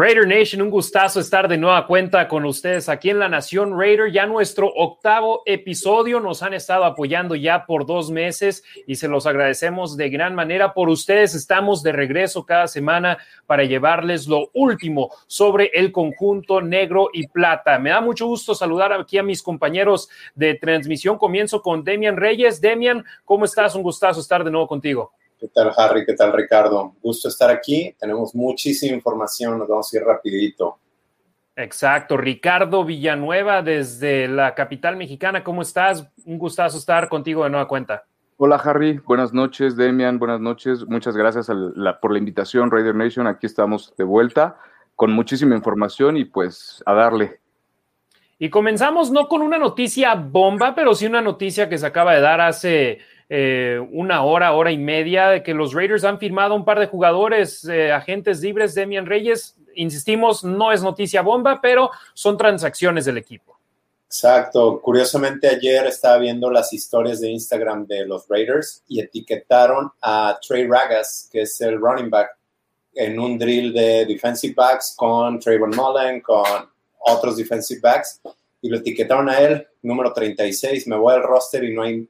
Raider Nation, un gustazo estar de nueva cuenta con ustedes aquí en la Nación Raider. Ya nuestro octavo episodio nos han estado apoyando ya por dos meses y se los agradecemos de gran manera. Por ustedes estamos de regreso cada semana para llevarles lo último sobre el conjunto negro y plata. Me da mucho gusto saludar aquí a mis compañeros de transmisión. Comienzo con Demian Reyes. Demian, ¿cómo estás? Un gustazo estar de nuevo contigo. ¿Qué tal, Harry? ¿Qué tal, Ricardo? Gusto estar aquí. Tenemos muchísima información. Nos vamos a ir rapidito. Exacto. Ricardo Villanueva desde la capital mexicana. ¿Cómo estás? Un gustazo estar contigo de nueva cuenta. Hola, Harry. Buenas noches, Demian. Buenas noches. Muchas gracias por la invitación, Raider Nation. Aquí estamos de vuelta con muchísima información y pues a darle. Y comenzamos no con una noticia bomba, pero sí una noticia que se acaba de dar hace eh, una hora, hora y media de que los Raiders han firmado un par de jugadores, eh, agentes libres, Demian Reyes. Insistimos, no es noticia bomba, pero son transacciones del equipo. Exacto. Curiosamente, ayer estaba viendo las historias de Instagram de los Raiders y etiquetaron a Trey Ragas, que es el running back, en un drill de defensive backs con Trayvon Mullen, con otros defensive backs, y lo etiquetaron a él, número 36. Me voy al roster y no hay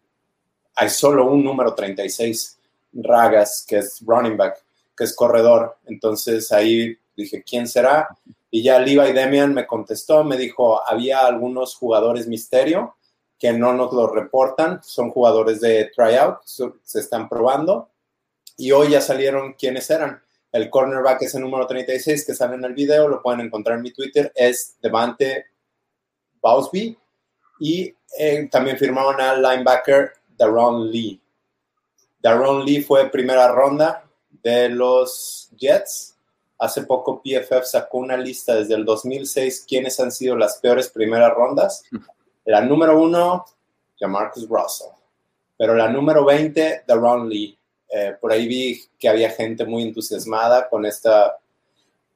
hay solo un número 36, Ragas, que es running back, que es corredor. Entonces ahí dije, ¿quién será? Y ya Levi Demian me contestó, me dijo, había algunos jugadores misterio que no nos lo reportan, son jugadores de tryout, se están probando. Y hoy ya salieron quiénes eran. El cornerback es el número 36 que sale en el video, lo pueden encontrar en mi Twitter, es Devante Bausby. Y eh, también firmaron al linebacker Daron Lee. Daron Lee fue primera ronda de los Jets. Hace poco PFF sacó una lista desde el 2006 quiénes han sido las peores primeras rondas. La número uno, Jamarcus Russell. Pero la número 20, Daron Lee. Eh, por ahí vi que había gente muy entusiasmada con esta,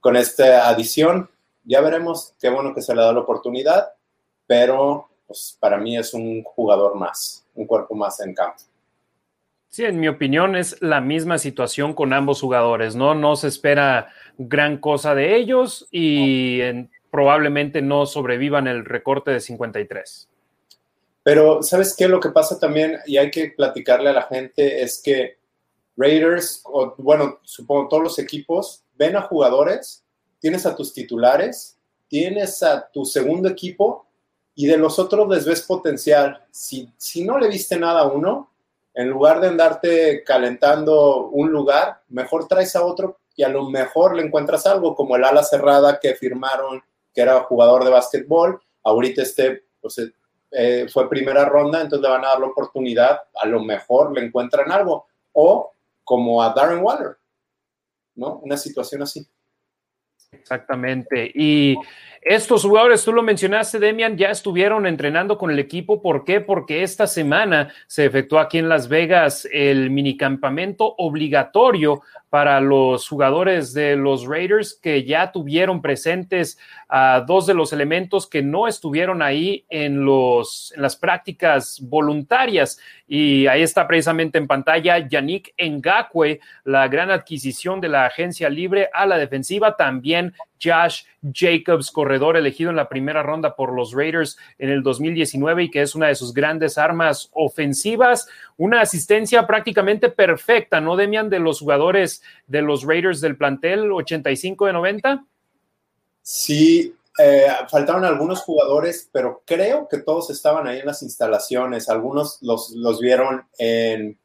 con esta adición. Ya veremos, qué bueno que se le da la oportunidad, pero pues, para mí es un jugador más, un cuerpo más en campo. Sí, en mi opinión es la misma situación con ambos jugadores, ¿no? No se espera gran cosa de ellos y probablemente no sobrevivan el recorte de 53. Pero, ¿sabes qué? Lo que pasa también, y hay que platicarle a la gente, es que Raiders, o, bueno, supongo todos los equipos, ven a jugadores, tienes a tus titulares, tienes a tu segundo equipo y de los otros les ves potencial. Si, si no le viste nada a uno, en lugar de andarte calentando un lugar, mejor traes a otro y a lo mejor le encuentras algo, como el ala cerrada que firmaron, que era jugador de básquetbol. Ahorita este pues, eh, eh, fue primera ronda, entonces le van a dar la oportunidad, a lo mejor le encuentran algo. O como a Darren Waller, ¿no? Una situación así. Exactamente. Y estos jugadores, tú lo mencionaste, Demian, ya estuvieron entrenando con el equipo. ¿Por qué? Porque esta semana se efectuó aquí en Las Vegas el minicampamento obligatorio para los jugadores de los Raiders que ya tuvieron presentes a dos de los elementos que no estuvieron ahí en, los, en las prácticas voluntarias. Y ahí está precisamente en pantalla Yannick Ngakwe, la gran adquisición de la agencia libre a la defensiva. También Josh Jacobs, corredor elegido en la primera ronda por los Raiders en el 2019 y que es una de sus grandes armas ofensivas. Una asistencia prácticamente perfecta, ¿no, Demian, de los jugadores de los Raiders del plantel 85 de 90? Sí, eh, faltaron algunos jugadores, pero creo que todos estaban ahí en las instalaciones. Algunos los, los vieron en,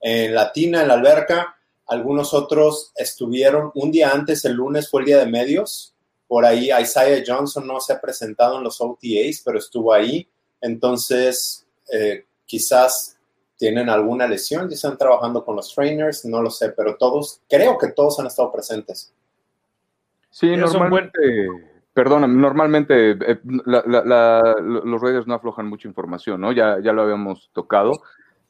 en Latina, en la alberca algunos otros estuvieron un día antes, el lunes fue el día de medios. Por ahí Isaiah Johnson no se ha presentado en los OTAs, pero estuvo ahí. Entonces, eh, quizás tienen alguna lesión y están trabajando con los trainers, no lo sé, pero todos, creo que todos han estado presentes. Sí, normalmente Perdona, normalmente eh, los Raiders no aflojan mucha información, ¿no? Ya, ya lo habíamos tocado.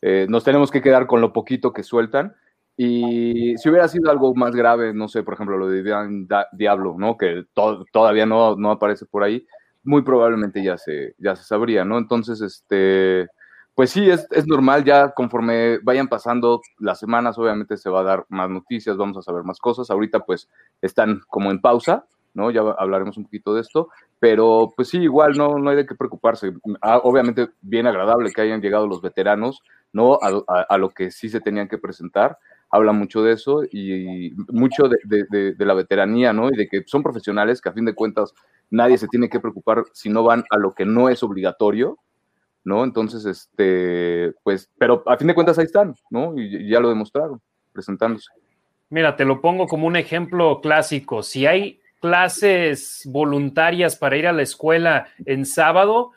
Eh, nos tenemos que quedar con lo poquito que sueltan. Y si hubiera sido algo más grave, no sé, por ejemplo, lo de Diablo, ¿no? Que todavía no, no aparece por ahí, muy probablemente ya se, ya se sabría, ¿no? Entonces, este, pues sí, es, es, normal, ya conforme vayan pasando las semanas, obviamente se va a dar más noticias, vamos a saber más cosas. Ahorita, pues, están como en pausa, ¿no? Ya hablaremos un poquito de esto, pero pues sí, igual no, no hay de qué preocuparse. Ah, obviamente, bien agradable que hayan llegado los veteranos, ¿no? A, a, lo que sí se tenían que presentar. Habla mucho de eso y mucho de, de, de, la veteranía, ¿no? Y de que son profesionales que a fin de cuentas nadie se tiene que preocupar si no van a lo que no es obligatorio, ¿no? Entonces, este, pues, pero a fin de cuentas ahí están, ¿no? Y, ya lo demostraron, presentándose. Mira, te lo pongo como un ejemplo clásico. Si hay clases voluntarias para ir a la escuela en sábado,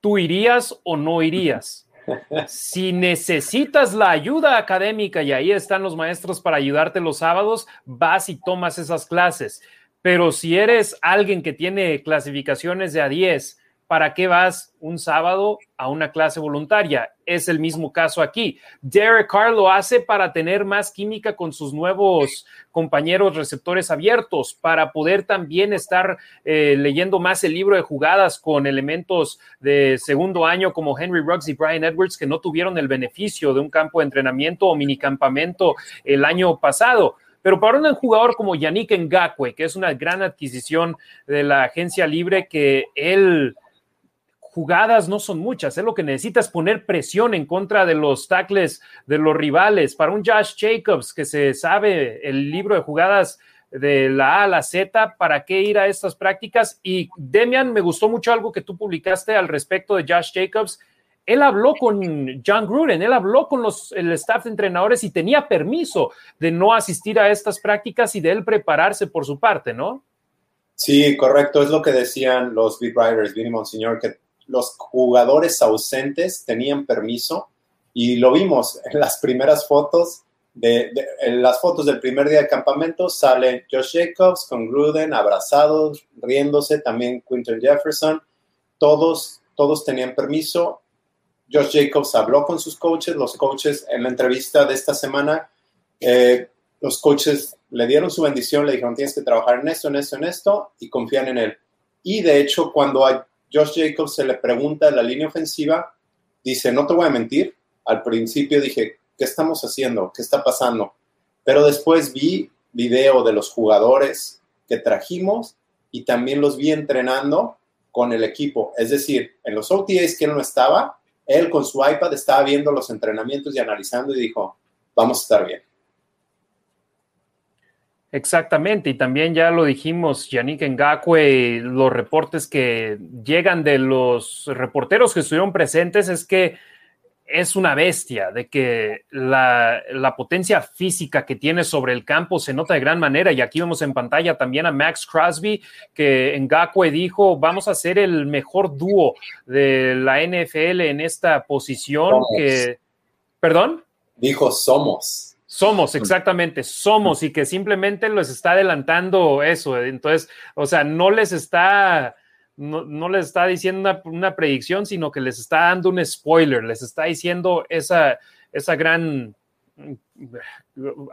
¿tú irías o no irías? Si necesitas la ayuda académica y ahí están los maestros para ayudarte los sábados, vas y tomas esas clases. Pero si eres alguien que tiene clasificaciones de a 10, ¿para qué vas un sábado a una clase voluntaria? Es el mismo caso aquí. Derek Carr lo hace para tener más química con sus nuevos compañeros receptores abiertos, para poder también estar eh, leyendo más el libro de jugadas con elementos de segundo año como Henry Ruggs y Brian Edwards que no tuvieron el beneficio de un campo de entrenamiento o minicampamento el año pasado. Pero para un jugador como Yannick Ngakwe, que es una gran adquisición de la agencia libre, que él jugadas no son muchas, es lo que necesitas poner presión en contra de los tackles de los rivales. Para un Josh Jacobs que se sabe el libro de jugadas de la A a la Z, ¿para qué ir a estas prácticas? Y Demian, me gustó mucho algo que tú publicaste al respecto de Josh Jacobs. Él habló con John Gruden, él habló con los, el staff de entrenadores y tenía permiso de no asistir a estas prácticas y de él prepararse por su parte, ¿no? Sí, correcto, es lo que decían los beat writers, Vinny Monseñor, que los jugadores ausentes tenían permiso y lo vimos en las primeras fotos. De, en las fotos del primer día de campamento sale Josh Jacobs con Gruden abrazados, riéndose, también Quinton Jefferson. Todos, todos tenían permiso. Josh Jacobs habló con sus coaches. Los coaches en la entrevista de esta semana, eh, los coaches le dieron su bendición, le dijeron tienes que trabajar en esto, en esto, en esto y confían en él. Y de hecho, cuando hay Josh Jacobs se le pregunta en la línea ofensiva, dice, no te voy a mentir, al principio dije, ¿qué estamos haciendo? ¿Qué está pasando? Pero después vi video de los jugadores que trajimos y también los vi entrenando con el equipo. Es decir, en los OTAs que no estaba, él con su iPad estaba viendo los entrenamientos y analizando y dijo, vamos a estar bien. Exactamente, y también ya lo dijimos, Yannick Ngakwe, los reportes que llegan de los reporteros que estuvieron presentes es que es una bestia, de que la, potencia física que tiene sobre el campo se nota de gran manera. Y aquí vemos en pantalla también a Max Crosby, que Ngakwe dijo, vamos a ser el mejor dúo de la NFL en esta posición. Que, ¿Perdón? Dijo, somos. Somos, exactamente, somos y que simplemente les está adelantando eso. Entonces, o sea, no les está, no, les está diciendo una, predicción, sino que les está dando un spoiler, les está diciendo esa, esa gran,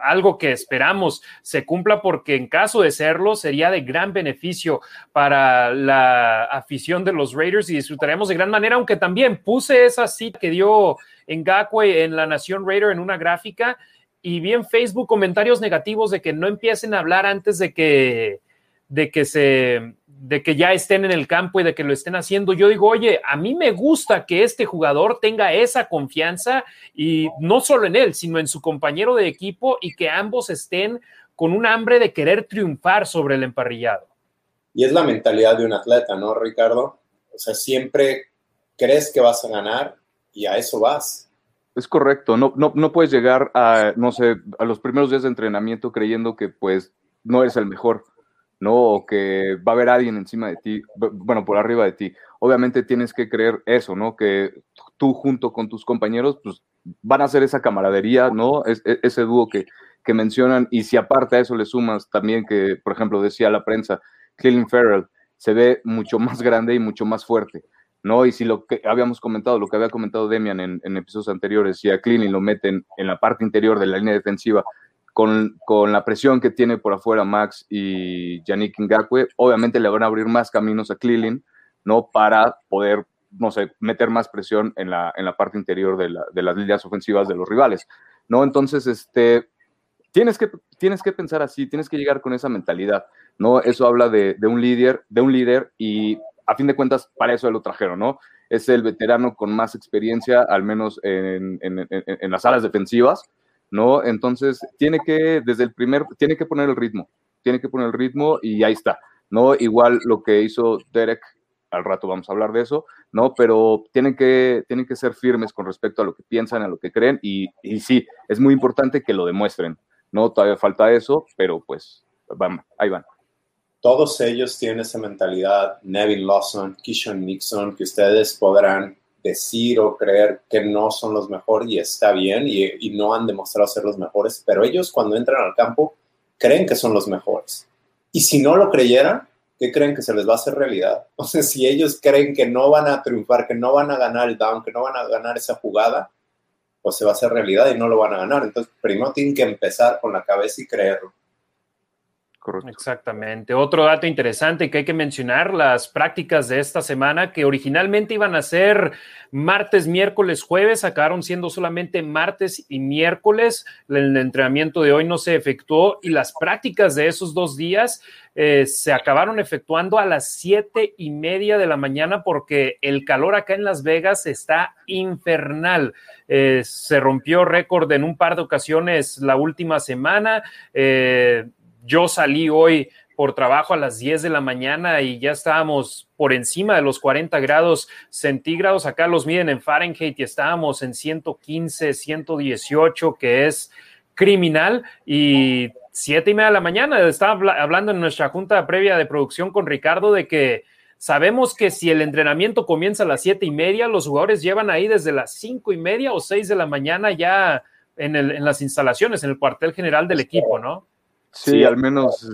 algo que esperamos se cumpla porque en caso de serlo sería de gran beneficio para la afición de los Raiders y disfrutaremos de gran manera, aunque también puse esa cita que dio en Gakwe en la Nación Raider en una gráfica y vi en Facebook comentarios negativos de que no empiecen a hablar antes de que, de que se de que ya estén en el campo y de que lo estén haciendo. Yo digo, oye, a mí me gusta que este jugador tenga esa confianza y no solo en él, sino en su compañero de equipo y que ambos estén con un hambre de querer triunfar sobre el emparrillado. Y es la mentalidad de un atleta, ¿no, Ricardo? O sea, siempre crees que vas a ganar y a eso vas. Es correcto, no, no, no puedes llegar a, no sé, a los primeros días de entrenamiento creyendo que pues no eres el mejor, ¿no? O que va a haber alguien encima de ti, bueno, por arriba de ti. Obviamente tienes que creer eso, ¿no? Que tú junto con tus compañeros, pues van a hacer esa camaradería, ¿no? Es, e, ese dúo que, que mencionan, y si aparte a eso le sumas también que, por ejemplo, decía la prensa, Cleveland Farrell, se ve mucho más grande y mucho más fuerte. ¿No? Y si lo que habíamos comentado, lo que había comentado Demian en, episodios anteriores, si a Cleaning lo meten en la parte interior de la línea defensiva, con, con, la presión que tiene por afuera Max y Yannick Ngakwe, obviamente le van a abrir más caminos a Cleaning, ¿no? Para poder, no sé, meter más presión en la, en la parte interior de, la, de las líneas ofensivas de los rivales, ¿no? Entonces, este, tienes que, tienes que pensar así, tienes que llegar con esa mentalidad, ¿no? Eso habla de, de un líder, de un líder y a fin de cuentas, para eso lo trajeron, ¿no? Es el veterano con más experiencia, al menos en, las alas defensivas, ¿no? Entonces, tiene que, desde el primer, tiene que poner el ritmo, tiene que poner el ritmo y ahí está, ¿no? Igual lo que hizo Derek, al rato vamos a hablar de eso, ¿no? Pero tienen que, tienen que ser firmes con respecto a lo que piensan, a lo que creen y, y sí, es muy importante que lo demuestren, ¿no? Todavía falta eso, pero pues, vamos, ahí van todos ellos tienen esa mentalidad, Nevin Lawson, Kishon Nixon, que ustedes podrán decir o creer que no son los mejores y está bien y, no han demostrado ser los mejores, pero ellos cuando entran al campo creen que son los mejores. Y si no lo creyeran, ¿qué creen que se les va a hacer realidad? O sea, si ellos creen que no van a triunfar, que no van a ganar el down, que no van a ganar esa jugada, pues se va a hacer realidad y no lo van a ganar. Entonces, primero tienen que empezar con la cabeza y creerlo. Exactamente. Otro dato interesante que hay que mencionar, las prácticas de esta semana que originalmente iban a ser martes, miércoles, jueves, acabaron siendo solamente martes y miércoles. El entrenamiento de hoy no se efectuó y las prácticas de esos dos días eh, se acabaron efectuando a las siete y media de la mañana porque el calor acá en Las Vegas está infernal. Eh, se rompió récord en un par de ocasiones la última semana. Eh, yo salí hoy por trabajo a las 10 de la mañana y ya estábamos por encima de los 40 grados centígrados. Acá los miden en Fahrenheit y estábamos en 115, 118, que es criminal. Y siete y media de la mañana estaba hablando en nuestra junta previa de producción con Ricardo de que sabemos que si el entrenamiento comienza a las siete y media, los jugadores llevan ahí desde las cinco y media o seis de la mañana ya en, en las instalaciones, en el cuartel general del equipo, ¿no? Sí, al menos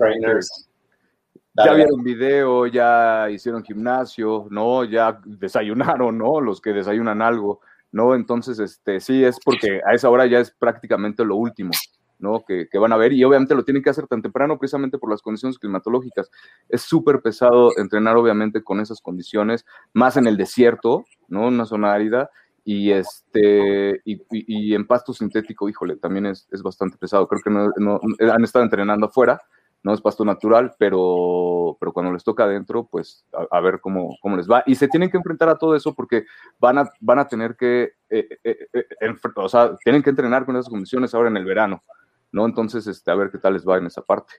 ya vieron video, ya hicieron gimnasio, ¿no? Ya desayunaron, ¿no? Los que desayunan algo, ¿no? Entonces, este, sí, es porque a esa hora ya es prácticamente lo último, ¿no? Que, van a ver y obviamente lo tienen que hacer tan temprano precisamente por las condiciones climatológicas. Es súper pesado entrenar obviamente con esas condiciones, más en el desierto, ¿no? Una zona árida y este y, en pasto sintético, híjole, también es, bastante pesado. Creo que no, han estado entrenando afuera, no es pasto natural, pero, pero cuando les toca adentro, pues a, ver cómo, cómo, les va. Y se tienen que enfrentar a todo eso porque van a, van a tener que, eh, eh, eh, o sea, tienen que entrenar con esas condiciones ahora en el verano, ¿no? Entonces, este, a ver qué tal les va en esa parte.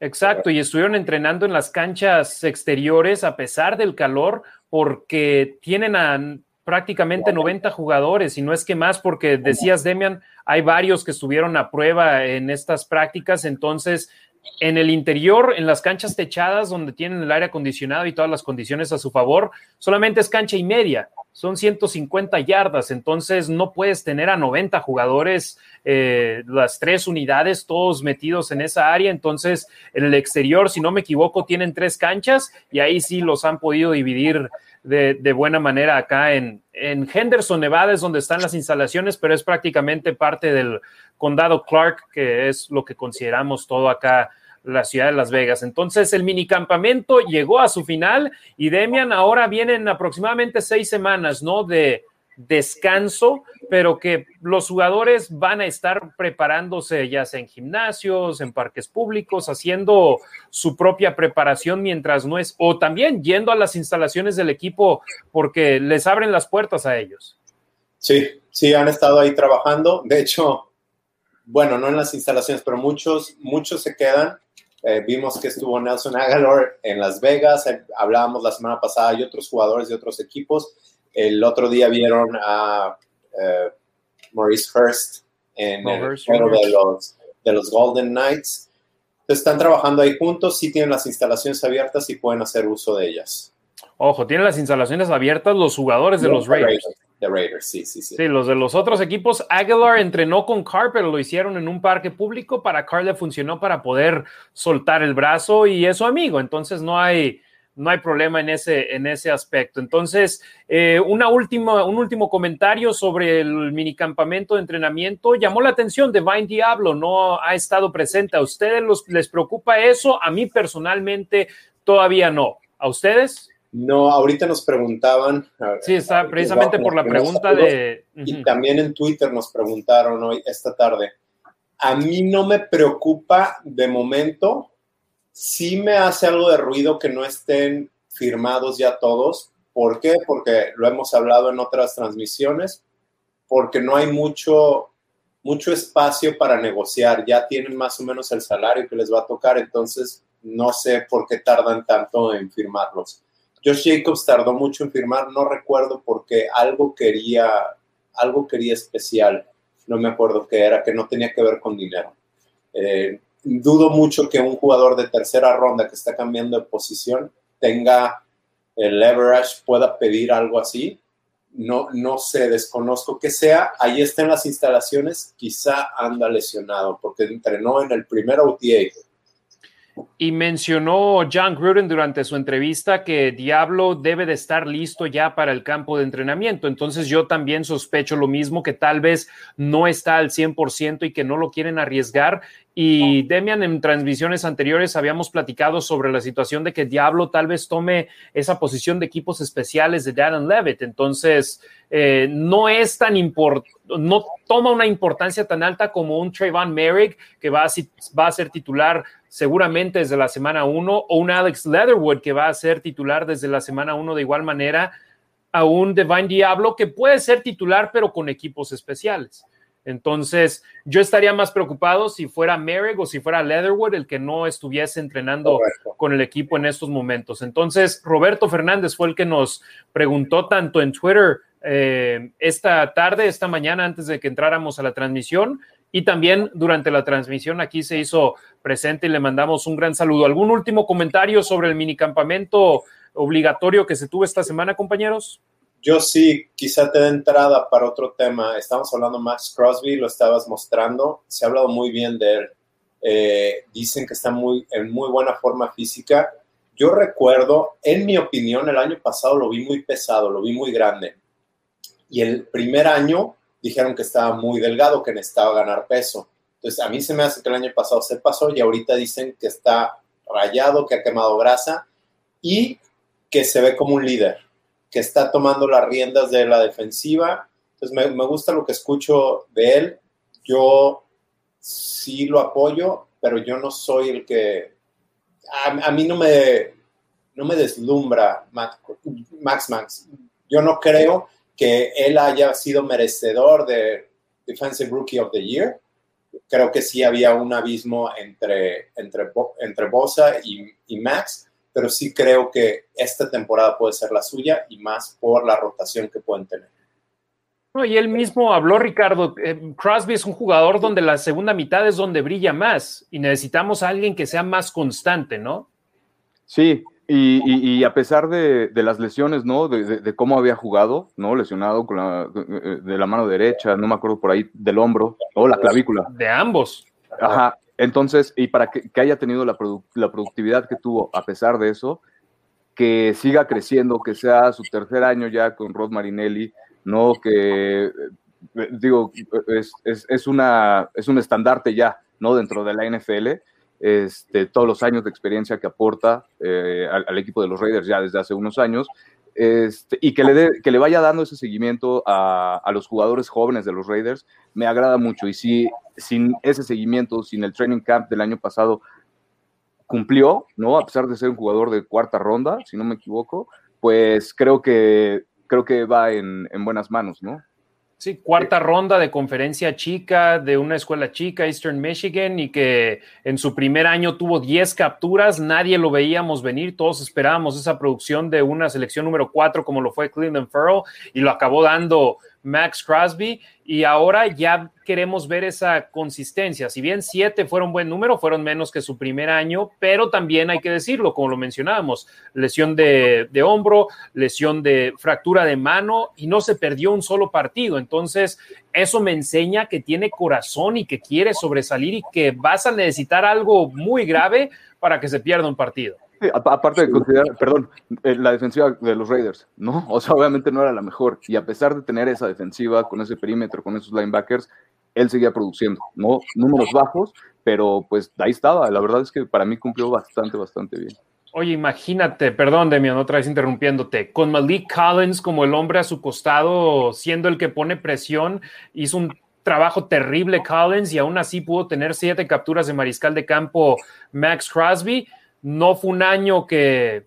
Exacto, y estuvieron entrenando en las canchas exteriores a pesar del calor porque tienen a prácticamente 90 jugadores y no es que más porque decías, Demian, hay varios que estuvieron a prueba en estas prácticas, entonces en el interior, en las canchas techadas donde tienen el aire acondicionado y todas las condiciones a su favor, solamente es cancha y media, son 150 yardas, entonces no puedes tener a 90 jugadores, eh, las tres unidades, todos metidos en esa área, entonces en el exterior, si no me equivoco, tienen tres canchas y ahí sí los han podido dividir de, buena manera acá en, en, Henderson, Nevada, es donde están las instalaciones, pero es prácticamente parte del condado Clark, que es lo que consideramos todo acá la ciudad de Las Vegas. Entonces, el minicampamento llegó a su final y Demian ahora vienen aproximadamente seis semanas, ¿no? De descanso, pero que los jugadores van a estar preparándose ya sea en gimnasios, en parques públicos, haciendo su propia preparación mientras no es, o también yendo a las instalaciones del equipo porque les abren las puertas a ellos. Sí, sí, han estado ahí trabajando. De hecho, bueno, no en las instalaciones, pero muchos, muchos se quedan. Eh, vimos que estuvo Nelson Aguilar en Las Vegas, eh, hablábamos la semana pasada y otros jugadores de otros equipos el otro día vieron a eh, Maurice Hurst en el juego de los, de los Golden Knights. están trabajando ahí juntos, sí tienen las instalaciones abiertas y pueden hacer uso de ellas. Ojo, tienen las instalaciones abiertas los jugadores de los, Raiders. de Raiders, sí, sí, sí. Sí, los de los otros equipos, Aguilar entrenó con Carr, pero lo hicieron en un parque público. Para Carr le funcionó para poder soltar el brazo y es su amigo. Entonces no hay, no hay problema en ese, en ese aspecto. Entonces, eh, una última, un último comentario sobre el minicampamento de entrenamiento. Llamó la atención de Vine Diablo, no ha estado presente. ¿A ustedes les preocupa eso? A mí personalmente todavía no. ¿A ustedes? No, ahorita nos preguntaban. Sí, está precisamente por la pregunta de. Y también en Twitter nos preguntaron hoy, esta tarde. A mí no me preocupa de momento. Sí me hace algo de ruido que no estén firmados ya todos. ¿Por qué? Porque lo hemos hablado en otras transmisiones. Porque no hay mucho, mucho espacio para negociar. Ya tienen más o menos el salario que les va a tocar. Entonces, no sé por qué tardan tanto en firmarlos Josh Jacobs tardó mucho en firmar, no recuerdo porque algo quería, algo quería especial, no me acuerdo qué era, que no tenía que ver con dinero. Eh, dudo mucho que un jugador de tercera ronda que está cambiando de posición tenga el leverage, pueda pedir algo así. No, no sé, desconozco que sea. Ahí está las instalaciones, quizá anda lesionado porque entrenó en el primer OTA y mencionó John Gruden durante su entrevista que Diablo debe de estar listo ya para el campo de entrenamiento. Entonces yo también sospecho lo mismo, que tal vez no está al 100% y que no lo quieren arriesgar. Y Demian, en transmisiones anteriores habíamos platicado sobre la situación de que Diablo tal vez tome esa posición de equipos especiales de Darren Levitt. Entonces, eh, no es tan importante, no toma una importancia tan alta como un Trayvon Merrick, que va a, va a ser titular seguramente desde la semana 1, o un Alex Leatherwood, que va a ser titular desde la semana 1 de igual manera, a un Divine Diablo, que puede ser titular, pero con equipos especiales. Entonces, yo estaría más preocupado si fuera Merrick o si fuera Leatherwood el que no estuviese entrenando con el equipo en estos momentos. Entonces, Roberto Fernández fue el que nos preguntó tanto en Twitter eh, esta tarde, esta mañana, antes de que entráramos a la transmisión, y también durante la transmisión aquí se hizo presente y le mandamos un gran saludo. ¿Algún último comentario sobre el minicampamento obligatorio que se tuvo esta semana, compañeros? Yo sí, quizá te dé entrada para otro tema. Estamos hablando Max Crosby, lo estabas mostrando. Se ha hablado muy bien de él. Eh, dicen que está muy, en muy buena forma física. Yo recuerdo, en mi opinión, el año pasado lo vi muy pesado, lo vi muy grande. Y el primer año dijeron que estaba muy delgado, que necesitaba ganar peso. Entonces, a mí se me hace que el año pasado se pasó y ahorita dicen que está rayado, que ha quemado grasa y que se ve como un líder que está tomando las riendas de la defensiva. Entonces me, gusta lo que escucho de él. Yo sí lo apoyo, pero yo no soy el que... A, mí no me, no me deslumbra Max, Max. Yo no creo que él haya sido merecedor de Defensive Rookie of the Year. Creo que sí había un abismo entre, entre, entre Bosa y Max, pero sí creo que esta temporada puede ser la suya y más por la rotación que pueden tener. No, y él mismo habló, Ricardo, eh, Crosby es un jugador donde la segunda mitad es donde brilla más y necesitamos a alguien que sea más constante, ¿no? Sí, y, a pesar de, las lesiones, ¿no? De, cómo había jugado, ¿no? Lesionado con la, de la mano derecha, no me acuerdo por ahí, del hombro, o la clavícula. De ambos. Ajá, entonces, y para que, haya tenido la, productividad que tuvo a pesar de eso, que siga creciendo, que sea su tercer año ya con Rod Marinelli, no que, eh, digo, es, una, es un estandarte ya, ¿no? Dentro de la NFL, este, todos los años de experiencia que aporta eh, al, equipo de los Raiders ya desde hace unos años, este, y que le, que le vaya dando ese seguimiento a, a, los jugadores jóvenes de los Raiders, me agrada mucho. Y si sin ese seguimiento, sin el training camp del año pasado, cumplió, ¿no? A pesar de ser un jugador de cuarta ronda, si no me equivoco, pues creo que, creo que va en, en buenas manos, ¿no? Sí, cuarta ronda de conferencia chica de una escuela chica, Eastern Michigan, y que en su primer año tuvo 10 capturas, nadie lo veíamos venir, todos esperábamos esa producción de una selección número 4 como lo fue Cleveland Farrell, y lo acabó dando Max Crosby, y ahora ya queremos ver esa consistencia. Si bien siete fueron buen número, fueron menos que su primer año, pero también hay que decirlo, como lo mencionábamos, lesión de, de hombro, lesión de fractura de mano y no se perdió un solo partido. Entonces, eso me enseña que tiene corazón y que quiere sobresalir y que vas a necesitar algo muy grave para que se pierda un partido aparte de considerar, perdón, eh, la defensiva de los Raiders, ¿no? O sea, obviamente no era la mejor. Y a pesar de tener esa defensiva con ese perímetro, con esos linebackers, él seguía produciendo, ¿no? Números bajos, pero pues ahí estaba. La verdad es que para mí cumplió bastante, bastante bien. Oye, imagínate, perdón, Demian, otra vez interrumpiéndote, con Malik Collins como el hombre a su costado, siendo el que pone presión, hizo un trabajo terrible Collins y aún así pudo tener siete capturas de mariscal de campo Max Crosby no fue un año que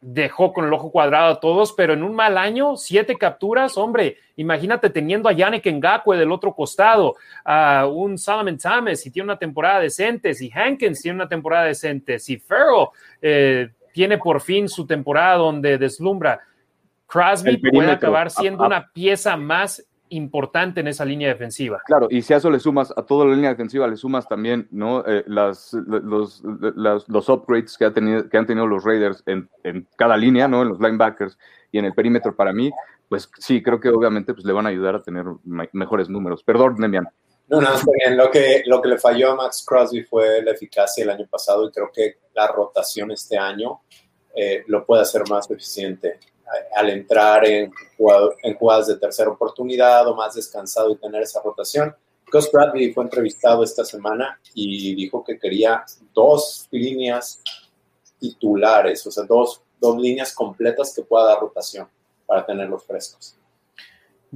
dejó con el ojo cuadrado a todos, pero en un mal año, siete capturas, hombre, imagínate teniendo a Yannick Ngakwe del otro costado, a un Solomon Thomas, si tiene una temporada decente, si Hankins tiene una temporada decente, si Farrell eh, tiene por fin su temporada donde deslumbra, Crosby puede acabar siendo una pieza más importante en esa línea defensiva. Claro, y si a eso le sumas, a toda la línea defensiva le sumas también ¿no? Eh, las, los, los, upgrades que, ha tenido, que han tenido los Raiders en, en, cada línea, ¿no? en los linebackers y en el perímetro para mí, pues sí, creo que obviamente pues, le van a ayudar a tener mejores números. Perdón, Nemian. No, no, está bien. Lo que, lo que le falló a Max Crosby fue la eficacia el año pasado y creo que la rotación este año eh, lo puede hacer más eficiente al entrar en, en jugadas de tercera oportunidad o más descansado y tener esa rotación. Gus Bradley fue entrevistado esta semana y dijo que quería dos líneas titulares, o sea, dos, dos líneas completas que pueda dar rotación para tenerlos frescos.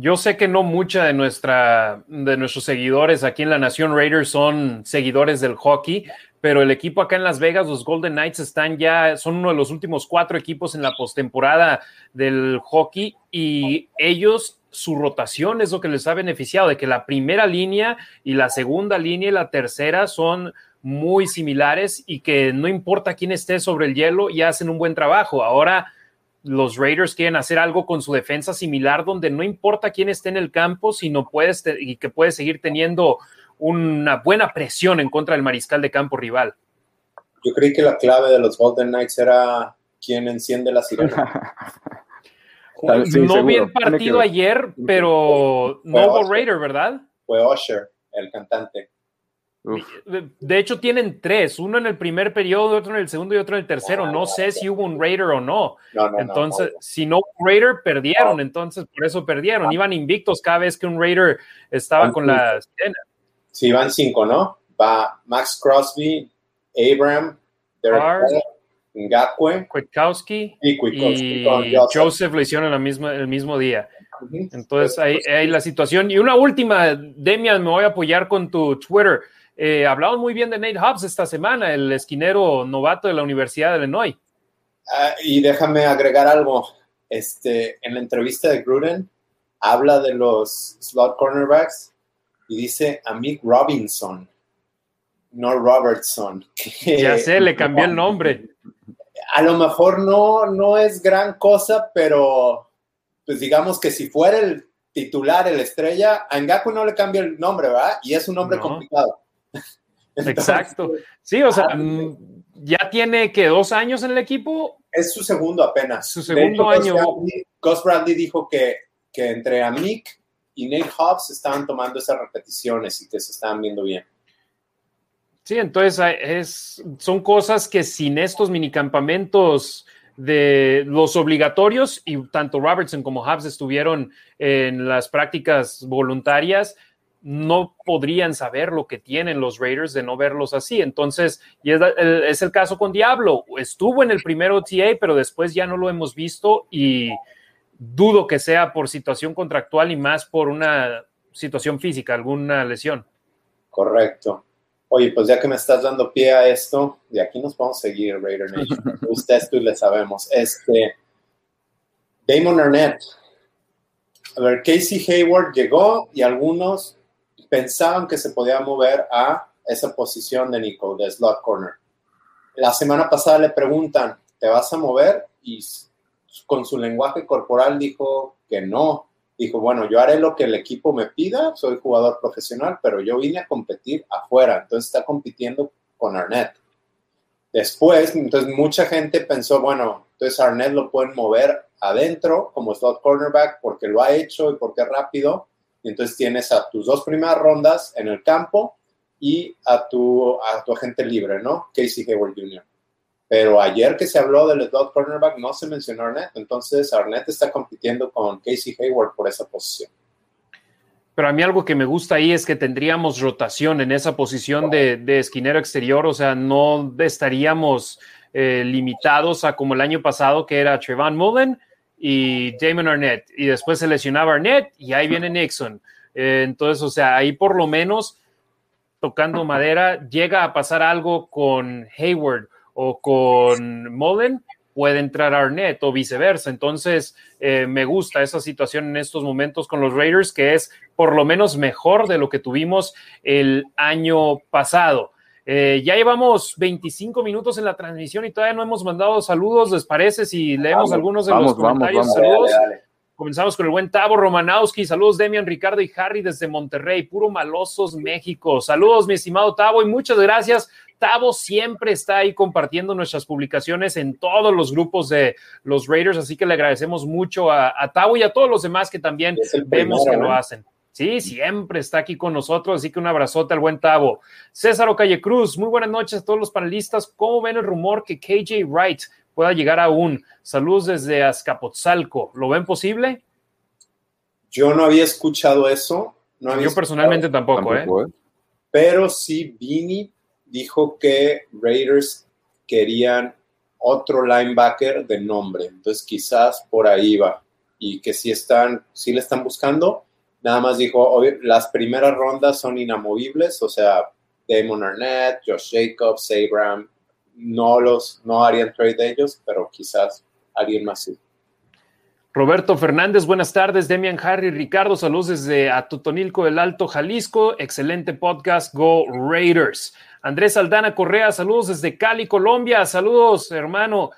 Yo sé que no mucha de, nuestra, de nuestros seguidores aquí en la Nación Raiders son seguidores del hockey, pero el equipo acá en Las Vegas, los Golden Knights, están ya, son uno de los últimos cuatro equipos en la postemporada del hockey y ellos, su rotación es lo que les ha beneficiado, de que la primera línea y la segunda línea y la tercera son muy similares y que no importa quién esté sobre el hielo y hacen un buen trabajo. Ahora los Raiders quieren hacer algo con su defensa similar donde no importa quién esté en el campo, sino puedes y que puede seguir teniendo una buena presión en contra del mariscal de campo rival. Yo creí que la clave de los Golden Knights era quién enciende la sirena. no vi el partido ayer, pero no hubo Raider, ¿verdad? Fue Usher, el cantante. De hecho, tienen tres, uno en el primer periodo, otro en el segundo y otro en el tercero. No sé si hubo un Raider o no. entonces, si no hubo Raider, perdieron. Entonces, por eso perdieron. Iban invictos cada vez que un Raider estaba con la escena. Sí, van cinco, ¿no? Va Max Crosby, Abram, Derek Ngakwe, Kwiatkowski y, Joseph. lo hicieron el mismo, el mismo día. Entonces, ahí, hay la situación. Y una última, Demian, me voy a apoyar con tu Twitter. Eh, hablamos muy bien de Nate Hobbs esta semana, el esquinero novato de la Universidad de Illinois. Ah, y déjame agregar algo. Este, en la entrevista de Gruden, habla de los slot cornerbacks y dice a Mick Robinson, no Robertson. ya sé, le cambió el nombre. A lo mejor no, no es gran cosa, pero pues digamos que si fuera el titular, el estrella, a Ngaku no le cambia el nombre, ¿verdad? Y es un nombre complicado. Exacto. Sí, o sea, ah, mm, ya tiene que dos años en el equipo. Es su segundo apenas. Su segundo año. Gus Bradley dijo que, que entre a Mick y Nate Hobbs estaban tomando esas repeticiones y que se estaban viendo bien. Sí, entonces es, son cosas que sin estos minicampamentos de los obligatorios, y tanto Robertson como Hobbs estuvieron en las prácticas voluntarias, no podrían saber lo que tienen los Raiders de no verlos así. Entonces, y es, es el caso con Diablo. Estuvo en el primer OTA, pero después ya no lo hemos visto y dudo que sea por situación contractual y más por una situación física, alguna lesión. Correcto. Oye, pues ya que me estás dando pie a esto, de aquí nos vamos a seguir, Raider Nation. Usted tú le sabemos. Este, Damon Arnett. A ver, Casey Hayward llegó y algunos pensaban que se podía mover a esa posición de Nico, de slot corner. La semana pasada le preguntan, ¿te vas a mover? Y con su lenguaje corporal dijo que no, dijo, bueno, yo haré lo que el equipo me pida, soy jugador profesional, pero yo vine a competir afuera, entonces está compitiendo con Arnett. Después, entonces mucha gente pensó, bueno, entonces Arnett lo pueden mover adentro como slot cornerback porque lo ha hecho y porque es rápido. Entonces tienes a tus dos primeras rondas en el campo y a tu, a tu agente libre, ¿no? Casey Hayward Jr. Pero ayer que se habló del slot cornerback no se mencionó Arnett, entonces Arnett está compitiendo con Casey Hayward por esa posición. Pero a mí algo que me gusta ahí es que tendríamos rotación en esa posición de, esquinero exterior, o sea, no estaríamos eh, limitados a como el año pasado que era Trevon Mullen y Damon Arnett, y después se lesionaba Arnett y ahí viene Nixon. Eh, entonces, o sea, ahí por lo menos tocando madera llega a pasar algo con Hayward o con Mullen puede entrar Arnett o viceversa. Entonces, eh, me gusta esa situación en estos momentos con los Raiders, que es por lo menos mejor de lo que tuvimos el año pasado. Eh, ya llevamos 25 minutos en la transmisión y todavía no hemos mandado saludos. ¿Les parece si leemos algunos de los comentarios? saludos. Comenzamos con el buen Tavo Romanowski. Saludos, Demian, Ricardo y Harry desde Monterrey, puro malosos, México. Saludos, mi estimado Tavo, y muchas gracias Tavo siempre está ahí compartiendo nuestras publicaciones en todos los grupos de los Raiders, así que le agradecemos mucho a, Tavo y a todos los demás que también vemos que lo hacen. Sí, siempre está aquí con nosotros, así que un abrazote al buen Tavo. César Ocalle Cruz, muy buenas noches a todos los panelistas. ¿Cómo ven el rumor que KJ Wright pueda llegar aún? Saludos desde Azcapotzalco. ¿Lo ven posible? Yo no había escuchado eso. No Yo personalmente tampoco, ¿eh? ¿eh? Pero sí, Vini dijo que Raiders querían otro linebacker de nombre. Entonces quizás por ahí va. Y que si están, si le están buscando. Nada más dijo, las primeras rondas son inamovibles, o sea, Damon Arnett, Josh Jacobs, Abraham, no los, no harían trade de ellos, pero quizás alguien más sí. Roberto Fernández, buenas tardes. Demian Harry, Ricardo, saludos desde Atotonilco del Alto, Jalisco. Excelente podcast, Go Raiders. Andrés Aldana Correa, saludos desde Cali, Colombia. Saludos, hermano.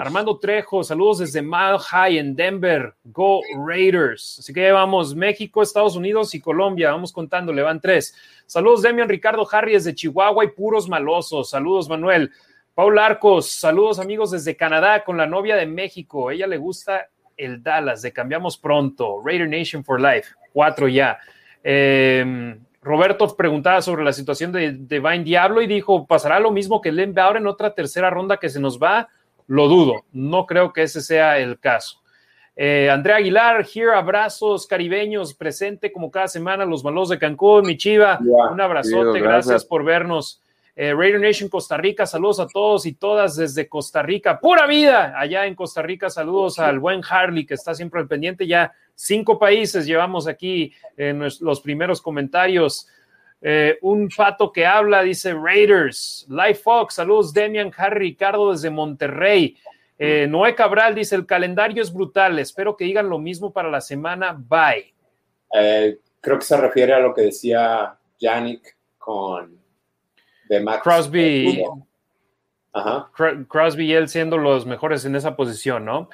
Armando Trejo, saludos desde Mile High en Denver. Go Raiders. Así que vamos, México, Estados Unidos y Colombia. Vamos contando, le van tres. Saludos, Demian Ricardo Harry desde Chihuahua y puros malosos. Saludos, Manuel. Paul Arcos, saludos amigos desde Canadá con la novia de México. Ella le gusta el Dallas de Cambiamos Pronto. Raider Nation for Life. Cuatro ya. Eh, Roberto preguntaba sobre la situación de Divine Diablo y dijo, ¿pasará lo mismo que Len ahora en otra tercera ronda que se nos va? Lo dudo, no creo que ese sea el caso. Eh, Andrea Aguilar, here, abrazos caribeños, presente como cada semana, los malos de Cancún, mi chiva, un abrazote, gracias. por vernos. Eh, Radio Nation Costa Rica, saludos a todos y todas desde Costa Rica, pura vida, allá en Costa Rica, saludos al buen Harley que está siempre al pendiente, ya Cinco países llevamos aquí en los primeros comentarios. Eh, un fato que habla, dice Raiders. Life Fox, saludos Demian, Harry, Ricardo desde Monterrey. Eh, Noé Cabral dice, el calendario es brutal, espero que digan lo mismo para la semana. Bye. Eh, creo que se refiere a lo que decía Yannick con de Max Crosby. Crosby y él siendo los mejores en esa posición, ¿no?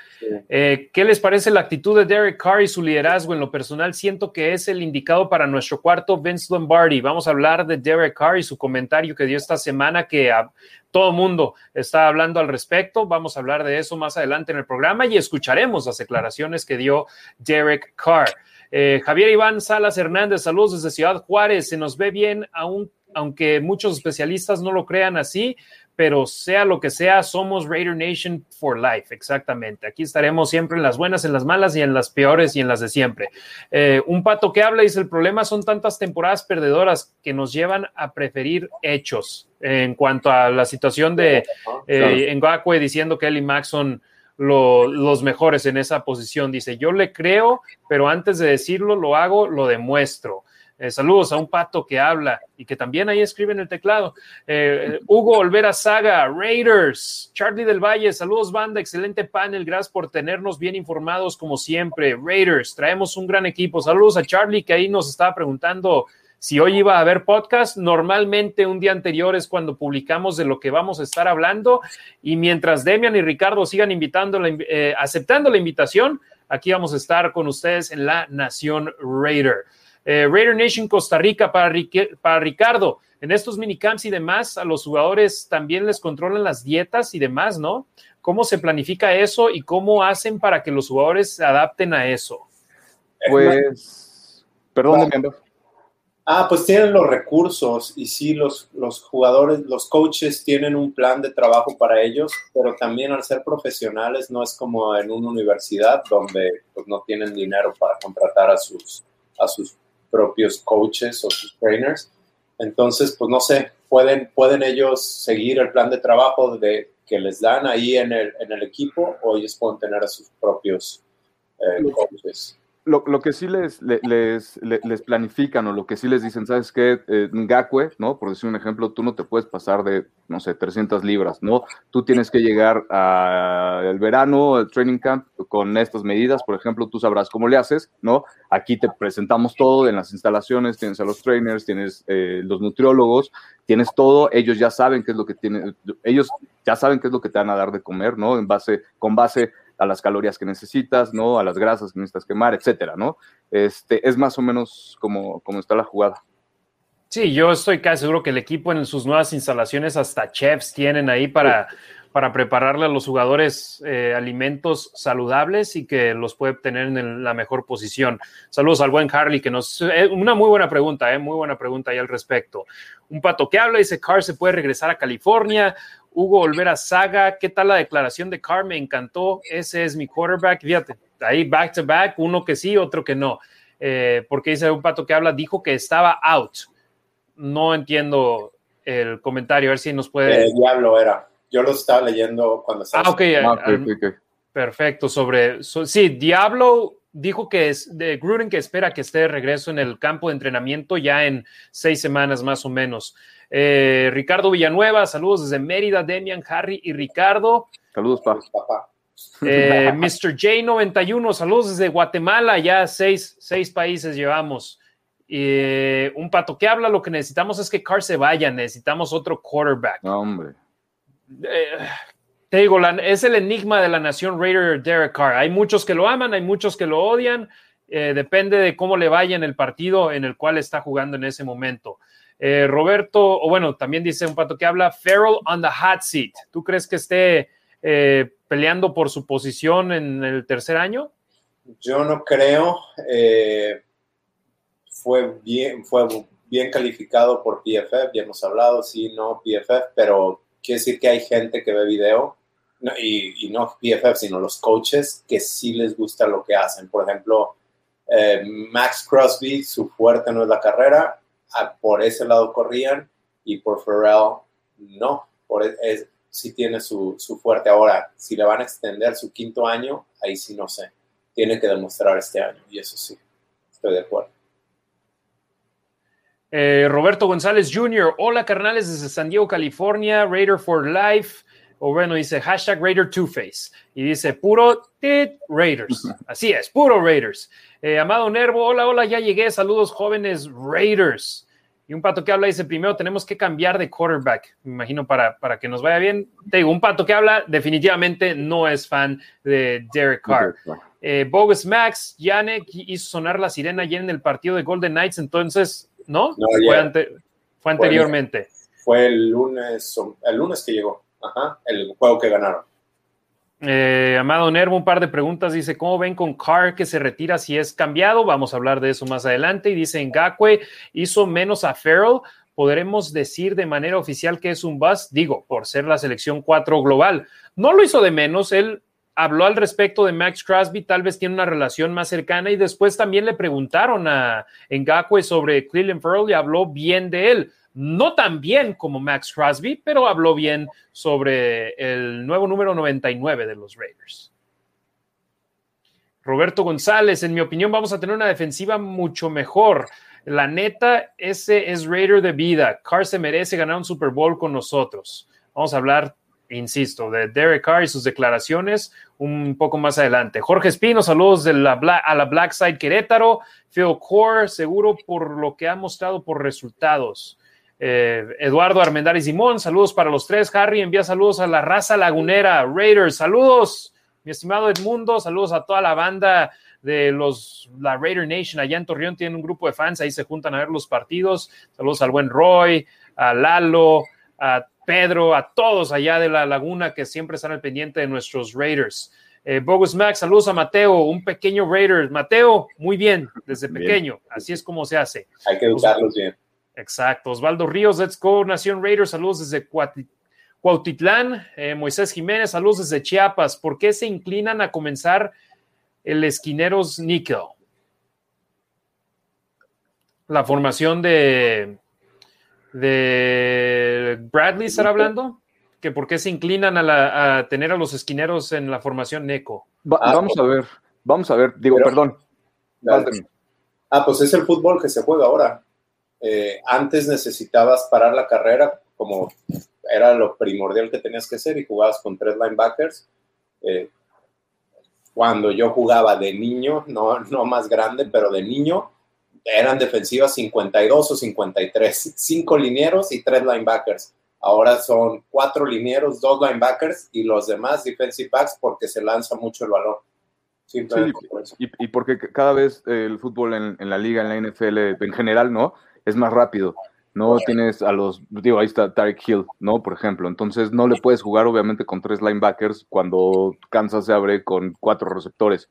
Eh, ¿Qué les parece la actitud de Derek Carr y su liderazgo? En lo personal, siento que es el indicado para nuestro cuarto Vince Lombardi. Vamos a hablar de Derek Carr y su comentario que dio esta semana, que a, todo el mundo está hablando al respecto. Vamos a hablar de eso más adelante en el programa y escucharemos las declaraciones que dio Derek Carr. Eh, Javier Iván Salas Hernández, saludos desde Ciudad Juárez. Se nos ve bien, aún, aunque muchos especialistas no lo crean así pero sea lo que sea, somos Raider Nation for life, exactamente. Aquí estaremos siempre en las buenas, en las malas y en las peores y en las de siempre. Eh, un pato que habla dice, el problema son tantas temporadas perdedoras que nos llevan a preferir hechos en cuanto a la situación de eh, diciendo que él y Max son los mejores en esa posición. Dice, yo le creo, pero antes de decirlo, lo hago, lo demuestro. Eh, saludos a un pato que habla y que también ahí escribe en el teclado. Eh, Hugo Olvera Saga, Raiders, Charlie del Valle, saludos banda, excelente panel, gracias por tenernos bien informados como siempre. Raiders, traemos un gran equipo. Saludos a Charlie que ahí nos estaba preguntando si hoy iba a haber podcast. Normalmente un día anterior es cuando publicamos de lo que vamos a estar hablando y mientras Demian y Ricardo sigan invitando, eh, aceptando la invitación, aquí vamos a estar con ustedes en la Nación Raider. Eh, Raider Nation Costa Rica para, para Ricardo. En estos minicamps y demás, a los jugadores también les controlan las dietas y demás, ¿no? ¿Cómo se planifica eso y cómo hacen para que los jugadores se adapten a eso? Pues, perdón, Ah, pues tienen los recursos y sí, los, los jugadores, los coaches tienen un plan de trabajo para ellos, pero también al ser profesionales no es como en una universidad donde pues, no tienen dinero para contratar a sus, a sus propios coaches o sus trainers. Entonces, pues no sé, pueden, pueden ellos seguir el plan de trabajo de, que les dan ahí en el, en el equipo o ellos pueden tener a sus propios eh, coaches lo, lo, que sí les, les, les, planifican o lo que sí les dicen, ¿sabes qué? Eh, ¿no? Por decir un ejemplo, tú no te puedes pasar de, no sé, 300 libras, ¿no? Tú tienes que llegar al verano, al training camp, con estas medidas, por ejemplo, tú sabrás cómo le haces, ¿no? Aquí te presentamos todo en las instalaciones, tienes a los trainers, tienes eh, los nutriólogos, tienes todo, ellos ya saben qué es lo que tienen, ellos ya saben qué es lo que te van a dar de comer, ¿no? En base, con base a las calorías que necesitas, ¿no? A las grasas que necesitas quemar, etcétera, ¿no? Este, es más o menos como, como está la jugada. Sí, yo estoy casi seguro que el equipo en sus nuevas instalaciones hasta chefs tienen ahí para, para prepararle a los jugadores eh, alimentos saludables y que los puede tener en la mejor posición. Saludos al buen Harley, que nos... Eh, una muy buena pregunta, eh, muy buena pregunta ahí al respecto. Un pato que habla, dice, Carr se puede regresar a California. Hugo Olvera Saga, ¿qué tal la declaración de Carr? Me encantó, ese es mi quarterback. Fíjate, ahí back to back, uno que sí, otro que no. Eh, porque dice un pato que habla, dijo que estaba out. No entiendo el comentario, a ver si nos puede. El diablo era. Yo lo estaba leyendo cuando estaba. Ah, ok. Ah, perfecto. Sobre. sí, Diablo dijo que es de Gruden que espera que esté de regreso en el campo de entrenamiento ya en seis semanas más o menos. Eh, Ricardo Villanueva, saludos desde Mérida, Demian, Harry y Ricardo. Saludos, papá. Eh, Mr. J91, saludos desde Guatemala, ya seis, seis países llevamos. Eh, un pato que habla, lo que necesitamos es que Carr se vaya, necesitamos otro quarterback. No, hombre. Te digo, es el enigma de la nación Raider Derek Carr. Hay muchos que lo aman, hay muchos que lo odian. depende de cómo le vaya en el partido en el cual está jugando en ese momento. Eh, Roberto, o bueno, también dice un pato que habla, Farrell on the hot seat. ¿Tú crees que esté eh, peleando por su posición en el tercer año? Yo no creo. Eh, fue, bien, fue bien calificado por PFF, ya hemos hablado, sí, no PFF, pero quiere decir que hay gente que ve video, y, no PFF, sino los coaches, que sí les gusta lo que hacen. Por ejemplo, Max Crosby, su fuerte no es la carrera, por ese lado corrían y por Ferrell no, por e, es, sí tiene su, fuerte. Ahora, si le van a extender su quinto año, ahí sí no sé. Tiene que demostrar este año y eso sí, estoy de acuerdo. Eh, Roberto González Jr., hola carnales desde San Diego, California, Raider for Life. O bueno, dice hashtag Raider Two Face. Y dice puro tit Raiders. Así es, puro Raiders. Eh, Amado Nervo, hola, hola, ya llegué. Saludos, jóvenes Raiders. Y un pato que habla dice: primero tenemos que cambiar de quarterback. Me imagino para, para que nos vaya bien. Te digo, un pato que habla definitivamente no es fan de Derek Carr. Eh, Bogus Max, Yannick hizo sonar la sirena ayer en el partido de Golden Knights, entonces, ¿no? fue, fue, anteriormente. Fue el lunes, el lunes que llegó. Ajá, el juego que ganaron. Eh, Amado Nervo, un par de preguntas. Dice: ¿Cómo ven con Carr que se retira si es cambiado? Vamos a hablar de eso más adelante. Y dice: Ngakwe hizo menos a Farrell. ¿Podremos decir de manera oficial que es un bust? Digo, por ser la selección 4 global. No lo hizo de menos. Él habló al respecto de Max Crosby. Tal vez tiene una relación más cercana. Y después también le preguntaron a Ngakwe sobre Cleveland Farrell y habló bien de él no tan bien como Max Crosby, pero habló bien sobre el nuevo número 99 de los Raiders. Roberto González, en mi opinión, vamos a tener una defensiva mucho mejor. La neta, ese es Raider de vida. Carr se merece ganar un Super Bowl con nosotros. Vamos a hablar, insisto, de Derek Carr y sus declaraciones un poco más adelante. Jorge Espino, saludos de la a la Black Side Querétaro. Phil Core, seguro por lo que ha mostrado por resultados. Eh, Eduardo Armendáriz Simón, saludos para los tres. Harry envía saludos a la raza lagunera. Raiders, saludos. Mi estimado Edmundo, saludos a toda la banda de los la Raider Nation allá en Torreón. Tienen un grupo de fans, ahí se juntan a ver los partidos. Saludos al buen Roy, a Lalo, a Pedro, a todos allá de la laguna que siempre están al pendiente de nuestros Raiders. Eh, Bogus Max, saludos a Mateo, un pequeño Raider. Mateo, muy bien, desde pequeño, así es como se hace. Hay que educarlos bien. Exacto. Osvaldo Ríos, Let's Go, Nación Raiders, saludos desde Cuautitlán. Eh, Moisés Jiménez, saludos desde Chiapas. ¿Por qué se inclinan a comenzar el Esquineros Nickel? La formación de, de Bradley, ¿estará hablando? que por qué se inclinan a, tener a los esquineros en la formación NECO. Ah, vamos a ver, vamos a ver, digo, perdón. Ah, pues es el fútbol que se juega ahora. Eh, antes necesitabas parar la carrera, como era lo primordial que tenías que hacer, y jugabas con tres linebackers. Eh, cuando yo jugaba de niño, no, no más grande, pero de niño, eran defensivas 52 o 53, cinco linieros y tres linebackers Ahora son cuatro linieros, dos linebackers y los demás defensive backs porque se lanza mucho el balón. Sí, y, porque cada vez el fútbol en, la liga, en la NFL en general, ¿no? Es más rápido. No tienes a los, digo, ahí está Tarek Hill, ¿no? Por ejemplo. Entonces no le puedes jugar obviamente con tres linebackers cuando Kansas se abre con cuatro receptores.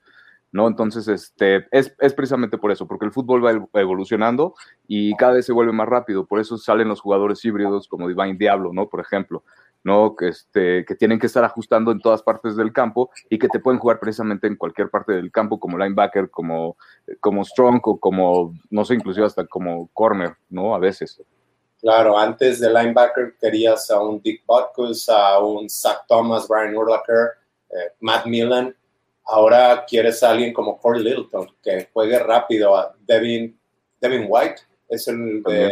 ¿No? Entonces, este, es, es, precisamente por eso, porque el fútbol va evolucionando y cada vez se vuelve más rápido, por eso salen los jugadores híbridos como Divine Diablo, ¿no? Por ejemplo, ¿no? Que, este, que tienen que estar ajustando en todas partes del campo y que te pueden jugar precisamente en cualquier parte del campo, como linebacker, como, como strong o como, no sé, inclusive hasta como corner, ¿no? A veces. Claro, antes de linebacker querías a un Dick Butkus, a un Zach Thomas, Brian Urlacher, eh, Matt Millen, Ahora quieres a alguien como Corey Littleton, que juegue rápido. A Devin, Devin White es el de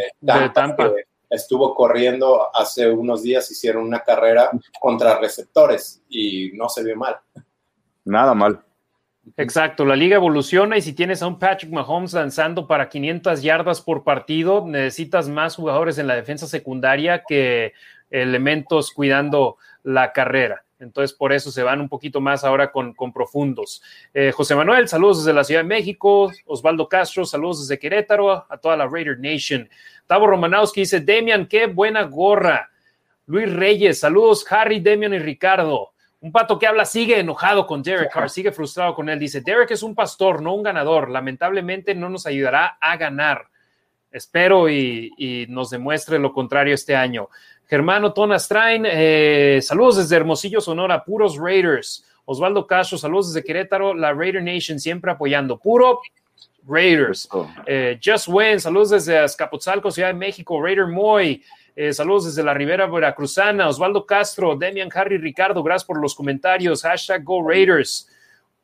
Tampa, Que estuvo corriendo hace unos días, hicieron una carrera contra receptores y no se vio mal. Nada mal. Exacto, la liga evoluciona y si tienes a un Patrick Mahomes lanzando para 500 yardas por partido, necesitas más jugadores en la defensa secundaria que elementos cuidando la carrera. Entonces, por eso se van un poquito más ahora con, profundos. Eh, José Manuel, saludos desde la Ciudad de México. Osvaldo Castro, saludos desde Querétaro, a toda la Raider Nation. Tavo Romanowski dice, Demian, qué buena gorra. Luis Reyes, saludos, Harry, Demian y Ricardo. Un pato que habla sigue enojado con Derek Carr, sigue frustrado con él. Dice, Derek es un pastor, no un ganador. Lamentablemente no nos ayudará a ganar. Espero y nos demuestre lo contrario este año. Germano Tonastrain, eh, saludos desde Hermosillo, Sonora, puros Raiders. Osvaldo Castro, saludos desde Querétaro, la Raider Nation siempre apoyando. Puro Raiders. Eh, Just Wayne, saludos desde Azcapotzalco, Ciudad de México. Raider Moy, eh, saludos desde la Ribera Veracruzana. Osvaldo Castro, Demian Harry Ricardo, gracias por los comentarios. Hashtag Go Raiders.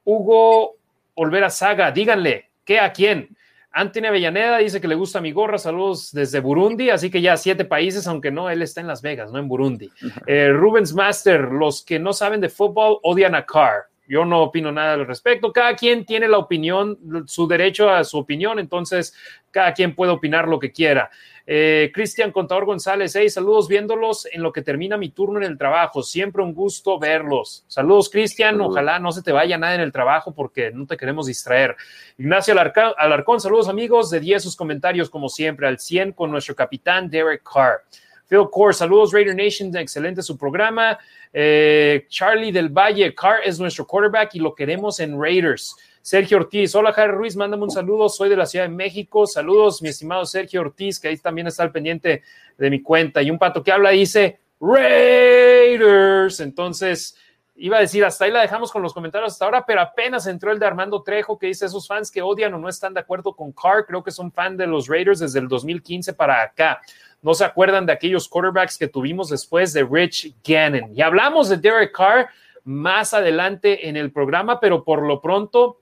Hugo Olvera Saga, díganle, ¿qué a quién? Anthony Avellaneda dice que le gusta mi gorra, saludos desde Burundi, así que ya siete países, aunque no, él está en Las Vegas, no en Burundi. Eh, Rubens Master, los que no saben de fútbol odian a Carr. Yo no opino nada al respecto. Cada quien tiene la opinión, su derecho a su opinión, entonces cada quien puede opinar lo que quiera. Eh, Cristian Contador González, hey, saludos viéndolos en lo que termina mi turno en el trabajo. Siempre un gusto verlos. Saludos, Cristian. Ojalá no se te vaya nada en el trabajo porque no te queremos distraer. Ignacio Alarcón, saludos amigos. De 10 sus comentarios, como siempre, al 100 con nuestro capitán Derek Carr. Phil Core, saludos Raider Nation, excelente su programa. Eh, Charlie del Valle, Carr es nuestro quarterback y lo queremos en Raiders. Sergio Ortiz, hola Javier Ruiz, mándame un saludo, soy de la Ciudad de México, saludos mi estimado Sergio Ortiz, que ahí también está al pendiente de mi cuenta, y un pato que habla dice Raiders, entonces iba a decir, hasta ahí la dejamos con los comentarios hasta ahora, pero apenas entró el de Armando Trejo, que dice esos fans que odian o no están de acuerdo con Carr, creo que son fan de los Raiders desde el 2015 para acá. No se acuerdan de aquellos quarterbacks que tuvimos después de Rich Gannon. Y hablamos de Derek Carr más adelante en el programa, pero por lo pronto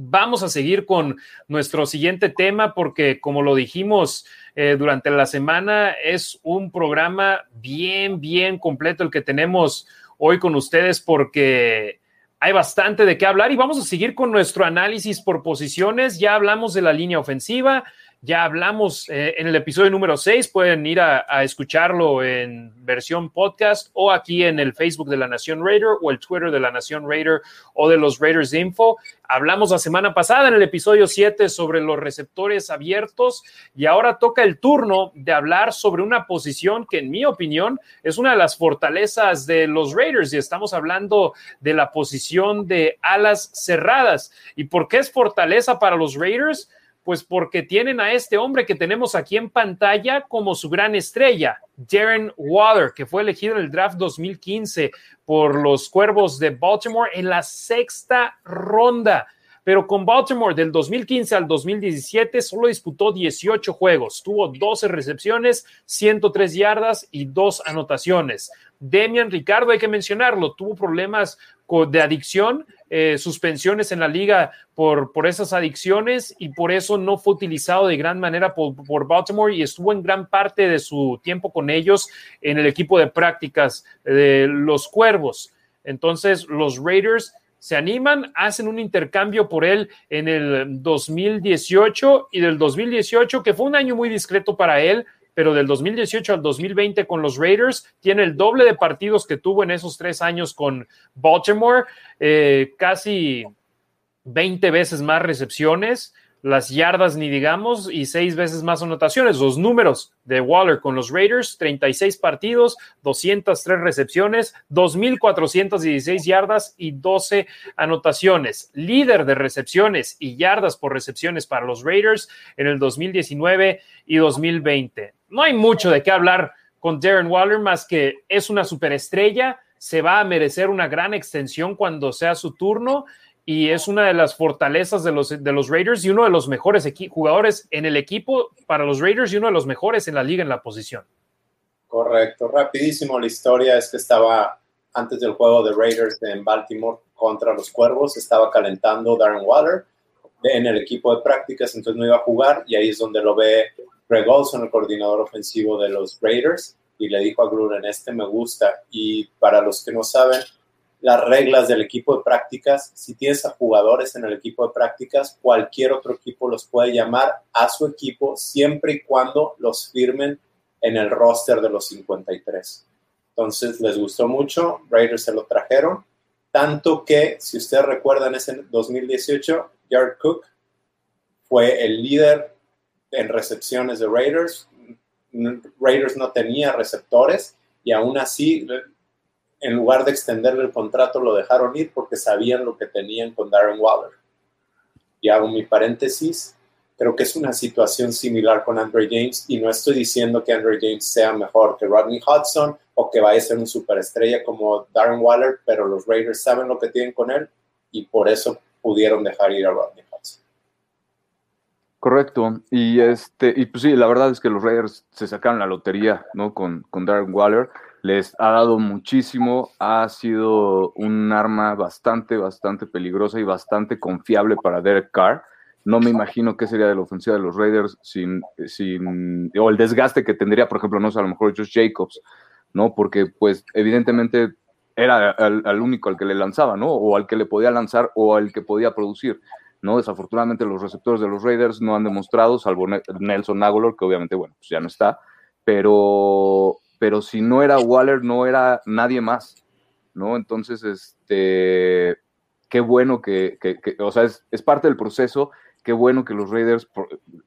Vamos a seguir con nuestro siguiente tema porque, como lo dijimos eh, durante la semana, es un programa bien, bien completo el que tenemos hoy con ustedes porque hay bastante de qué hablar y vamos a seguir con nuestro análisis por posiciones. Ya hablamos de la línea ofensiva, ya hablamos eh, en el episodio número 6, pueden ir a, escucharlo en versión podcast o aquí en el Facebook de la Nación Raider o el Twitter de la Nación Raider o de los Raiders Info. Hablamos la semana pasada en el episodio 7 sobre los receptores abiertos y ahora toca el turno de hablar sobre una posición que en mi opinión es una de las fortalezas de los Raiders y estamos hablando de la posición de alas cerradas. ¿Y por qué es fortaleza para los Raiders? Pues porque tienen a este hombre que tenemos aquí en pantalla como su gran estrella, Darren Waller, que fue elegido en el draft 2015 por los Cuervos de Baltimore en la sexta ronda. Pero con Baltimore del 2015 al 2017 solo disputó 18 juegos, tuvo 12 recepciones, 103 yardas y dos anotaciones. Demian Ricardo, hay que mencionarlo, tuvo problemas de adicción, eh, suspensiones en la liga por, por esas adicciones y por eso no fue utilizado de gran manera por, por, Baltimore y estuvo en gran parte de su tiempo con ellos en el equipo de prácticas de los Cuervos. Entonces, los Raiders se animan, hacen un intercambio por él en el 2018 y del 2018, que fue un año muy discreto para él, pero del 2018 al 2020 con los Raiders tiene el doble de partidos que tuvo en esos tres años con Baltimore, eh, casi 20 veces más recepciones, las yardas ni digamos, y seis veces más anotaciones. Los números de Waller con los Raiders, 36 partidos, 203 recepciones, 2.416 yardas y 12 anotaciones. Líder de recepciones y yardas por recepciones para los Raiders en el 2019 y 2020 no hay mucho de qué hablar con Darren Waller más que es una superestrella, se va a merecer una gran extensión cuando sea su turno y es una de las fortalezas de los, de los Raiders y uno de los mejores jugadores en el equipo para los Raiders y uno de los mejores en la liga en la posición. Correcto, rapidísimo la historia es que estaba antes del juego de Raiders en Baltimore contra los Cuervos, estaba calentando Darren Waller en el equipo de prácticas, entonces no iba a jugar y ahí es donde lo ve Greg Olson, el coordinador ofensivo de los Raiders, y le dijo a Gruden, este me gusta. Y para los que no saben, las reglas del equipo de prácticas, si tienes a jugadores en el equipo de prácticas, cualquier otro equipo los puede llamar a su equipo siempre y cuando los firmen en el roster de los 53. Entonces les gustó mucho, Raiders se lo trajeron, tanto que, si ustedes recuerdan, ese 2018, Jared Cook fue el líder en recepciones de Raiders. Raiders no tenía receptores y aún así, en lugar de extenderle el contrato, lo dejaron ir porque sabían lo que tenían con Darren Waller. Y hago mi paréntesis. Creo que es una situación similar con Andre James y no estoy diciendo que Andre James sea mejor que Rodney Hudson o que vaya a ser un superestrella como Darren Waller, pero los Raiders saben lo que tienen con él y por eso pudieron dejar ir a Rodney. Correcto. Y este, y pues sí, la verdad es que los Raiders se sacaron la lotería, ¿no? Con, con Darren Waller. Les ha dado muchísimo. Ha sido un arma bastante, bastante peligrosa y bastante confiable para Derek Carr. No me imagino qué sería de la ofensiva de los Raiders sin, sin, o el desgaste que tendría, por ejemplo, no sé, a lo mejor Josh Jacobs, ¿no? Porque, pues, evidentemente era al, único al que le lanzaba, ¿no? O al que le podía lanzar o al que podía producir. ¿No? Desafortunadamente los receptores de los Raiders no han demostrado, salvo Nelson Aguilar, que obviamente, bueno, pues ya no está, pero, pero si no era Waller, no era nadie más, ¿no? Entonces, este, qué bueno que, o sea, es, parte del proceso, qué bueno que los Raiders,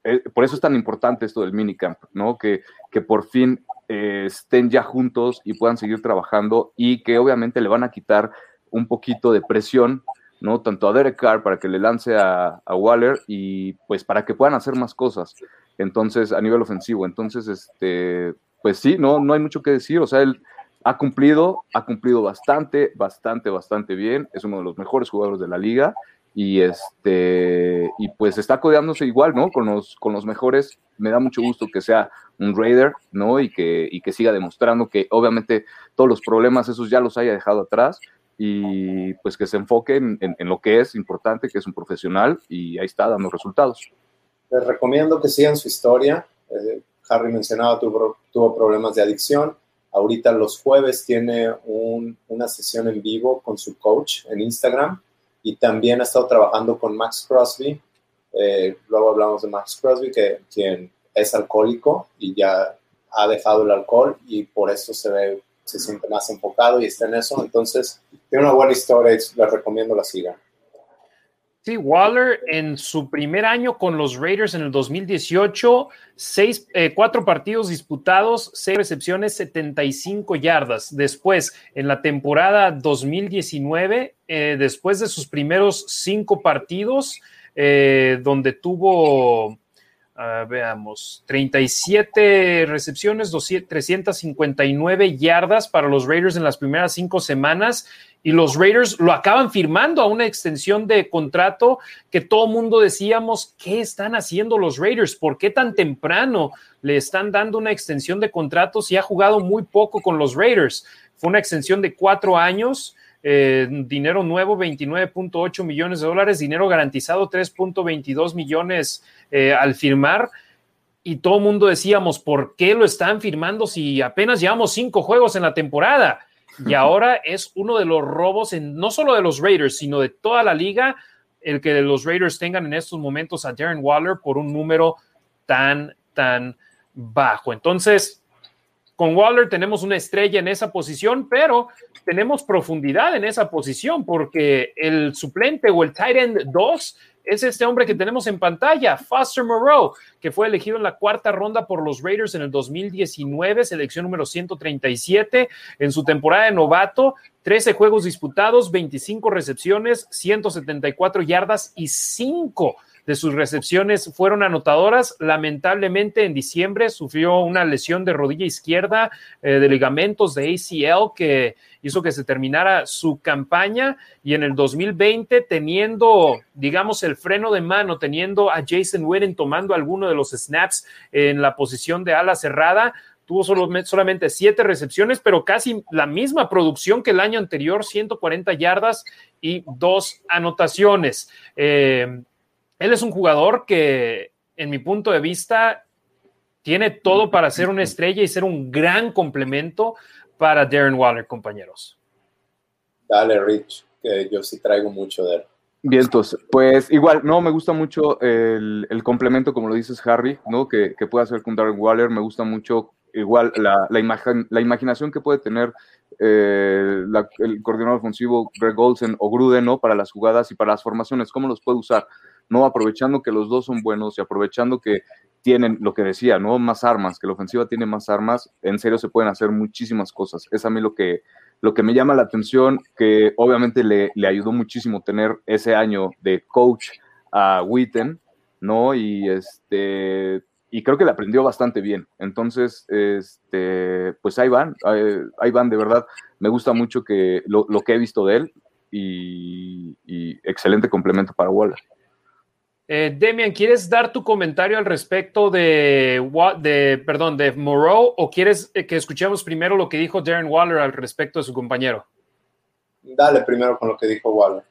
eh, por, eso es tan importante esto del minicamp, ¿no? Que, que por fin eh, estén ya juntos y puedan seguir trabajando y que obviamente le van a quitar un poquito de presión ¿no? Tanto a Derek Carr para que le lance a, Waller y pues para que puedan hacer más cosas. Entonces, a nivel ofensivo. Entonces, este, pues sí, no, no hay mucho que decir. O sea, él ha cumplido, ha cumplido bastante, bastante, bastante bien. Es uno de los mejores jugadores de la liga. Y este, y pues está codeándose igual, ¿no? Con los, con los mejores. Me da mucho gusto que sea un Raider, ¿no? Y que, y que siga demostrando que obviamente todos los problemas esos ya los haya dejado atrás y pues que se enfoque en, lo que es importante, que es un profesional y ahí está dando resultados. Les recomiendo que sigan su historia. Eh, Harry mencionaba tuvo, tuvo problemas de adicción. Ahorita los jueves tiene una sesión en vivo con su coach en Instagram y también ha estado trabajando con Max Crosby Eh, luego hablamos de Max Crosby, que, quien es alcohólico y ya ha dejado el alcohol y por eso se ve, se siente más enfocado y está en eso. Entonces, tiene una buena historia les recomiendo la sigan. Sí, Waller en su primer año con los Raiders en el 2018, seis, eh, cuatro partidos disputados, seis recepciones, 75 yardas. Después, en la temporada 2019, eh, después de sus primeros cinco partidos, eh, donde tuvo, veamos, 37 recepciones, 359 yardas para los Raiders en las primeras cinco semanas y los Raiders lo acaban firmando a una extensión de contrato que todo mundo decíamos, ¿qué están haciendo los Raiders? ¿Por qué tan temprano le están dando una extensión de contrato si ha jugado muy poco con los Raiders? Fue una extensión de cuatro años, eh, dinero nuevo 29.8 millones de dólares, dinero garantizado 3.22 millones eh, al firmar. Y todo el mundo decíamos, ¿por qué lo están firmando si apenas llevamos cinco juegos en la temporada? Y ahora es uno de los robos, en, no solo de los Raiders, sino de toda la liga, el que los Raiders tengan en estos momentos a Darren Waller por un número tan, tan bajo. Entonces, con Waller tenemos una estrella en esa posición, pero tenemos profundidad en esa posición porque el suplente o el tight end 2 es este hombre que tenemos en pantalla, Foster Moreau, que fue elegido en la cuarta ronda por los Raiders en el 2019, selección número 137, en su temporada de novato, 13 juegos disputados, 25 recepciones, 174 yardas y 5 de sus recepciones fueron anotadoras. Lamentablemente en diciembre sufrió una lesión de rodilla izquierda, eh, de ligamentos de ACL que hizo que se terminara su campaña y en el 2020 teniendo, digamos, el freno de mano, teniendo a Jason Witten tomando alguno de los snaps en la posición de ala cerrada, tuvo solamente siete recepciones, pero casi la misma producción que el año anterior, 140 yardas y dos anotaciones. Eh, él es un jugador que, en mi punto de vista, tiene todo para ser una estrella y ser un gran complemento para Darren Waller, compañeros. Dale, Rich, que yo sí traigo mucho de él. Bien, entonces, pues igual, no, me gusta mucho el, complemento, como lo dices, Harry, ¿no? Que, que puede hacer con Darren Waller. Me gusta mucho igual la, la, imagen, la imaginación que puede tener eh, el coordinador ofensivo Greg Olsen o Gruden, ¿no? Para las jugadas y para las formaciones, cómo los puede usar, ¿no? Aprovechando que los dos son buenos y aprovechando que tienen lo que decía, ¿no? Más armas, que la ofensiva tiene más armas, en serio se pueden hacer muchísimas cosas. Es a mí lo que, lo que me llama la atención, que obviamente le, le ayudó muchísimo tener ese año de coach a Witten, ¿no? Y este y creo que le aprendió bastante bien. Entonces, este, pues ahí van, ahí, van, de verdad. Me gusta mucho que lo, lo que he visto de él y, y excelente complemento para Waller. Eh, Demian, ¿quieres dar tu comentario al respecto de, de, perdón, de Moreau o quieres eh, que escuchemos primero lo que dijo Darren Waller al respecto de su compañero? Dale primero con lo que dijo Waller.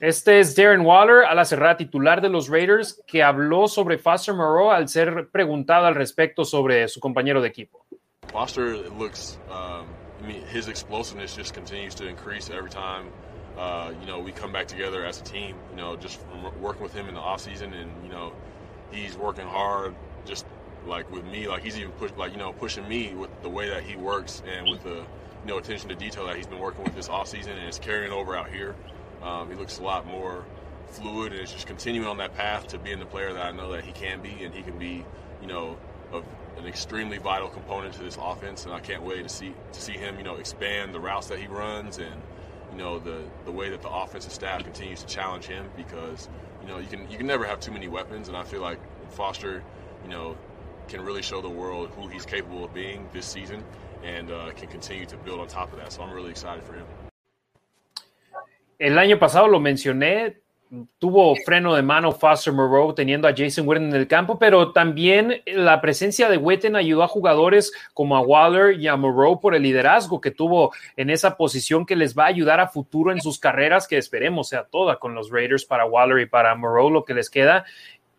Este es Darren Waller, a la cerrada titular de los Raiders, que habló sobre Foster Moreau al ser preguntado al respecto sobre su compañero de equipo. Foster looks, um, I mean, his explosiveness just continues to increase every time uh, you know, we come back together as a team, you know, just working with him in the off season and, you know, he's working hard just like with me, like he's even push, like, you know, pushing me with the way that he works and with the, you know, attention to detail that he's been working with this off season and it's carrying over out here. Um, he looks a lot more fluid and it's just continuing on that path to being the player that I know that he can be and he can be, you know, an extremely vital component to this offense and I can't wait to see to see him, you know, expand the routes that he runs and you know the the way that the offensive staff continues to challenge him because you know you can you can never have too many weapons, and I feel like Foster, you know, can really show the world who he's capable of being this season, and uh, can continue to build on top of that. So I'm really excited for him. El año pasado lo mencioné, tuvo freno de mano Foster Moreau teniendo a Jason Witten en el campo, pero también la presencia de Witten ayudó a jugadores como a Waller y a Moreau por el liderazgo que tuvo en esa posición que les va a ayudar a futuro en sus carreras, que esperemos sea toda con los Raiders para Waller y para Moreau lo que les queda.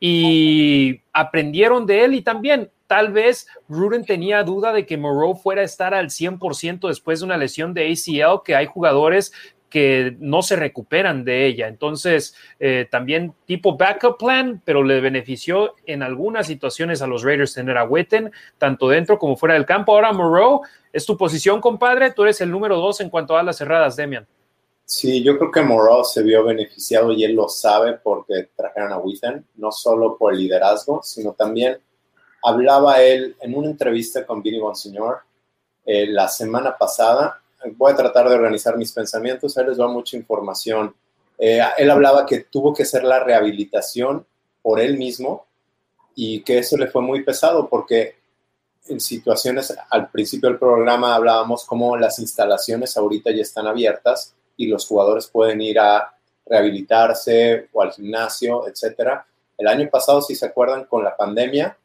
Y aprendieron de él y también tal vez Ruden tenía duda de que Moreau fuera a estar al 100% después de una lesión de ACL, que hay jugadores que no se recuperan de ella. Entonces, eh, también tipo backup plan, pero le benefició en algunas situaciones a los Raiders tener a Witten, tanto dentro como fuera del campo. Ahora, Moreau, es tu posición, compadre. Tú eres el número dos en cuanto a las cerradas, Demian. Sí, yo creo que Moreau se vio beneficiado y él lo sabe porque trajeron a Witten, no solo por el liderazgo, sino también hablaba él en una entrevista con Vinny Bonsignor eh, la semana pasada voy a tratar de organizar mis pensamientos, él les va mucha información. Eh, él hablaba que tuvo que hacer la rehabilitación por él mismo y que eso le fue muy pesado porque en situaciones, al principio del programa hablábamos como las instalaciones ahorita ya están abiertas y los jugadores pueden ir a rehabilitarse o al gimnasio, etcétera. El año pasado, si se acuerdan, con la pandemia,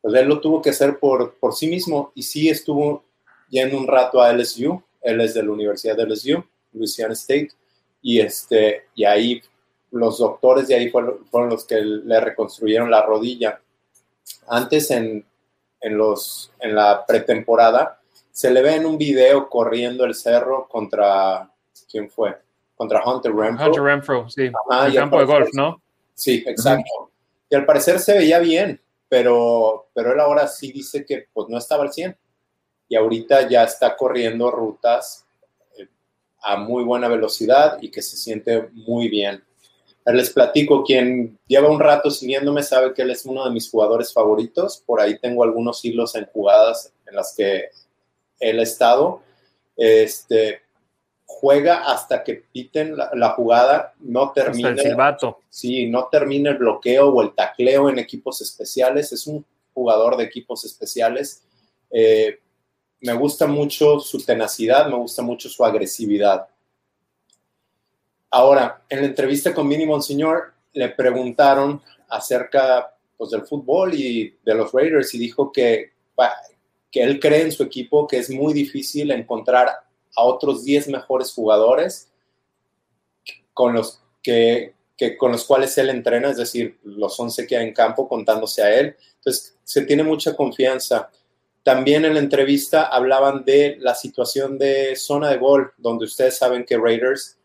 pues él lo tuvo que hacer por, por sí mismo y sí estuvo yendo un rato a LSU él es de la Universidad de LSU, Louisiana State, y, este, y ahí los doctores de ahí fueron, los que le reconstruyeron la rodilla. Antes en, en, los, en la pretemporada se le ve en un video corriendo el cerro contra, ¿quién fue? Contra Hunter Renfro. Hunter Renfro, sí. el campo de golf, ¿no? Sí, exacto. Y al parecer se veía bien, pero, pero él ahora sí dice que pues no estaba al 100 y ahorita ya está corriendo rutas eh, a muy buena velocidad y que se siente muy bien. Les platico, quien lleva un rato siguiéndome sabe que él es uno de mis jugadores favoritos. Por ahí tengo algunos hilos en jugadas en las que él ha estado. Este, juega hasta que piten la, jugada, no termina. el silbato. Sí, no termina el bloqueo o el tacleo en equipos especiales. Es un jugador de equipos especiales. Eh, me gusta mucho su tenacidad, me gusta mucho su agresividad. Ahora, en la entrevista con Vinny Monseñor, le preguntaron acerca pues, del fútbol y de los Raiders y dijo que, que él cree en su equipo que es muy difícil encontrar a otros 10 mejores jugadores con los que, que, con los cuales él entrena, es decir, los 11 que hay en campo contándose a él. Entonces, se tiene mucha confianza. También en la entrevista hablaban de la situación de zona de gol, donde ustedes saben que Raiders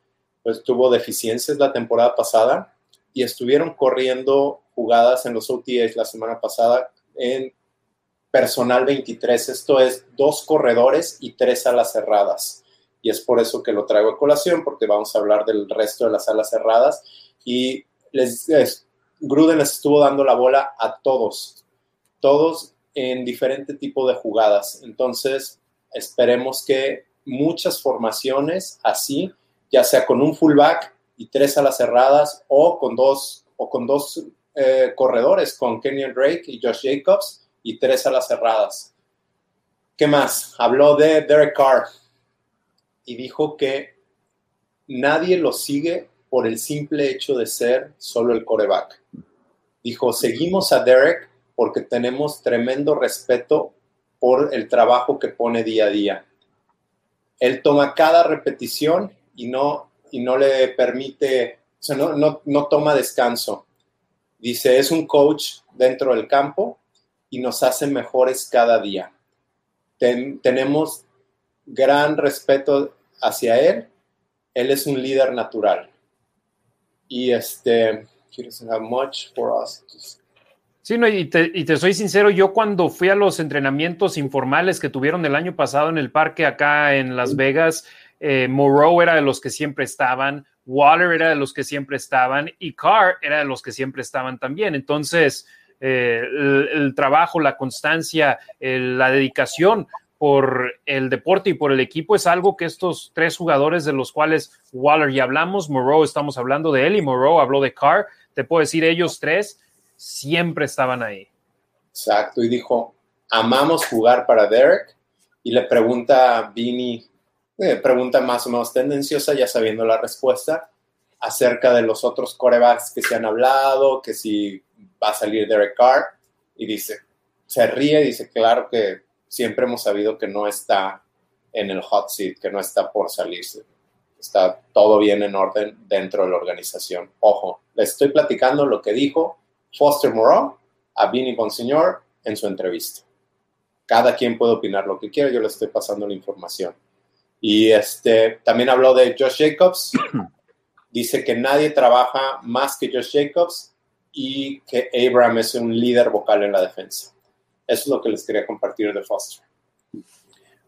pues, tuvo deficiencias la temporada pasada y estuvieron corriendo jugadas en los OTAs la semana pasada en personal 23. Esto es dos corredores y tres alas cerradas. Y es por eso que lo traigo a colación, porque vamos a hablar del resto de las alas cerradas. Y les, Gruden les estuvo dando la bola a todos. Todos en diferente tipo de jugadas. Entonces, esperemos que muchas formaciones así, ya sea con un fullback y tres alas cerradas o con dos, o con dos eh, corredores, con Kenyon Drake y Josh Jacobs y tres alas cerradas. ¿Qué más? Habló de Derek Carr y dijo que nadie lo sigue por el simple hecho de ser solo el coreback. Dijo, seguimos a Derek porque tenemos tremendo respeto por el trabajo que pone día a día. Él toma cada repetición y no, y no le permite, o sea, no, no, no toma descanso. Dice, es un coach dentro del campo y nos hace mejores cada día. tenemos gran respeto hacia él. Él es un líder natural. Y este, he doesn't much for us. Sí, no, y, te, y te soy sincero, yo cuando fui a los entrenamientos informales que tuvieron el año pasado en el parque acá en Las Vegas, eh, Moreau era de los que siempre estaban, Waller era de los que siempre estaban y Carr era de los que siempre estaban también. Entonces, eh, el, trabajo, la constancia, la dedicación por el deporte y por el equipo es algo que estos tres jugadores de los cuales Waller ya hablamos, Moreau estamos hablando de él y Moreau habló de Carr, te puedo decir ellos tres siempre estaban ahí. Exacto, y dijo, amamos jugar para Derek, y le pregunta a Vini, eh, pregunta más o menos tendenciosa, ya sabiendo la respuesta, acerca de los otros corebacks que se han hablado, que si va a salir Derek Carr, y dice, se ríe y dice, claro que siempre hemos sabido que no está en el hot seat, que no está por salirse. Está todo bien en orden dentro de la organización. Ojo, le estoy platicando lo que dijo Foster Moreau a Vinny Bonsignor en su entrevista. Cada quien puede opinar lo que quiera, yo le estoy pasando la información. Y este, también habló de Josh Jacobs. Dice que nadie trabaja más que Josh Jacobs y que Abraham es un líder vocal en la defensa. Eso es lo que les quería compartir de Foster.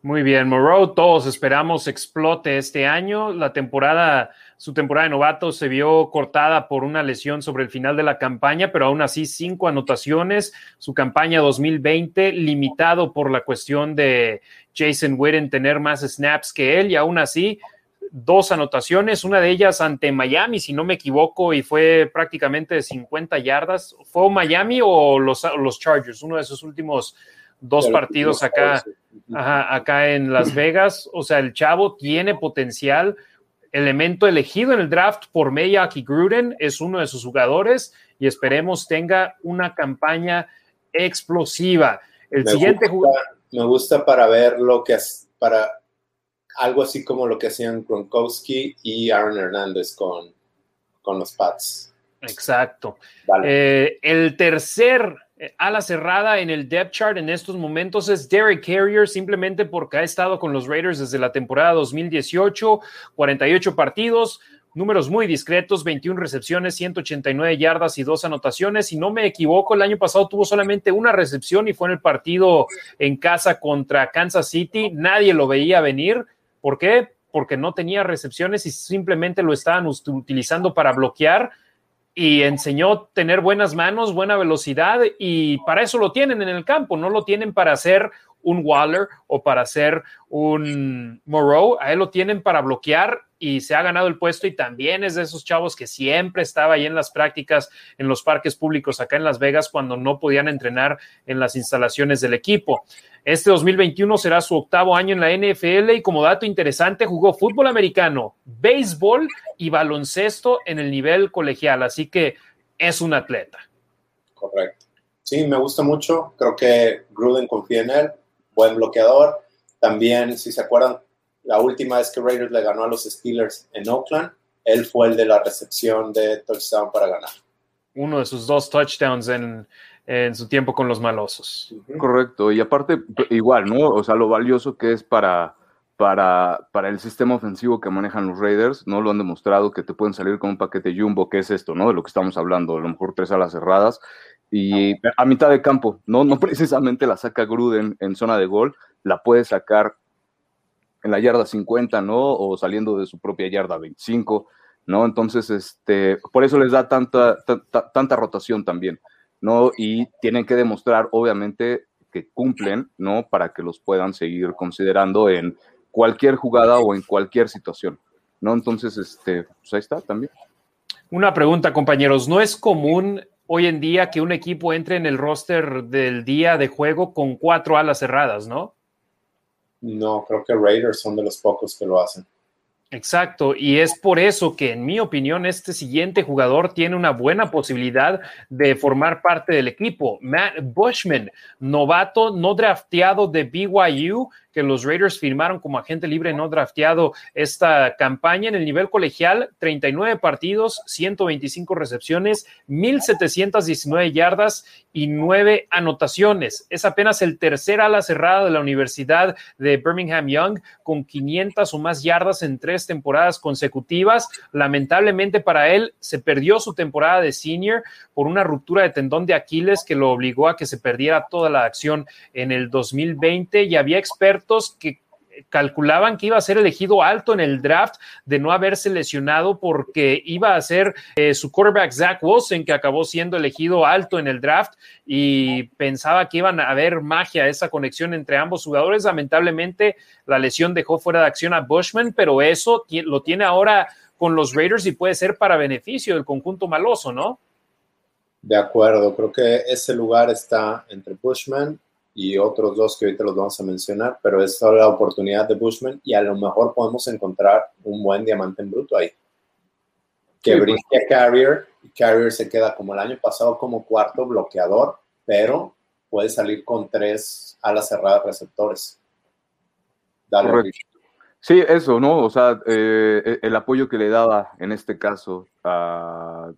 Muy bien, Moreau, todos esperamos explote este año. La temporada, su temporada de novato se vio cortada por una lesión sobre el final de la campaña, pero aún así cinco anotaciones. Su campaña 2020 limitado por la cuestión de Jason Witten tener más snaps que él y aún así dos anotaciones, una de ellas ante Miami, si no me equivoco, y fue prácticamente de 50 yardas. ¿Fue Miami o los, los Chargers? Uno de esos últimos dos partidos acá, acá en Las Vegas. O sea, el chavo tiene potencial. Elemento elegido en el draft por Mayak y Gruden es uno de sus jugadores y esperemos tenga una campaña explosiva. El siguiente jugador. Me gusta para ver lo que es, para algo así como lo que hacían Gronkowski y Aaron Hernández con, con los Pats. Exacto. Eh, el tercer ala cerrada en el depth chart en estos momentos es Derek Carrier, simplemente porque ha estado con los Raiders desde la temporada 2018, 48 partidos, números muy discretos, 21 recepciones, 189 yardas y dos anotaciones. Si no me equivoco, el año pasado tuvo solamente una recepción y fue en el partido en casa contra Kansas City. Nadie lo veía venir. ¿Por qué? Porque no tenía recepciones y simplemente lo estaban utilizando para bloquear y enseñó tener buenas manos, buena velocidad y para eso lo tienen en el campo, no lo tienen para hacer un Waller o para hacer un Moreau, a él lo tienen para bloquear y se ha ganado el puesto y también es de esos chavos que siempre estaba ahí en las prácticas en los parques públicos acá en Las Vegas cuando no podían entrenar en las instalaciones del equipo. Este 2021 será su octavo año en la NFL y como dato interesante jugó fútbol americano, béisbol y baloncesto en el nivel colegial, así que es un atleta. Correcto. Sí, me gusta mucho. Creo que Gruden confía en él. Buen bloqueador. También, si se acuerdan, la última vez que Raiders le ganó a los Steelers en Oakland, él fue el de la recepción de touchdown para ganar. Uno de sus dos touchdowns en, en su tiempo con los malosos. Correcto, y aparte, igual, ¿no? O sea, lo valioso que es para, para, para el sistema ofensivo que manejan los Raiders, ¿no? Lo han demostrado que te pueden salir con un paquete jumbo, que es esto, ¿no? De lo que estamos hablando, a lo mejor tres alas cerradas, y a mitad de campo, ¿no? No precisamente la saca Gruden en zona de gol, la puede sacar en la yarda 50, ¿no? O saliendo de su propia yarda 25, ¿no? Entonces, este, por eso les da tanta, tanta rotación también. ¿no? Y tienen que demostrar, obviamente, que cumplen, ¿no? Para que los puedan seguir considerando en cualquier jugada o en cualquier situación, ¿no? Entonces, este, pues ahí está también. Una pregunta, compañeros. ¿No es común hoy en día que un equipo entre en el roster del día de juego con cuatro alas cerradas, no? No, creo que Raiders son de los pocos que lo hacen. Exacto, y es por eso que en mi opinión este siguiente jugador tiene una buena posibilidad de formar parte del equipo. Matt Bushman, novato no drafteado de BYU, que los Raiders firmaron como agente libre no drafteado esta campaña en el nivel colegial, 39 partidos, 125 recepciones, 1719 yardas y 9 anotaciones. Es apenas el tercer ala cerrada de la Universidad de Birmingham Young con 500 o más yardas en tres temporadas consecutivas. Lamentablemente para él se perdió su temporada de senior por una ruptura de tendón de Aquiles que lo obligó a que se perdiera toda la acción en el 2020 y había expertos que calculaban que iba a ser elegido alto en el draft de no haberse lesionado porque iba a ser eh, su quarterback Zach Wilson que acabó siendo elegido alto en el draft y pensaba que iban a haber magia, esa conexión entre ambos jugadores. Lamentablemente la lesión dejó fuera de acción a Bushman, pero eso lo tiene ahora con los Raiders y puede ser para beneficio del conjunto maloso, ¿no? De acuerdo, creo que ese lugar está entre Bushman y otros dos que ahorita los vamos a mencionar, pero es la oportunidad de Bushman y a lo mejor podemos encontrar un buen diamante en bruto ahí. Que brinque a Carrier y Carrier se queda como el año pasado como cuarto bloqueador, pero puede salir con tres alas cerradas receptores. Dale. Sí, eso, ¿no? O sea, eh, el apoyo que le daba en este caso a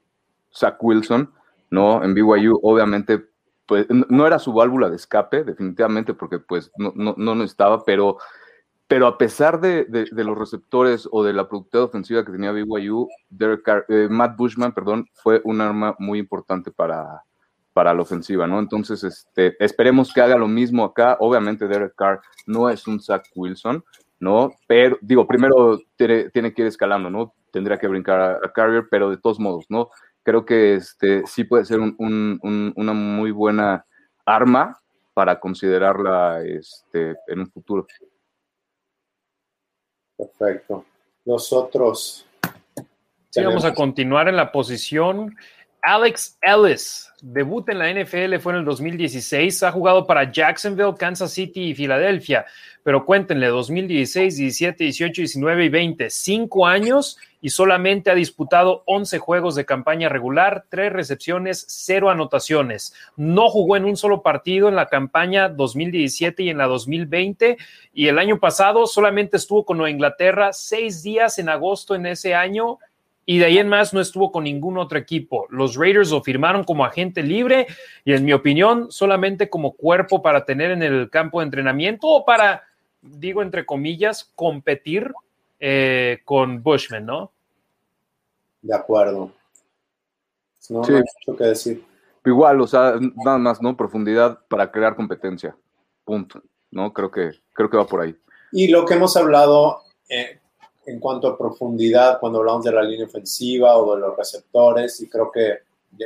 Zach Wilson, ¿no? En BYU, obviamente pues no era su válvula de escape, definitivamente, porque pues no, no, no estaba, pero pero a pesar de, los receptores o de la productividad ofensiva que tenía BYU, eh, Matt Bushman, perdón, fue un arma muy importante para, para la ofensiva, ¿no? Entonces, este, esperemos que haga lo mismo acá. Obviamente, Derek Carr no es un Zach Wilson, ¿no? Pero, digo, primero tiene, que ir escalando, ¿no? Tendría que brincar a, Carrier, pero de todos modos, ¿no? Creo que este, sí puede ser una muy buena arma para considerarla este, en un futuro. Perfecto. Nosotros. Sí, vamos a continuar en la posición. Alex Ellis, debut en la NFL fue en el 2016, ha jugado para Jacksonville, Kansas City y Filadelfia, pero cuéntenle, 2016, 17, 18, 19 y 20, cinco años y solamente ha disputado 11 juegos de campaña regular, tres recepciones, cero anotaciones. No jugó en un solo partido en la campaña 2017 y en la 2020 y el año pasado solamente estuvo con Inglaterra seis días en agosto en ese año y de ahí en más no estuvo con ningún otro equipo. Los Raiders lo firmaron como agente libre y en mi opinión solamente como cuerpo para tener en el campo de entrenamiento o para, digo entre comillas, competir eh, con Bushman, ¿no? De acuerdo. No, hay mucho que decir. Igual, o sea, nada más, ¿no? Profundidad para crear competencia. Punto. ¿No? Creo que, creo que va por ahí. Y lo que hemos hablado eh, en cuanto a profundidad, cuando hablamos de la línea ofensiva o de los receptores, y creo que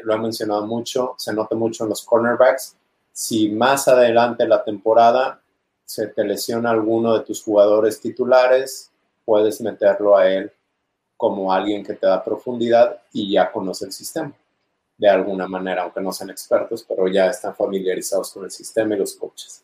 lo he mencionado mucho, se nota mucho en los cornerbacks. Si más adelante en la temporada se te lesiona alguno de tus jugadores titulares, puedes meterlo a él como alguien que te da profundidad y ya conoce el sistema de alguna manera, aunque no sean expertos, pero ya están familiarizados con el sistema y los coaches.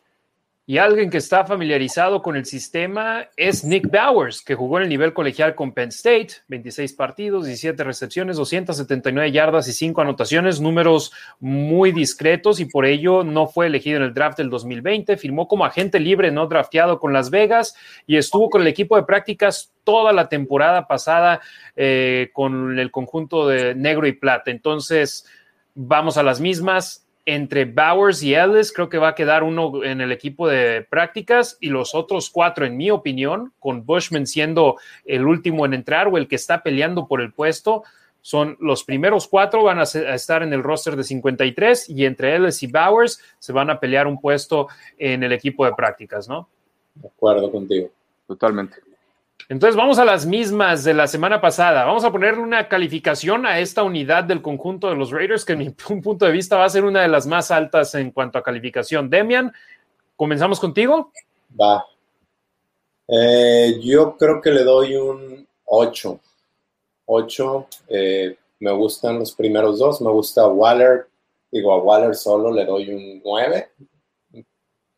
Y alguien que está familiarizado con el sistema es Nick Bowers, que jugó en el nivel colegial con Penn State, 26 partidos, 17 recepciones, 279 yardas y 5 anotaciones, números muy discretos y por ello no fue elegido en el draft del 2020. Firmó como agente libre no drafteado con Las Vegas y estuvo con el equipo de prácticas toda la temporada pasada eh, con el conjunto de negro y plata. Entonces, vamos a las mismas entre Bowers y Ellis, creo que va a quedar uno en el equipo de prácticas y los otros cuatro, en mi opinión, con Bushman siendo el último en entrar o el que está peleando por el puesto, son los primeros cuatro van a, estar en el roster de 53 y entre Ellis y Bowers se van a pelear un puesto en el equipo de prácticas, ¿no? De acuerdo contigo. Totalmente. Entonces vamos a las mismas de la semana pasada. Vamos a ponerle una calificación a esta unidad del conjunto de los Raiders, que en mi punto de vista va a ser una de las más altas en cuanto a calificación. Demian, comenzamos contigo. Va. Eh, yo creo que le doy un 8. 8. Eh, me gustan los primeros dos. Me gusta Waller. Digo, a Waller solo le doy un 9.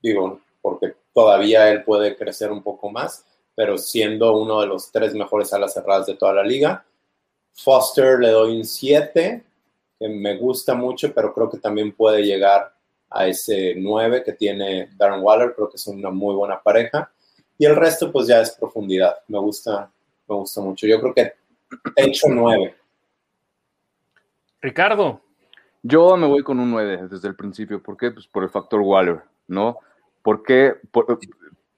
Digo, porque todavía él puede crecer un poco más pero siendo uno de los tres mejores alas cerradas de toda la liga. Foster le doy un 7, que me gusta mucho, pero creo que también puede llegar a ese 9 que tiene Darren Waller, creo que es una muy buena pareja. Y el resto pues ya es profundidad, me gusta, me gusta mucho. Yo creo que he hecho 9. Ricardo. Yo me voy con un 9 desde el principio. ¿Por qué? Pues por el factor Waller, ¿no? Porque por,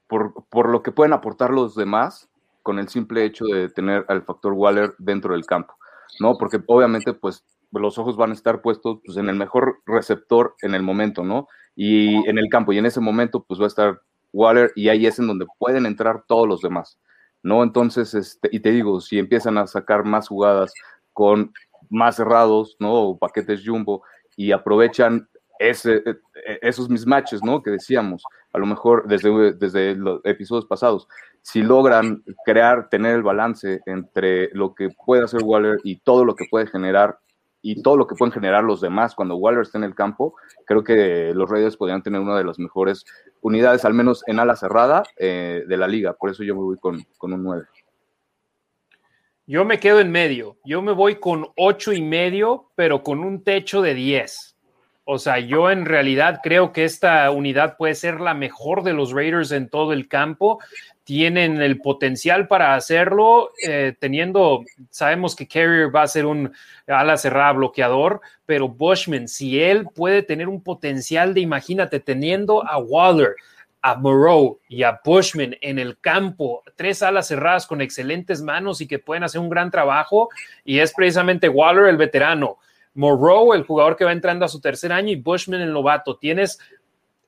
por, lo que pueden aportar los demás con el simple hecho de tener al factor Waller dentro del campo, ¿no? Porque obviamente, pues, los ojos van a estar puestos pues, en el mejor receptor en el momento, ¿no? Y en el campo, y en ese momento, pues va a estar Waller, y ahí es en donde pueden entrar todos los demás, ¿no? Entonces, este, y te digo, si empiezan a sacar más jugadas con más cerrados, ¿no? Paquetes jumbo, y aprovechan ese, e, e, esos mismatches, ¿no? Que decíamos, a lo mejor desde, desde los episodios pasados, si logran crear, tener el balance entre lo que puede hacer Waller y todo lo que puede generar y todo lo que pueden generar los demás cuando Waller esté en el campo, creo que los Raiders podrían tener una de las mejores unidades, al menos en ala cerrada, eh, de la liga. Por eso yo me voy con, con un 9. Yo me quedo en medio. Yo me voy con ocho y medio, pero con un techo de 10. O sea, yo en realidad creo que esta unidad puede ser la mejor de los Raiders en todo el campo. Tienen el potencial para hacerlo, eh, teniendo, sabemos que Carrier va a ser un ala cerrada bloqueador, pero Bushman, si él puede tener un potencial de, imagínate, teniendo a Waller, a Moreau y a Bushman en el campo, tres alas cerradas con excelentes manos y que pueden hacer un gran trabajo, y es precisamente Waller el veterano, Moreau el jugador que va entrando a su tercer año y Bushman el novato. Tienes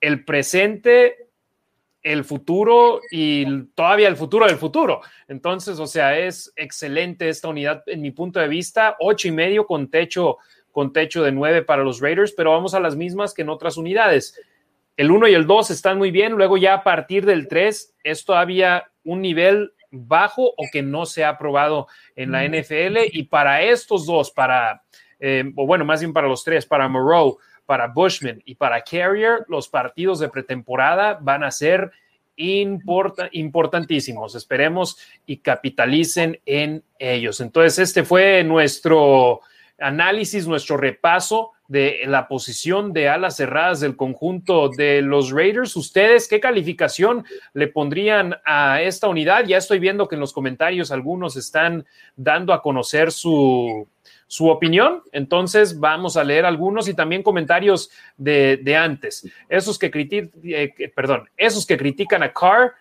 el presente, el futuro y todavía el futuro del futuro. Entonces, o sea, es excelente esta unidad en mi punto de vista, ocho y medio con techo con techo de nueve para los Raiders, pero vamos a las mismas que en otras unidades. El 1 y el 2 están muy bien, luego ya a partir del 3 es todavía un nivel bajo o que no se ha aprobado en la NFL y para estos dos, para, eh, o bueno, más bien para los tres, para Moreau, para Bushman y para Carrier, los partidos de pretemporada van a ser importantísimos. Esperemos y capitalicen en ellos. Entonces, este fue nuestro análisis, nuestro repaso de la posición de alas cerradas del conjunto de los Raiders. ¿Ustedes qué calificación le pondrían a esta unidad? Ya estoy viendo que en los comentarios algunos están dando a conocer su, su opinión. Entonces vamos a leer algunos y también comentarios de, antes. Esos que, eh, perdón, esos que critican a Carr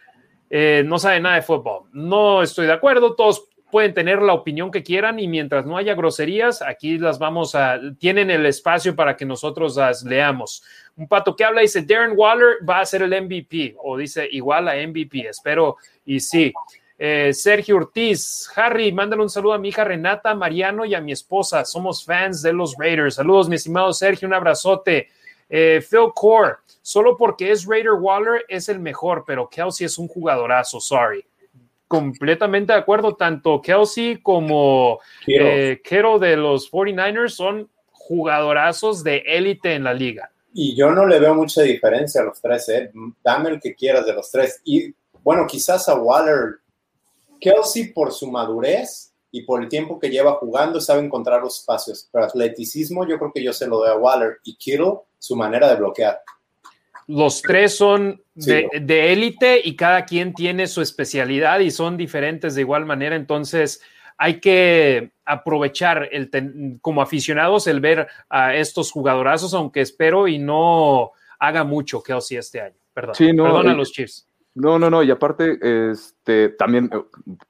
eh, no saben nada de fútbol. No estoy de acuerdo. Todos pueden tener la opinión que quieran y mientras no haya groserías, aquí las vamos a, tienen el espacio para que nosotros las leamos. Un pato que habla dice, Darren Waller va a ser el MVP o dice igual a MVP, espero y sí. Eh, Sergio Ortiz, Harry, mándale un saludo a mi hija Renata, Mariano y a mi esposa. Somos fans de los Raiders. Saludos, mi estimado Sergio, un abrazote. Eh, Phil Core, solo porque es Raider Waller es el mejor, pero Kelsey es un jugadorazo, sorry completamente de acuerdo. Tanto Kelsey como Kero eh, de los 49ers son jugadorazos de élite en la liga. Y yo no le veo mucha diferencia a los tres, ¿eh? Dame el que quieras de los tres. Y bueno, quizás a Waller, Kelsey por su madurez y por el tiempo que lleva jugando sabe encontrar los espacios. Pero atleticismo yo creo que yo se lo doy a Waller y Kittle su manera de bloquear los tres son de élite y cada quien tiene su especialidad y son diferentes de igual manera. Entonces, hay que aprovechar el como aficionados el ver a estos jugadorazos, aunque espero y no haga mucho Kelsey este año. Perdón, perdón a los Chiefs. No, no, no, y aparte, este, también,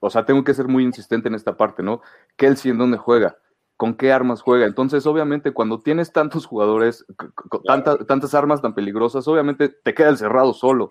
o sea, tengo que ser muy insistente en esta parte, ¿no? Kelsey en dónde juega con qué armas juega. Entonces, obviamente, cuando tienes tantos jugadores, tantas armas tan peligrosas, obviamente te queda el cerrado solo,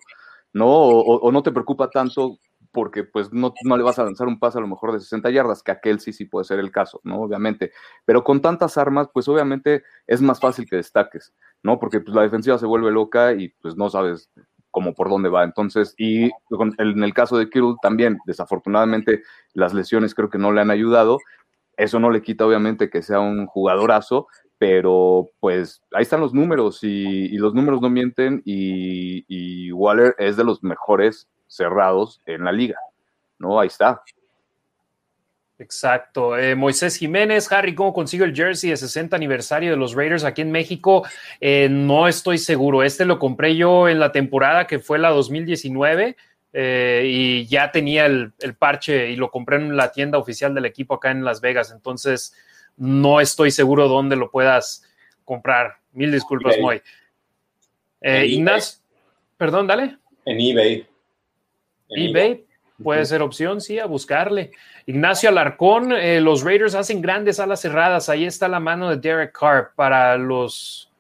¿no? O, no te preocupa tanto porque pues no, no, le vas a lanzar un pase a lo mejor de 60 yardas, que aquel sí sí puede ser el caso, ¿no? Obviamente. Pero con tantas armas, pues obviamente es más fácil que destaques, ¿no? Porque pues la defensiva se vuelve loca y pues no sabes cómo por dónde va. Entonces, y en el caso de Kittle también, desafortunadamente, las lesiones creo que no le han ayudado eso no le quita obviamente que sea un jugadorazo, pero pues ahí están los números y, los números no mienten y, Waller es de los mejores cerrados en la liga, ¿no? Ahí está. Exacto. Eh, Moisés Jiménez, Harry, ¿cómo consigo el jersey de 60 aniversario de los Raiders aquí en México? Eh, no estoy seguro. Este lo compré yo en la temporada que fue la 2019 eh, y ya tenía el, parche y lo compré en la tienda oficial del equipo acá en Las Vegas. Entonces, no estoy seguro dónde lo puedas comprar. Mil disculpas, Moy. Eh, Ignacio, perdón, dale. En eBay. eBay puede ser opción, sí, a buscarle. Ignacio Alarcón, eh, los Raiders hacen grandes alas cerradas. Ahí está la mano de Derek Carr para los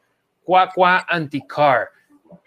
Cuacua anti-Carr.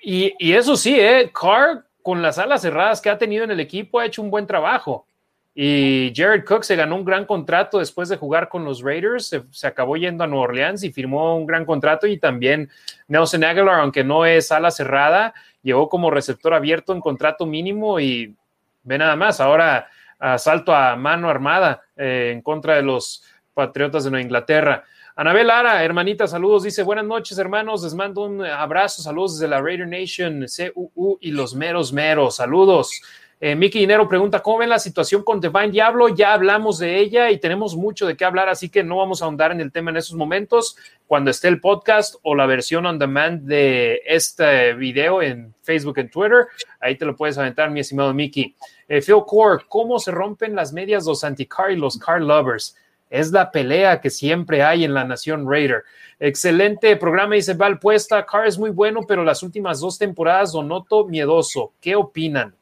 Y, y, eso sí, eh, Carr con las alas cerradas que ha tenido en el equipo, ha hecho un buen trabajo. Y Jared Cook se ganó un gran contrato después de jugar con los Raiders, se, acabó yendo a Nueva Orleans y firmó un gran contrato. Y también Nelson Aguilar, aunque no es ala cerrada, llegó como receptor abierto en contrato mínimo y ve nada más, ahora asalto a mano armada eh, en contra de los Patriotas de Nueva Inglaterra. Anabel Lara, hermanita, saludos. Dice, buenas noches, hermanos. Les mando un abrazo. Saludos desde la Raider Nation, CUU y los meros meros. Saludos. Eh, Miki Dinero pregunta, ¿cómo ven la situación con Divine Diablo? Ya hablamos de ella y tenemos mucho de qué hablar, así que no vamos a ahondar en el tema en esos momentos. Cuando esté el podcast o la versión on demand de este video en Facebook y Twitter, ahí te lo puedes aventar, mi estimado Miki. Eh, Phil Core, ¿cómo se rompen las medias los anti-car y los car lovers? es la pelea que siempre hay en la Nación Raider. Excelente programa, dice Val Puesta. Carr es muy bueno, pero las últimas dos temporadas lo noto miedoso. ¿Qué opinan?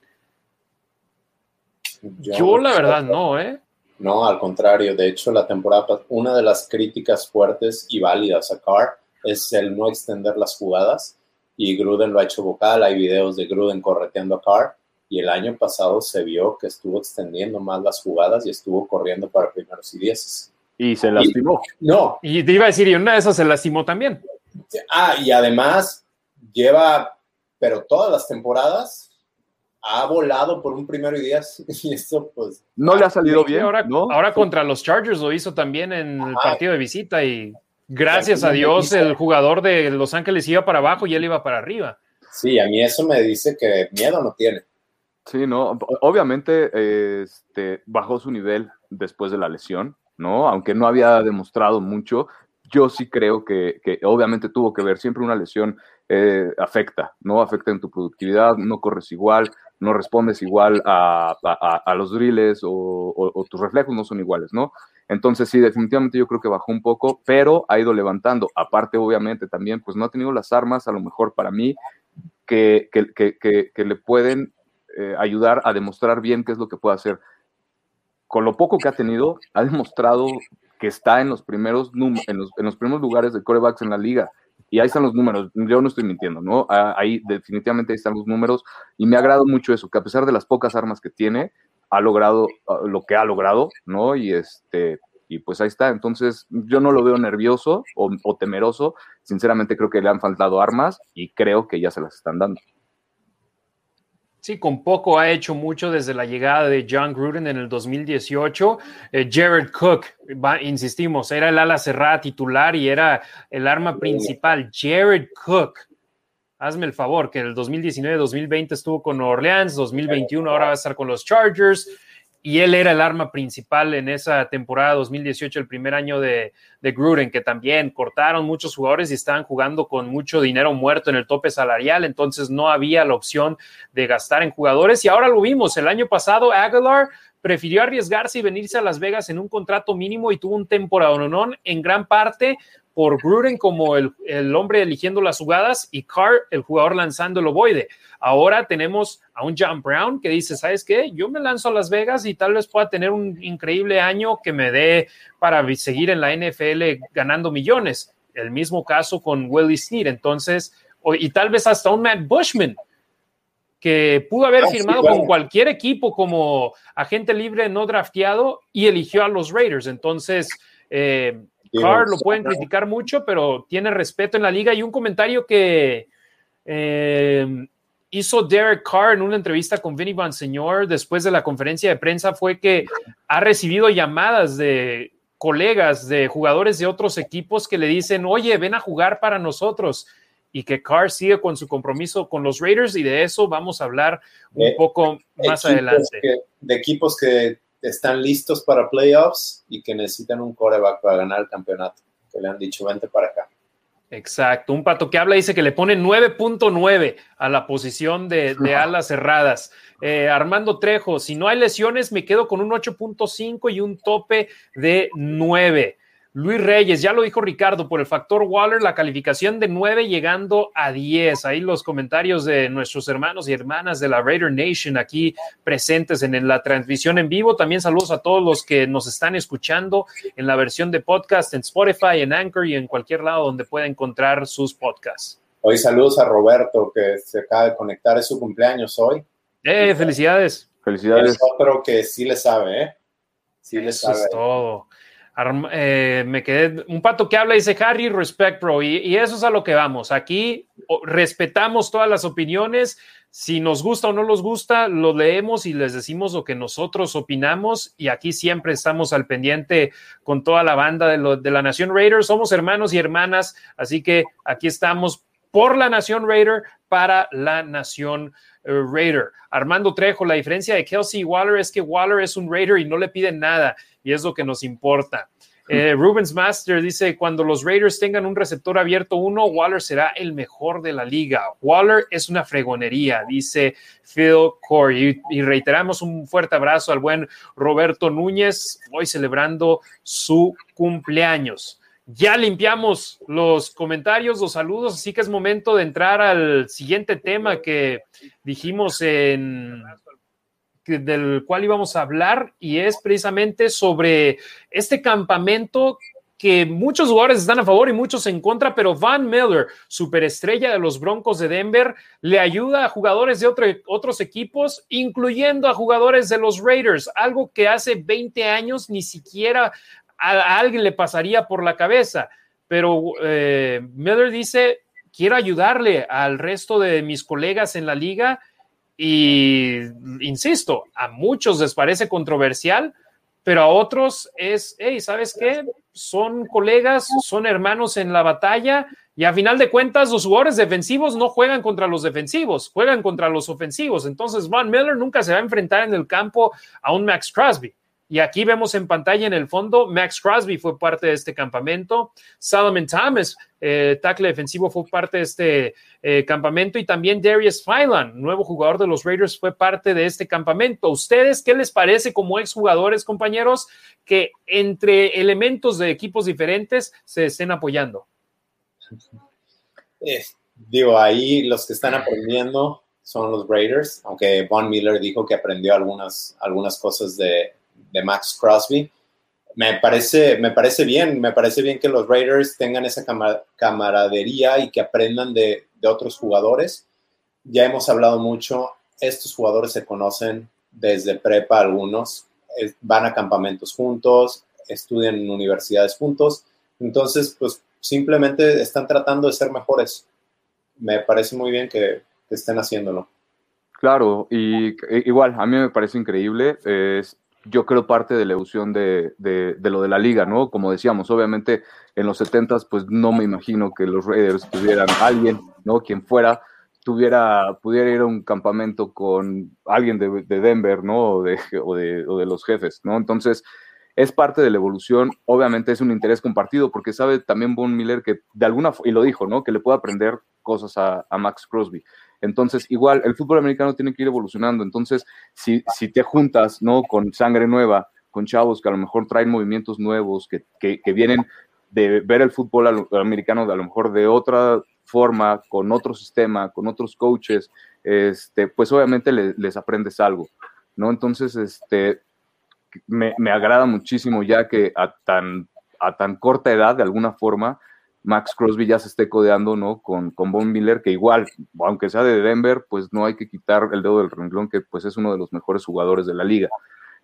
Yo, la verdad no, ¿eh? No, al contrario. De hecho, la temporada, una de las críticas fuertes y válidas a Carr es el no extender las jugadas. Y Gruden lo ha hecho vocal. Hay videos de Gruden correteando a Carr. Y el año pasado se vio que estuvo extendiendo más las jugadas y estuvo corriendo para primeros y dieces. Y se lastimó. no. Y te iba a decir, y una de esas se lastimó también. Ah, y además lleva, pero todas las temporadas ha volado por un primero y diez y eso pues... No le ha salido bien. Ahora, ¿no? ahora contra los Chargers lo hizo también en el partido de visita y gracias a Dios el jugador de Los Ángeles iba para abajo y él iba para arriba. Sí, a mí eso me dice que miedo no tiene. Sí, no, obviamente este, bajó su nivel después de la lesión, ¿no? Aunque no había demostrado mucho, yo sí creo que, que obviamente tuvo que ver, siempre una lesión eh, afecta, ¿no? Afecta en tu productividad, no corres igual, no respondes igual a, a, los drills o, tus reflejos no son iguales, ¿no? Entonces sí, definitivamente yo creo que bajó un poco, pero ha ido levantando. Aparte, obviamente, también, pues no ha tenido las armas, a lo mejor para mí, que, que, que, que le pueden eh, ayudar a demostrar bien qué es lo que puede hacer. Con lo poco que ha tenido, ha demostrado que está en los primeros, en los, en los primeros lugares de corebacks en la liga. Y ahí están los números, yo no estoy mintiendo, ¿no? Ahí definitivamente ahí están los números y me agrada mucho eso, que a pesar de las pocas armas que tiene, ha logrado uh, lo que ha logrado, ¿no? Y este, y pues ahí está. Entonces, yo no lo veo nervioso o, temeroso. Sinceramente, creo que le han faltado armas y creo que ya se las están dando. Sí, con poco ha hecho mucho desde la llegada de John Gruden en el 2018. Eh, Jared Cook, va, insistimos, era el ala cerrada titular y era el arma principal. Jared Cook, hazme el favor, que el 2019-2020 estuvo con Orleans, 2021 ahora va a estar con los Chargers y él era el arma principal en esa temporada 2018, el primer año de, de, Gruden, que también cortaron muchos jugadores y estaban jugando con mucho dinero muerto en el tope salarial, entonces no había la opción de gastar en jugadores y ahora lo vimos, el año pasado Aguilar prefirió arriesgarse y venirse a Las Vegas en un contrato mínimo y tuvo un temporada en gran parte por Gruden como el, el, hombre eligiendo las jugadas y Carr, el jugador lanzando el ovoide. Ahora tenemos a un John Brown que dice, ¿sabes qué? Yo me lanzo a Las Vegas y tal vez pueda tener un increíble año que me dé para seguir en la NFL ganando millones. El mismo caso con Willie Snead. Entonces, y tal vez hasta un Matt Bushman que pudo haber firmado con cualquier equipo como agente libre no drafteado y eligió a los Raiders. Entonces, eh, Carr lo pueden criticar mucho, pero tiene respeto en la liga. Y un comentario que eh, hizo Derek Carr en una entrevista con Vinny Bonsignor después de la conferencia de prensa fue que ha recibido llamadas de colegas, de jugadores de otros equipos que le dicen, oye, ven a jugar para nosotros. Y que Carr sigue con su compromiso con los Raiders y de eso vamos a hablar un de, poco más adelante. Que, de equipos que están listos para playoffs y que necesitan un coreback para ganar el campeonato, que le han dicho, vente para acá. Exacto, un pato que habla dice que le pone 9.9 a la posición de, de alas cerradas. Eh, Armando Trejo, si no hay lesiones, me quedo con un 8.5 y un tope de 9. Luis Reyes, ya lo dijo Ricardo, por el factor Waller, la calificación de 9 llegando a 10. Ahí los comentarios de nuestros hermanos y hermanas de la Raider Nation aquí presentes en, en, la transmisión en vivo. También saludos a todos los que nos están escuchando en la versión de podcast en Spotify, en Anchor y en cualquier lado donde pueda encontrar sus podcasts. Hoy saludos a Roberto que se acaba de conectar, es su cumpleaños hoy. Eh, felicidades. Felicidades. Es otro que sí le sabe, ¿eh? Sí Eso le sabe. Es todo. Eh, me quedé un pato que habla dice Harry respect bro y, eso es a lo que vamos. Aquí respetamos todas las opiniones. Si nos gusta o no nos gusta lo leemos y les decimos lo que nosotros opinamos. Y aquí siempre estamos al pendiente con toda la banda de la Nación Raider somos hermanos y hermanas así que aquí estamos por la Nación Raider para la Nación Raider. Armando Trejo, la diferencia de Kelsey y Waller es que Waller es un Raider y no le piden nada, y es lo que nos importa. Eh, Rubens Master dice, cuando los Raiders tengan un receptor abierto uno, Waller será el mejor de la liga. Waller es una fregonería, dice Phil Corey. Y, reiteramos un fuerte abrazo al buen Roberto Núñez, hoy celebrando su cumpleaños. Ya limpiamos los comentarios, los saludos, así que es momento de entrar al siguiente tema que dijimos en del cual íbamos a hablar y es precisamente sobre este campamento que muchos jugadores están a favor y muchos en contra, pero Van Miller, superestrella de los Broncos de Denver, le ayuda a jugadores de otros equipos, incluyendo a jugadores de los Raiders, algo que hace 20 años ni siquiera a, alguien le pasaría por la cabeza. Pero eh, Miller dice, quiero ayudarle al resto de mis colegas en la liga y insisto, a muchos les parece controversial, pero a otros es, hey, ¿sabes qué? Son colegas, son hermanos en la batalla y a final de cuentas los jugadores defensivos no juegan contra los defensivos, juegan contra los ofensivos. Entonces Von Miller nunca se va a enfrentar en el campo a un Max Crosby. Y aquí vemos en pantalla en el fondo, Max Crosby fue parte de este campamento, Solomon Thomas, eh, tackle defensivo, fue parte de este eh, campamento y también Darius Phylan, nuevo jugador de los Raiders, fue parte de este campamento. ¿Ustedes qué les parece como exjugadores, compañeros, que entre elementos de equipos diferentes se estén apoyando? Eh, digo, ahí los que están aprendiendo son los Raiders, aunque Von Miller dijo que aprendió algunas, algunas cosas de, de Max Crosby. Me parece, me parece bien, me parece bien que los Raiders tengan esa camaradería y que aprendan de, otros jugadores. Ya hemos hablado mucho, estos jugadores se conocen desde prepa algunos, van a campamentos juntos, estudian en universidades juntos, entonces pues simplemente están tratando de ser mejores. Me parece muy bien que, estén haciéndolo. Claro, y e, igual, a mí me parece increíble. Yo creo, parte de la ilusión de, de, lo de la liga, ¿no? Como decíamos, obviamente en los 70 pues no me imagino que los Raiders tuvieran alguien, ¿no? Quien fuera, tuviera, pudiera ir a un campamento con alguien de, de Denver, ¿no? O o de los jefes, ¿no? Entonces, es parte de la evolución, obviamente es un interés compartido, porque sabe también Von Miller que de alguna, y lo dijo, ¿no? Que le puede aprender cosas a, a Max Crosby. Entonces, igual, el fútbol americano tiene que ir evolucionando. Entonces, si, si te juntas, ¿no? Con sangre nueva, con chavos que a lo mejor traen movimientos nuevos, que, que, vienen de ver el fútbol americano de a lo mejor de otra forma, con otro sistema, con otros coaches, este, pues obviamente les aprendes algo, ¿no? Entonces, este, me, me, agrada muchísimo ya que a tan, a tan corta edad, de alguna forma, Max Crosby ya se esté codeando, ¿no? Con, con Von Miller, que igual, aunque sea de Denver, pues no hay que quitar el dedo del renglón, que pues es uno de los mejores jugadores de la liga,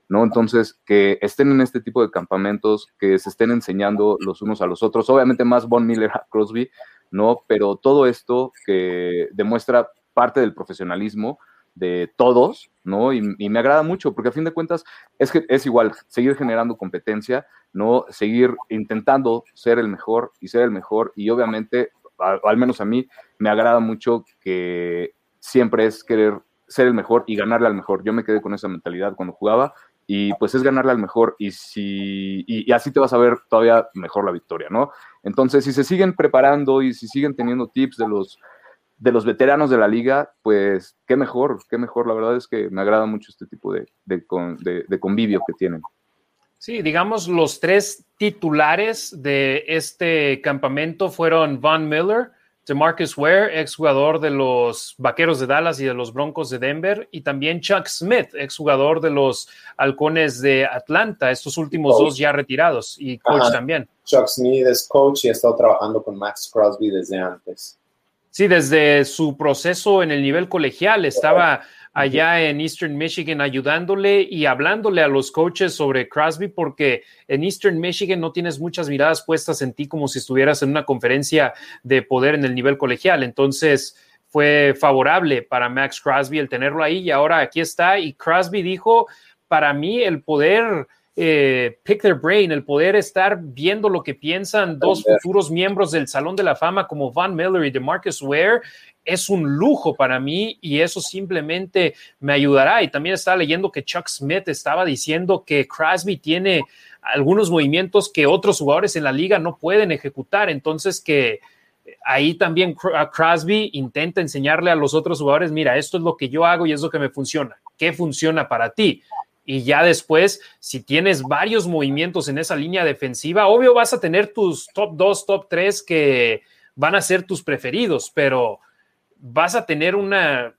¿no? Entonces, que estén en este tipo de campamentos, que se estén enseñando los unos a los otros, obviamente más Von Miller a Crosby, ¿no? Pero todo esto que demuestra parte del profesionalismo, de todos, ¿no? Y, me agrada mucho, porque a fin de cuentas es que es igual seguir generando competencia, ¿no? Seguir intentando ser el mejor y ser el mejor, y obviamente, al menos a mí, me agrada mucho que siempre es querer ser el mejor y ganarle al mejor. Yo me quedé con esa mentalidad cuando jugaba, y pues es ganarle al mejor, y, si, y así te vas a ver todavía mejor la victoria, ¿no? Entonces, si se siguen preparando y si siguen teniendo tips de los de los veteranos de la liga, pues qué mejor, qué mejor. La verdad es que me agrada mucho este tipo de, de, convivio que tienen. Sí, digamos, los tres titulares de este campamento fueron Von Miller, Marcus Ware, exjugador de los Vaqueros de Dallas y de los Broncos de Denver, y también Chuck Smith, exjugador de los Halcones de Atlanta, estos últimos dos ya retirados, y coach también. Chuck Smith es coach y ha estado trabajando con Max Crosby desde antes. Sí, desde su proceso en el nivel colegial estaba allá en Eastern Michigan ayudándole y hablándole a los coaches sobre Crosby porque en Eastern Michigan no tienes muchas miradas puestas en ti como si estuvieras en una conferencia de poder en el nivel colegial. Entonces fue favorable para Max Crosby el tenerlo ahí y ahora aquí está. Y Crosby dijo, para mí el poder eh, pick their brain, el poder estar viendo lo que piensan dos futuros miembros del Salón de la Fama como Van Miller y DeMarcus Ware, es un lujo para mí y eso simplemente me ayudará. Y también estaba leyendo que Chuck Smith estaba diciendo que Crosby tiene algunos movimientos que otros jugadores en la liga no pueden ejecutar. Entonces que ahí también Crosby intenta enseñarle a los otros jugadores, mira, esto es lo que yo hago y es lo que me funciona. ¿Qué funciona para ti? Y ya después, si tienes varios movimientos en esa línea defensiva, obvio vas a tener tus top 2, top 3 que van a ser tus preferidos, pero vas a tener una,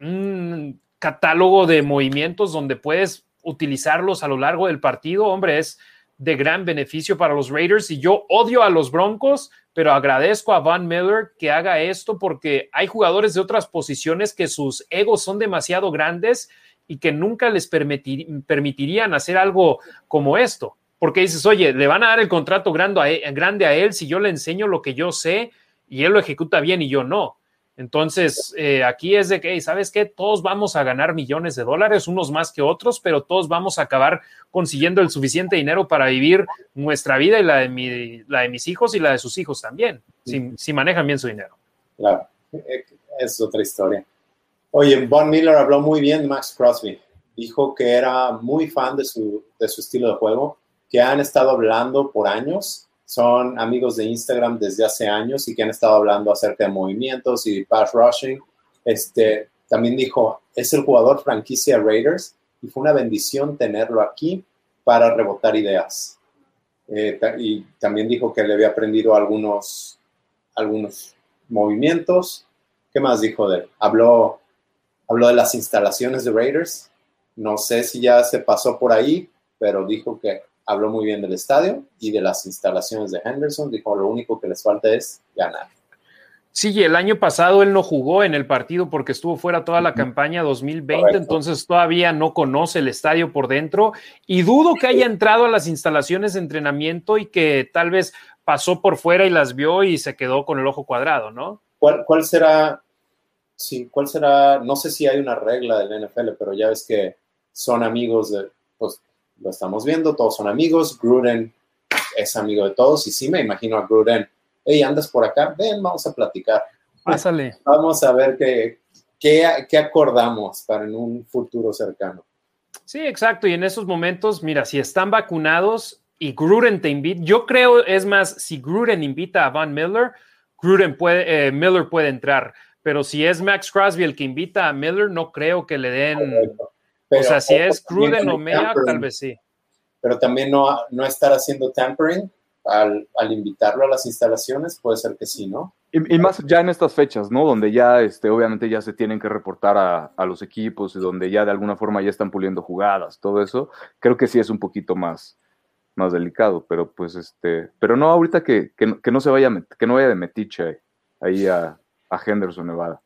un catálogo de movimientos donde puedes utilizarlos a lo largo del partido. Hombre, es de gran beneficio para los Raiders y yo odio a los Broncos, pero agradezco a Van Miller que haga esto porque hay jugadores de otras posiciones que sus egos son demasiado grandes y que nunca les permitirían hacer algo como esto. Porque dices, oye, le van a dar el contrato grande a, él, grande a él si yo le enseño lo que yo sé y él lo ejecuta bien y yo no. Entonces, eh, aquí es de que, ¿sabes qué? Todos vamos a ganar millones de dólares, unos más que otros, pero todos vamos a acabar consiguiendo el suficiente dinero para vivir nuestra vida y la de, la de mis hijos y la de sus hijos también, si, manejan bien su dinero. Claro, es otra historia. Oye, Von Miller habló muy bien de Max Crosby. Dijo que era muy fan de su, de su estilo de juego, que han estado hablando por años son amigos de Instagram desde hace años y que han estado hablando acerca de movimientos y pass rushing. Este, también dijo, es el jugador franquicia Raiders y fue una bendición tenerlo aquí para rebotar ideas. Eh, y también dijo que le había aprendido algunos, algunos movimientos. ¿Qué más dijo de él? Habló, habló de las instalaciones de Raiders. No sé si ya se pasó por ahí, pero dijo que habló muy bien del estadio y de las instalaciones de Henderson. Dijo, lo único que les falta es ganar. Sí, el año pasado él no jugó en el partido porque estuvo fuera toda la campaña 2020, entonces todavía no conoce el estadio por dentro y dudo que haya entrado a las instalaciones de entrenamiento y que tal vez pasó por fuera y las vio y se quedó con el ojo cuadrado, ¿no? ¿Cuál, cuál será? Sí, ¿cuál será? No sé si hay una regla del NFL, pero ya ves que son amigos de, pues, lo estamos viendo, todos son amigos, Gruden es amigo de todos y sí me imagino a Gruden, hey, andas por acá, ven, vamos a platicar. Pásale. Vamos a ver qué, qué, acordamos para en un futuro cercano. Sí, exacto. Y en esos momentos, mira, si están vacunados y Gruden te invita, yo creo, es más, si Gruden invita a Van Miller, Gruden puede, eh, Miller puede entrar. Pero si es Max Crosby el que invita a Miller, no creo que le den o sea, si es Cruden o Mea, tal vez sí. Pero también no, no estar haciendo tampering al, al, invitarlo a las instalaciones, puede ser que sí, ¿no? Y, más ya en estas fechas, ¿no? Donde ya, este, obviamente, ya se tienen que reportar a, a, los equipos y donde ya de alguna forma ya están puliendo jugadas, todo eso, creo que sí es un poquito más, más delicado, pero pues, este, pero no ahorita que, que, que no se vaya, que no vaya de metiche ahí a, a Henderson, Nevada.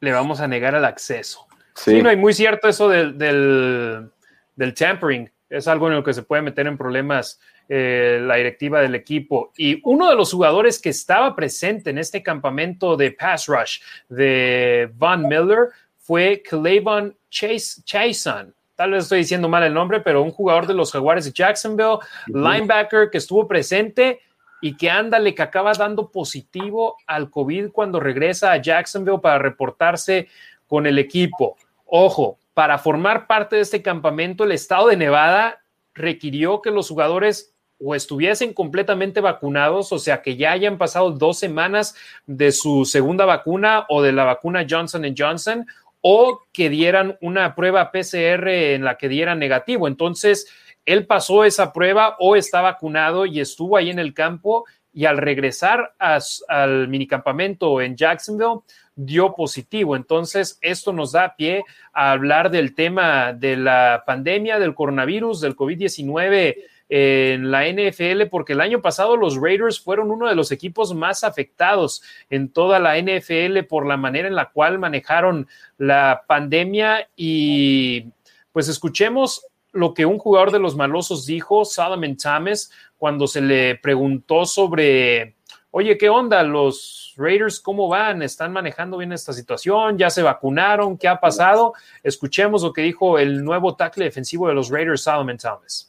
Le vamos a negar el acceso. Sí, no, hay muy cierto eso del, del, tampering. Es algo en lo que se puede meter en problemas eh, la directiva del equipo. Y uno de los jugadores que estaba presente en este campamento de pass rush de Von Miller fue Clavon Chase, Chason. Tal vez estoy diciendo mal el nombre, pero un jugador de los Jaguares de Jacksonville, linebacker que estuvo presente y que ándale, que acaba dando positivo al COVID cuando regresa a Jacksonville para reportarse con el equipo. Ojo, para formar parte de este campamento, el estado de Nevada requirió que los jugadores o estuviesen completamente vacunados, o sea, que ya hayan pasado dos semanas de su segunda vacuna o de la vacuna Johnson Johnson, o que dieran una prueba PCR en la que dieran negativo. Entonces, él pasó esa prueba o está vacunado y estuvo ahí en el campo y al regresar al minicampamento en Jacksonville, dio positivo. Entonces, esto nos da pie a hablar del tema de la pandemia, del coronavirus, del COVID-19 en la NFL, porque el año pasado los Raiders fueron uno de los equipos más afectados en toda la NFL por la manera en la cual manejaron la pandemia y pues escuchemos lo que un jugador de los malosos dijo, Solomon Thomas, cuando se le preguntó sobre oye, ¿qué onda? Los Raiders, ¿cómo van? ¿Están manejando bien esta situación? ¿Ya se vacunaron? ¿Qué ha pasado? Escuchemos lo que dijo el nuevo tackle defensivo de los Raiders, Solomon Thomas.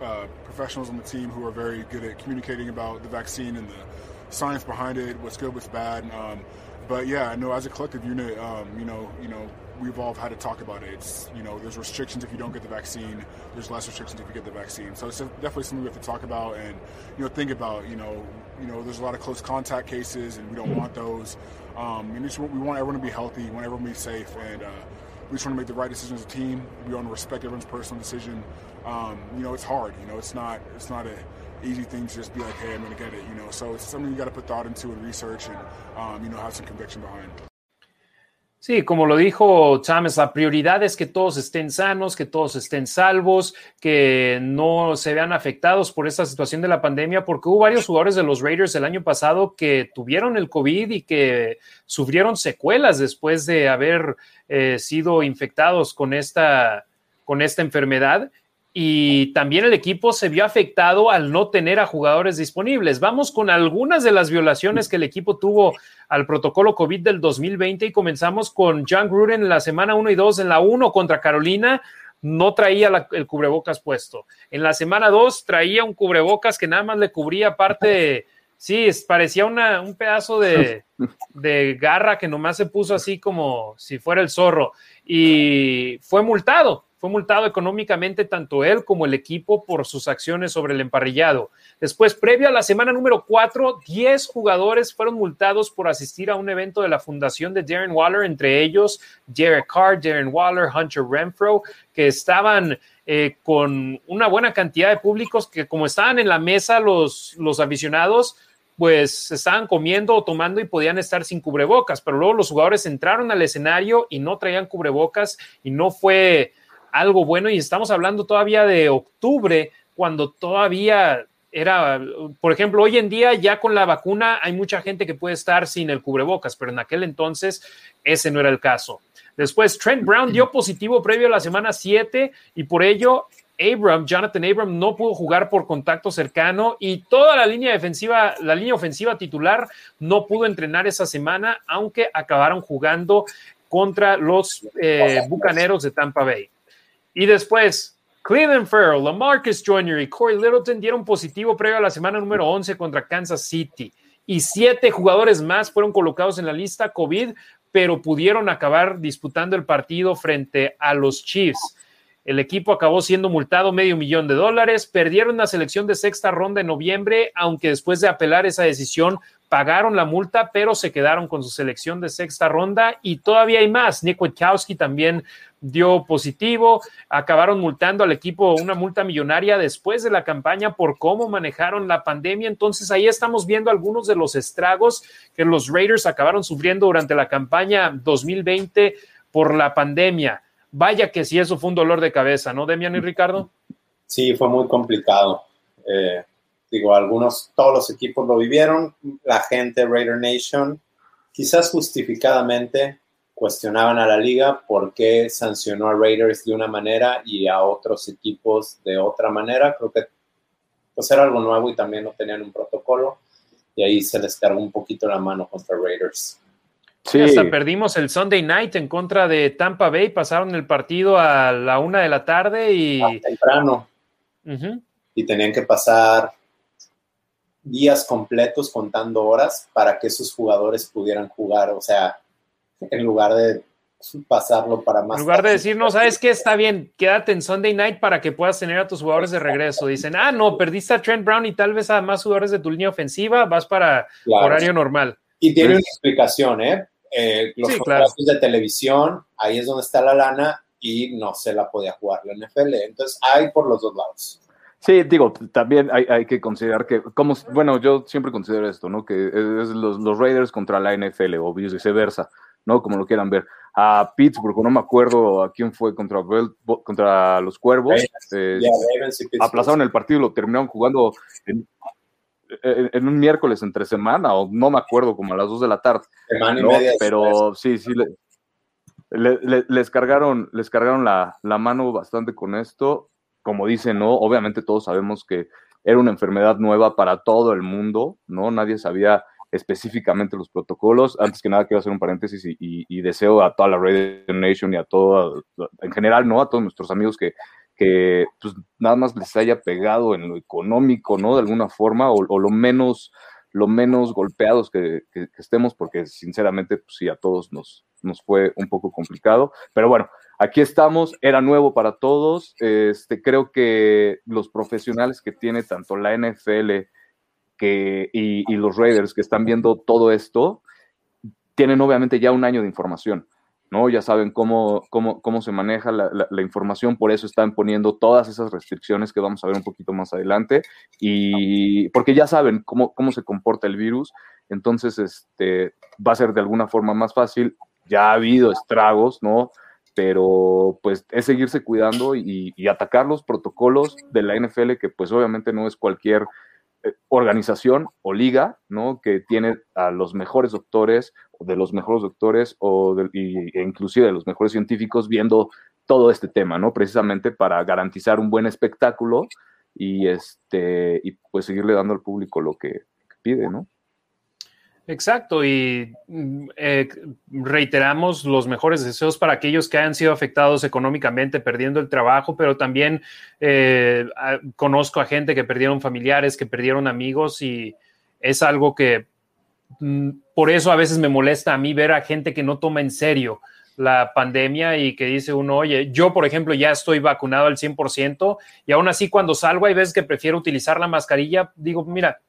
Uh, professionals on the team who are very good at communicating about the vaccine and the science behind it, what's good, what's bad. Um, but yeah, I know as a collective unit, um, you know, you know, we've all had to talk about it. It's you know, there's restrictions if you don't get the vaccine. There's less restrictions if you get the vaccine. So it's definitely something we have to talk about and you know think about. You know, you know, there's a lot of close contact cases, and we don't want those. Um, and just, we want everyone to be healthy, we want everyone to be safe, and uh, we just want to make the right decision as a team. We want to respect everyone's personal decision. Um, you know, it's hard. You know, it's not it's not a easy thing to just be like, hey, I'm going to get it, you know. So it's something you got to put thought into and research and, um, you know, have some conviction behind. Sí, como lo dijo Chávez, la prioridad es que todos estén sanos, que todos estén salvos, que no se vean afectados por esta situación de la pandemia, porque hubo varios jugadores de los Raiders el año pasado que tuvieron el COVID y que sufrieron secuelas después de haber eh, sido infectados con esta, con esta enfermedad y también el equipo se vio afectado al no tener a jugadores disponibles. Vamos con algunas de las violaciones que el equipo tuvo al protocolo COVID del 2020 y comenzamos con John Gruden en la semana 1 y 2. En la 1 contra Carolina no traía el cubrebocas puesto. En la semana 2 traía un cubrebocas que nada más le cubría parte, sí, parecía una, un pedazo de, de garra que nomás se puso así como si fuera el zorro y fue multado fue multado económicamente tanto él como el equipo por sus acciones sobre el emparrillado. Después, previo a la semana número 4, 10 jugadores fueron multados por asistir a un evento de la fundación de Darren Waller, entre ellos Jared Carr, Darren Waller, Hunter Renfro, que estaban eh, con una buena cantidad de públicos que como estaban en la mesa los, los aficionados, pues estaban comiendo o tomando y podían estar sin cubrebocas, pero luego los jugadores entraron al escenario y no traían cubrebocas y no fue algo bueno y estamos hablando todavía de octubre, cuando todavía era, por ejemplo, hoy en día ya con la vacuna hay mucha gente que puede estar sin el cubrebocas, pero en aquel entonces ese no era el caso. Después, Trent Brown dio positivo previo a la semana 7 y por ello Abram, Jonathan Abram no pudo jugar por contacto cercano y toda la línea defensiva, la línea ofensiva titular no pudo entrenar esa semana, aunque acabaron jugando contra los eh, Bucaneros de Tampa Bay. Y después, Cleveland Farrell, Lamarcus Jr. y Corey Littleton dieron positivo previo a la semana número 11 contra Kansas City. Y siete jugadores más fueron colocados en la lista COVID, pero pudieron acabar disputando el partido frente a los Chiefs. El equipo acabó siendo multado medio millón de dólares, perdieron la selección de sexta ronda en noviembre, aunque después de apelar esa decisión pagaron la multa, pero se quedaron con su selección de sexta ronda y todavía hay más. Nick Witkowski también dio positivo, acabaron multando al equipo una multa millonaria después de la campaña por cómo manejaron la pandemia. Entonces ahí estamos viendo algunos de los estragos que los Raiders acabaron sufriendo durante la campaña 2020 por la pandemia. Vaya que sí, eso fue un dolor de cabeza, ¿no, Demian y Ricardo? Sí, fue muy complicado. Eh, digo, algunos, todos los equipos lo vivieron, la gente Raider Nation, quizás justificadamente, cuestionaban a la liga por qué sancionó a Raiders de una manera y a otros equipos de otra manera. Creo que pues era algo nuevo y también no tenían un protocolo y ahí se les cargó un poquito la mano contra Raiders. Sí. Hasta perdimos el Sunday night en contra de Tampa Bay, pasaron el partido a la una de la tarde y... Ah, temprano. Y tenían que pasar días completos contando horas para que esos jugadores pudieran jugar. O sea, en lugar de pasarlo para más. En lugar de decir, no, sabes qué, está bien, quédate en Sunday night para que puedas tener a tus jugadores de regreso. Dicen, ah, no, perdiste a Trent Brown y tal vez a más jugadores de tu línea ofensiva, vas para horario normal. Y tiene una explicación, ¿eh? eh los sí, de televisión, ahí es donde está la lana y no se la podía jugar la NFL. Entonces, hay por los dos lados. Sí, digo, también hay, hay, que considerar que, como, bueno, yo siempre considero esto, ¿no? Que es los, los Raiders contra la NFL o viceversa. ¿No? Como lo quieran ver. A Pittsburgh, no me acuerdo a quién fue contra, contra los Cuervos. Eh, aplazaron el partido y lo terminaron jugando en, un miércoles entre semana, o no me acuerdo, como a las 2 de la tarde. Pero sí, sí, les cargaron, les cargaron la, la, mano bastante con esto. Como dicen, ¿no? Obviamente todos sabemos que era una enfermedad nueva para todo el mundo, ¿no? Nadie sabía específicamente los protocolos. Antes que nada, quiero hacer un paréntesis y, deseo a toda la Radio Nation y a todo, en general, ¿no? A todos nuestros amigos que, que pues, nada más les haya pegado en lo económico, ¿no? De alguna forma, o, lo menos lo menos golpeados que, estemos, porque sinceramente, pues sí, a todos nos, nos fue un poco complicado. Pero bueno, aquí estamos, era nuevo para todos. Este, creo que los profesionales que tiene tanto la NFL que, y, los Raiders que están viendo todo esto, tienen obviamente ya un año de información. ¿no? Ya saben cómo, cómo, cómo se maneja la, información, por eso están poniendo todas esas restricciones que vamos a ver un poquito más adelante, y porque ya saben cómo, cómo se comporta el virus, entonces este, va a ser de alguna forma más fácil, ya ha habido estragos, ¿no? Pero pues es seguirse cuidando y, y atacar los protocolos de la NFL, que pues obviamente no es cualquier organización o liga, ¿no? Que tiene a los mejores doctores, de los mejores doctores o e inclusive de los mejores científicos viendo todo este tema, ¿no? Precisamente para garantizar un buen espectáculo y este y pues seguirle dando al público lo que pide, ¿no? Exacto, y mm, eh, reiteramos los mejores deseos para aquellos que hayan sido afectados económicamente, perdiendo el trabajo, pero también eh, conozco a gente que perdieron familiares, que perdieron amigos y es algo que mm, por eso a veces me molesta a mí ver a gente que no toma en serio la pandemia y que dice uno, oye, yo por ejemplo ya estoy vacunado al 100% y aún así cuando salgo hay veces que prefiero utilizar la mascarilla, digo, mira,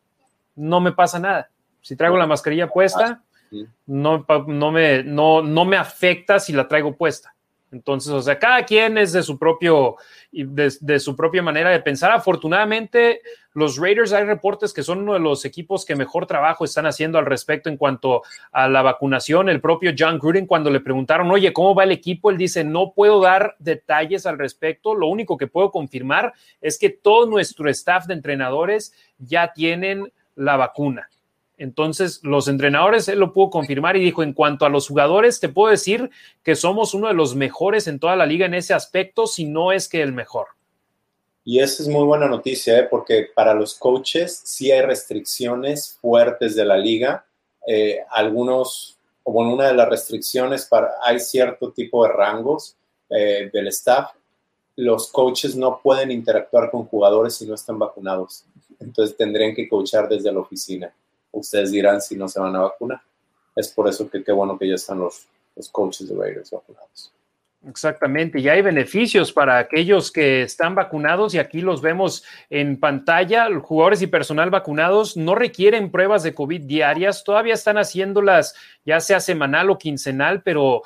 no me pasa nada si traigo la mascarilla puesta, ah, no, no, me, no, no me afecta si la traigo puesta. Entonces, o sea, cada quien es de su propio, de, de, su propia manera de pensar. Afortunadamente, los Raiders hay reportes que son uno de los equipos que mejor trabajo están haciendo al respecto en cuanto a la vacunación. El propio John Gruden, cuando le preguntaron, oye, ¿cómo va el equipo? Él dice, no puedo dar detalles al respecto. Lo único que puedo confirmar es que todo nuestro staff de entrenadores ya tienen la vacuna. Entonces, los entrenadores, él lo pudo confirmar y dijo, en cuanto a los jugadores, te puedo decir que somos uno de los mejores en toda la liga en ese aspecto, si no es que el mejor. Y esa es muy buena noticia, ¿eh? porque para los coaches sí hay restricciones fuertes de la liga. Eh, algunos, o una de las restricciones, para, hay cierto tipo de rangos eh, del staff. Los coaches no pueden interactuar con jugadores si no están vacunados. Entonces tendrían que coachar desde la oficina ustedes dirán si no se van a vacunar. Es por eso que qué bueno que ya están los, los coaches de Raiders vacunados. Exactamente, y hay beneficios para aquellos que están vacunados y aquí los vemos en pantalla. Jugadores y personal vacunados no requieren pruebas de COVID diarias, todavía están haciéndolas ya sea semanal o quincenal, pero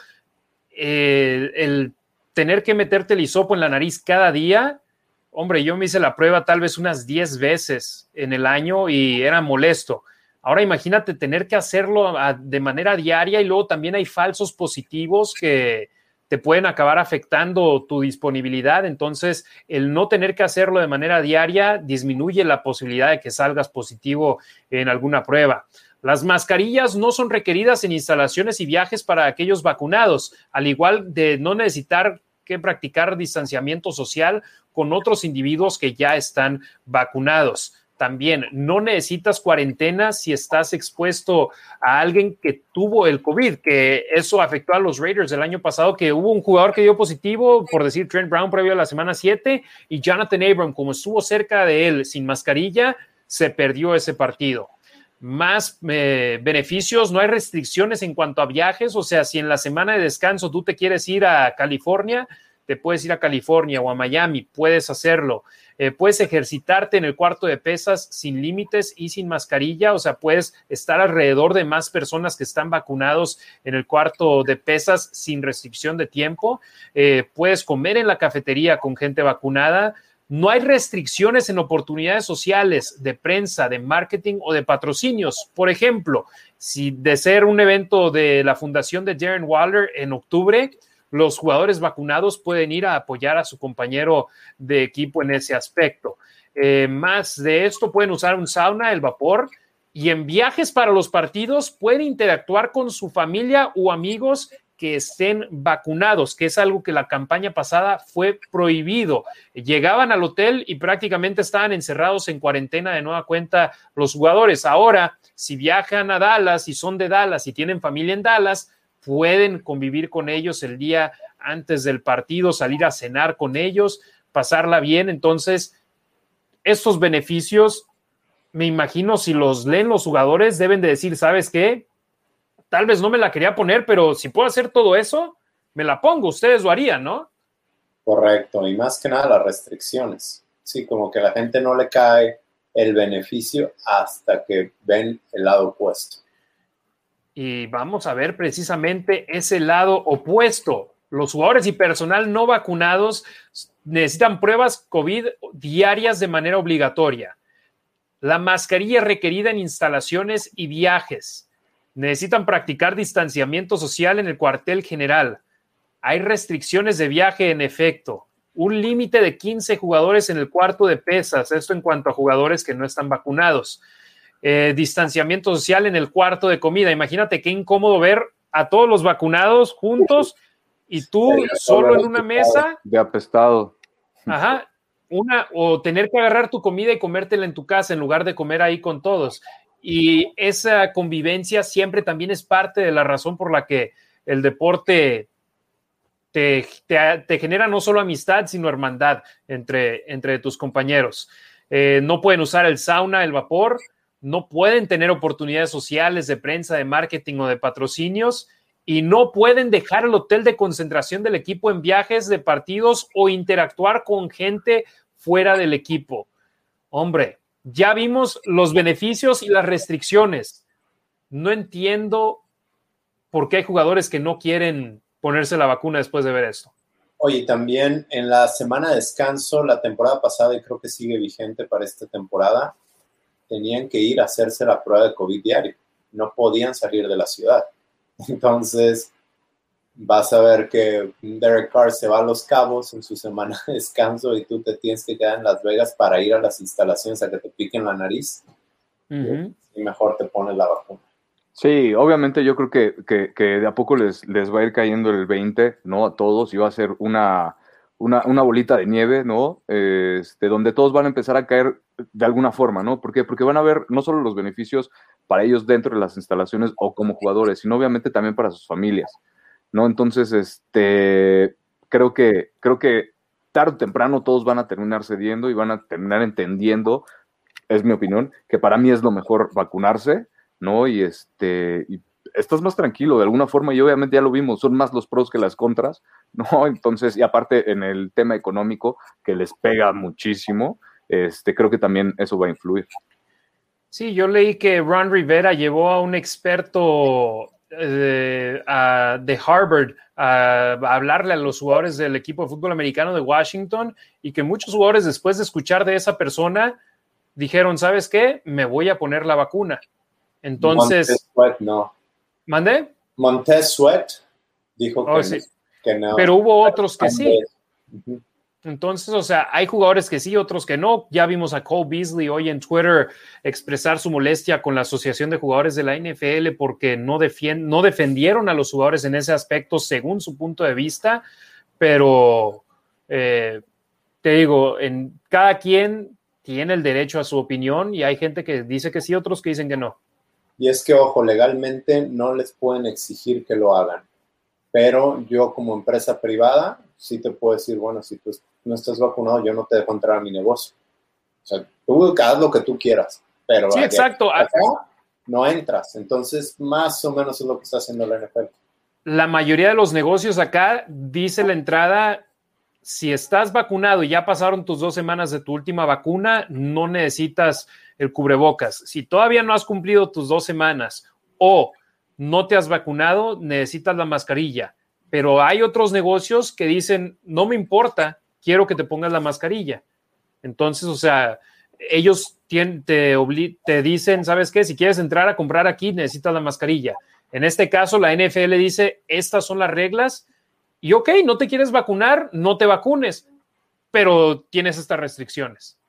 eh, el tener que meterte el hisopo en la nariz cada día, hombre, yo me hice la prueba tal vez unas 10 veces en el año y era molesto. Ahora imagínate tener que hacerlo de manera diaria y luego también hay falsos positivos que te pueden acabar afectando tu disponibilidad. Entonces, el no tener que hacerlo de manera diaria disminuye la posibilidad de que salgas positivo en alguna prueba. Las mascarillas no son requeridas en instalaciones y viajes para aquellos vacunados, al igual de no necesitar que practicar distanciamiento social con otros individuos que ya están vacunados también no necesitas cuarentena si estás expuesto a alguien que tuvo el COVID, que eso afectó a los Raiders el año pasado, que hubo un jugador que dio positivo, por decir Trent Brown previo a la semana 7, y Jonathan Abram, como estuvo cerca de él sin mascarilla, se perdió ese partido. Más eh, beneficios, no hay restricciones en cuanto a viajes, o sea, si en la semana de descanso tú te quieres ir a California, te puedes ir a California o a Miami, puedes hacerlo. Eh, puedes ejercitarte en el cuarto de pesas sin límites y sin mascarilla, o sea, puedes estar alrededor de más personas que están vacunados en el cuarto de pesas sin restricción de tiempo. Eh, puedes comer en la cafetería con gente vacunada. No hay restricciones en oportunidades sociales, de prensa, de marketing o de patrocinios. Por ejemplo, si de ser un evento de la fundación de Darren Waller en octubre, los jugadores vacunados pueden ir a apoyar a su compañero de equipo en ese aspecto. Eh, más de esto, pueden usar un sauna, el vapor, y en viajes para los partidos pueden interactuar con su familia o amigos que estén vacunados, que es algo que la campaña pasada fue prohibido. Llegaban al hotel y prácticamente estaban encerrados en cuarentena de nueva cuenta los jugadores. Ahora, si viajan a Dallas y son de Dallas y tienen familia en Dallas, pueden convivir con ellos el día antes del partido, salir a cenar con ellos, pasarla bien. Entonces, estos beneficios, me imagino, si los leen los jugadores, deben de decir, ¿sabes qué? Tal vez no me la quería poner, pero si puedo hacer todo eso, me la pongo. Ustedes lo harían, ¿no? Correcto, y más que nada las restricciones. Sí, como que a la gente no le cae el beneficio hasta que ven el lado opuesto. Y vamos a ver precisamente ese lado opuesto. Los jugadores y personal no vacunados necesitan pruebas COVID diarias de manera obligatoria. La mascarilla requerida en instalaciones y viajes. Necesitan practicar distanciamiento social en el cuartel general. Hay restricciones de viaje en efecto. Un límite de 15 jugadores en el cuarto de pesas. Esto en cuanto a jugadores que no están vacunados. Eh, distanciamiento social en el cuarto de comida. Imagínate qué incómodo ver a todos los vacunados juntos y tú solo en una mesa. De apestado. Ajá. Una, o tener que agarrar tu comida y comértela en tu casa en lugar de comer ahí con todos. Y esa convivencia siempre también es parte de la razón por la que el deporte te, genera no solo amistad, sino hermandad entre, entre tus compañeros. Eh, no pueden usar el sauna, el vapor, no pueden tener oportunidades sociales de prensa, de marketing o de patrocinios y no pueden dejar el hotel de concentración del equipo en viajes de partidos o interactuar con gente fuera del equipo. Hombre, ya vimos los beneficios y las restricciones. No entiendo por qué hay jugadores que no quieren ponerse la vacuna después de ver esto. Oye, también en la semana de descanso, la temporada pasada, y creo que sigue vigente para esta temporada, tenían que ir a hacerse la prueba de COVID diario. No podían salir de la ciudad. Entonces, vas a ver que Derek Carr se va a Los Cabos en su semana de descanso y tú te tienes que quedar en Las Vegas para ir a las instalaciones a que te piquen la nariz. Y mejor te pones la vacuna. Sí, obviamente yo creo que, que, de a poco les, les va a ir cayendo el 20, ¿no? A todos y va a ser una, una, bolita de nieve, ¿no? Este, donde todos van a empezar a caer de alguna forma, ¿no? ¿Por qué? Porque van a ver no solo los beneficios para ellos dentro de las instalaciones o como jugadores, sino obviamente también para sus familias, ¿no? Entonces, este, creo que, creo que tarde o temprano todos van a terminar cediendo y van a terminar entendiendo, es mi opinión, que para mí es lo mejor vacunarse, ¿no? Y este, estás más tranquilo de alguna forma y obviamente ya lo vimos, son más los pros que las contras, ¿no? Entonces, y aparte en el tema económico que les pega muchísimo, este, creo que también eso va a influir. Sí, yo leí que Ron Rivera llevó a un experto eh, de Harvard a, hablarle a los jugadores del equipo de fútbol americano de Washington y que muchos jugadores después de escuchar de esa persona dijeron, ¿sabes qué? Me voy a poner la vacuna. Entonces... no. ¿Mandé? Montez Sweat dijo oh, que, no. Pero hubo otros que sí. Entonces, o sea, hay jugadores que sí, otros que no. Ya vimos a Cole Beasley hoy en Twitter expresar su molestia con la Asociación de Jugadores de la NFL porque no, no defendieron a los jugadores en ese aspecto según su punto de vista. Pero eh, te digo, en cada quien tiene el derecho a su opinión y hay gente que dice que sí, otros que dicen que no. Y es que, ojo, legalmente no les pueden exigir que lo hagan. Pero yo como empresa privada sí te puedo decir, bueno, si tú no estás vacunado, yo no te dejo entrar a mi negocio. O sea, tú haz lo que tú quieras, pero sí, exacto. no entras. Entonces, más o menos es lo que está haciendo la NFL. La mayoría de los negocios acá dice la entrada, si estás vacunado y ya pasaron tus dos semanas de tu última vacuna, no necesitas el cubrebocas. Si todavía no has cumplido tus dos semanas o no te has vacunado, necesitas la mascarilla. Pero hay otros negocios que dicen, no me importa, quiero que te pongas la mascarilla. Entonces, o sea, ellos te, te dicen, ¿sabes qué? Si quieres entrar a comprar aquí, necesitas la mascarilla. En este caso, la NFL dice, estas son las reglas y ok, no te quieres vacunar, no te vacunes, pero tienes estas restricciones.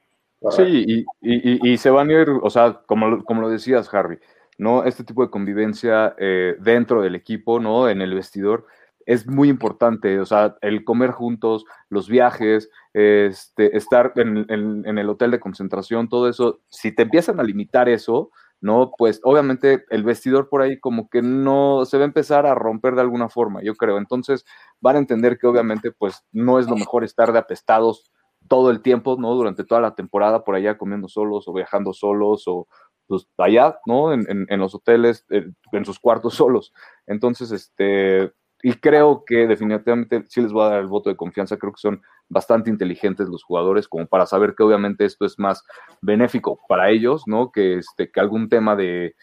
Sí, y, se van a ir, o sea, como, como lo decías, Harry, ¿no? Este tipo de convivencia eh, dentro del equipo, ¿no? En el vestidor es muy importante, o sea, el comer juntos, los viajes, este, estar en, en, el hotel de concentración, todo eso, si te empiezan a limitar eso, ¿no? Pues obviamente el vestidor por ahí como que no se va a empezar a romper de alguna forma, yo creo. Entonces van a entender que obviamente pues no es lo mejor estar de apestados todo el tiempo, ¿no? Durante toda la temporada por allá comiendo solos o viajando solos o pues allá, ¿no? En, en, en los hoteles, en sus cuartos solos. Entonces, este, y creo que definitivamente sí les voy a dar el voto de confianza, creo que son bastante inteligentes los jugadores como para saber que obviamente esto es más benéfico para ellos, ¿no? Que, este, que algún tema de,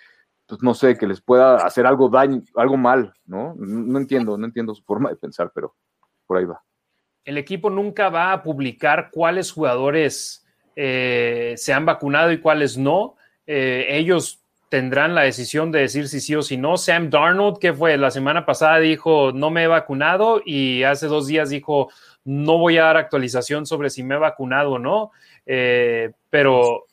pues no sé, que les pueda hacer algo daño, algo mal, ¿no? No entiendo, no entiendo su forma de pensar, pero por ahí va. El equipo nunca va a publicar cuáles jugadores eh, se han vacunado y cuáles no. Eh, ellos tendrán la decisión de decir si sí o si no. Sam Darnold, que fue la semana pasada, dijo no me he vacunado y hace dos días dijo no voy a dar actualización sobre si me he vacunado o no. Eh, pero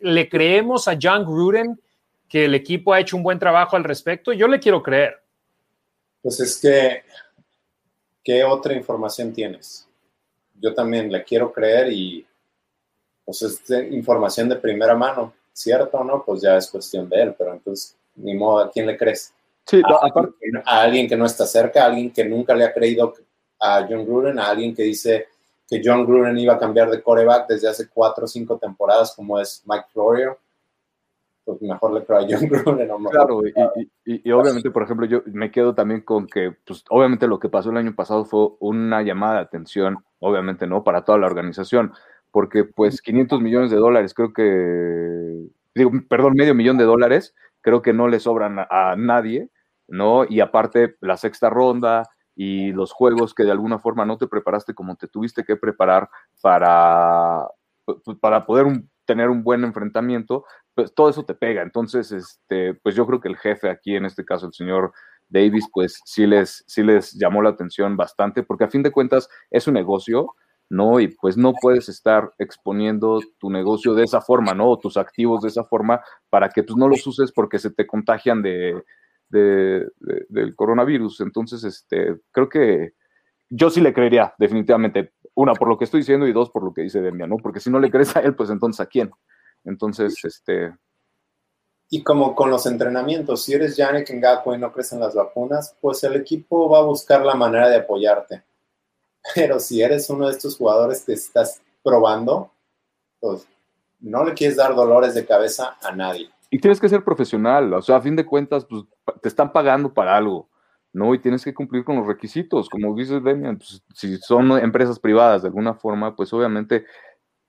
le creemos a John Gruden que el equipo ha hecho un buen trabajo al respecto. Yo le quiero creer. Pues es que, ¿qué otra información tienes? Yo también le quiero creer y pues es información de primera mano cierto o no, pues ya es cuestión de él, pero entonces, ni modo, ¿a quién le crees? Sí, a, a, alguien que no está cerca, a alguien que nunca le ha creído a John Gruden, a alguien que dice que John Gruden iba a cambiar de coreback desde hace cuatro o cinco temporadas, como es Mike Florio, pues mejor le creo a John Gruden. Claro, y, y, obviamente, por ejemplo, yo me quedo también con que, pues obviamente lo que pasó el año pasado fue una llamada de atención, obviamente, ¿no? Para toda la organización porque pues 500 millones de dólares, creo que, digo, perdón, medio millón de dólares, creo que no le sobran a, nadie, ¿no? Y aparte la sexta ronda y los juegos que de alguna forma no te preparaste como te tuviste que preparar para, pues, para poder tener un buen enfrentamiento, pues todo eso te pega. Entonces, este, pues yo creo que el jefe aquí, en este caso el señor Davis, pues sí les, sí les llamó la atención bastante, porque a fin de cuentas es un negocio ¿no? Y pues no puedes estar exponiendo tu negocio de esa forma, ¿no? O tus activos de esa forma para que pues no los uses porque se te contagian de, del coronavirus. Entonces, este, creo que yo sí le creería, definitivamente. Una, por lo que estoy diciendo y dos, por lo que dice Demian, ¿no? Porque si no le crees a él, pues entonces a quién. Entonces, este... Y como con los entrenamientos, si eres Yannick Ngakwe y no crees en las vacunas, pues el equipo va a buscar la manera de apoyarte pero si eres uno de estos jugadores que estás probando, pues no le quieres dar dolores de cabeza a nadie. Y tienes que ser profesional, o sea, a fin de cuentas, pues te están pagando para algo, ¿no? Y tienes que cumplir con los requisitos, como dices, Demian, pues, si son empresas privadas de alguna forma, pues obviamente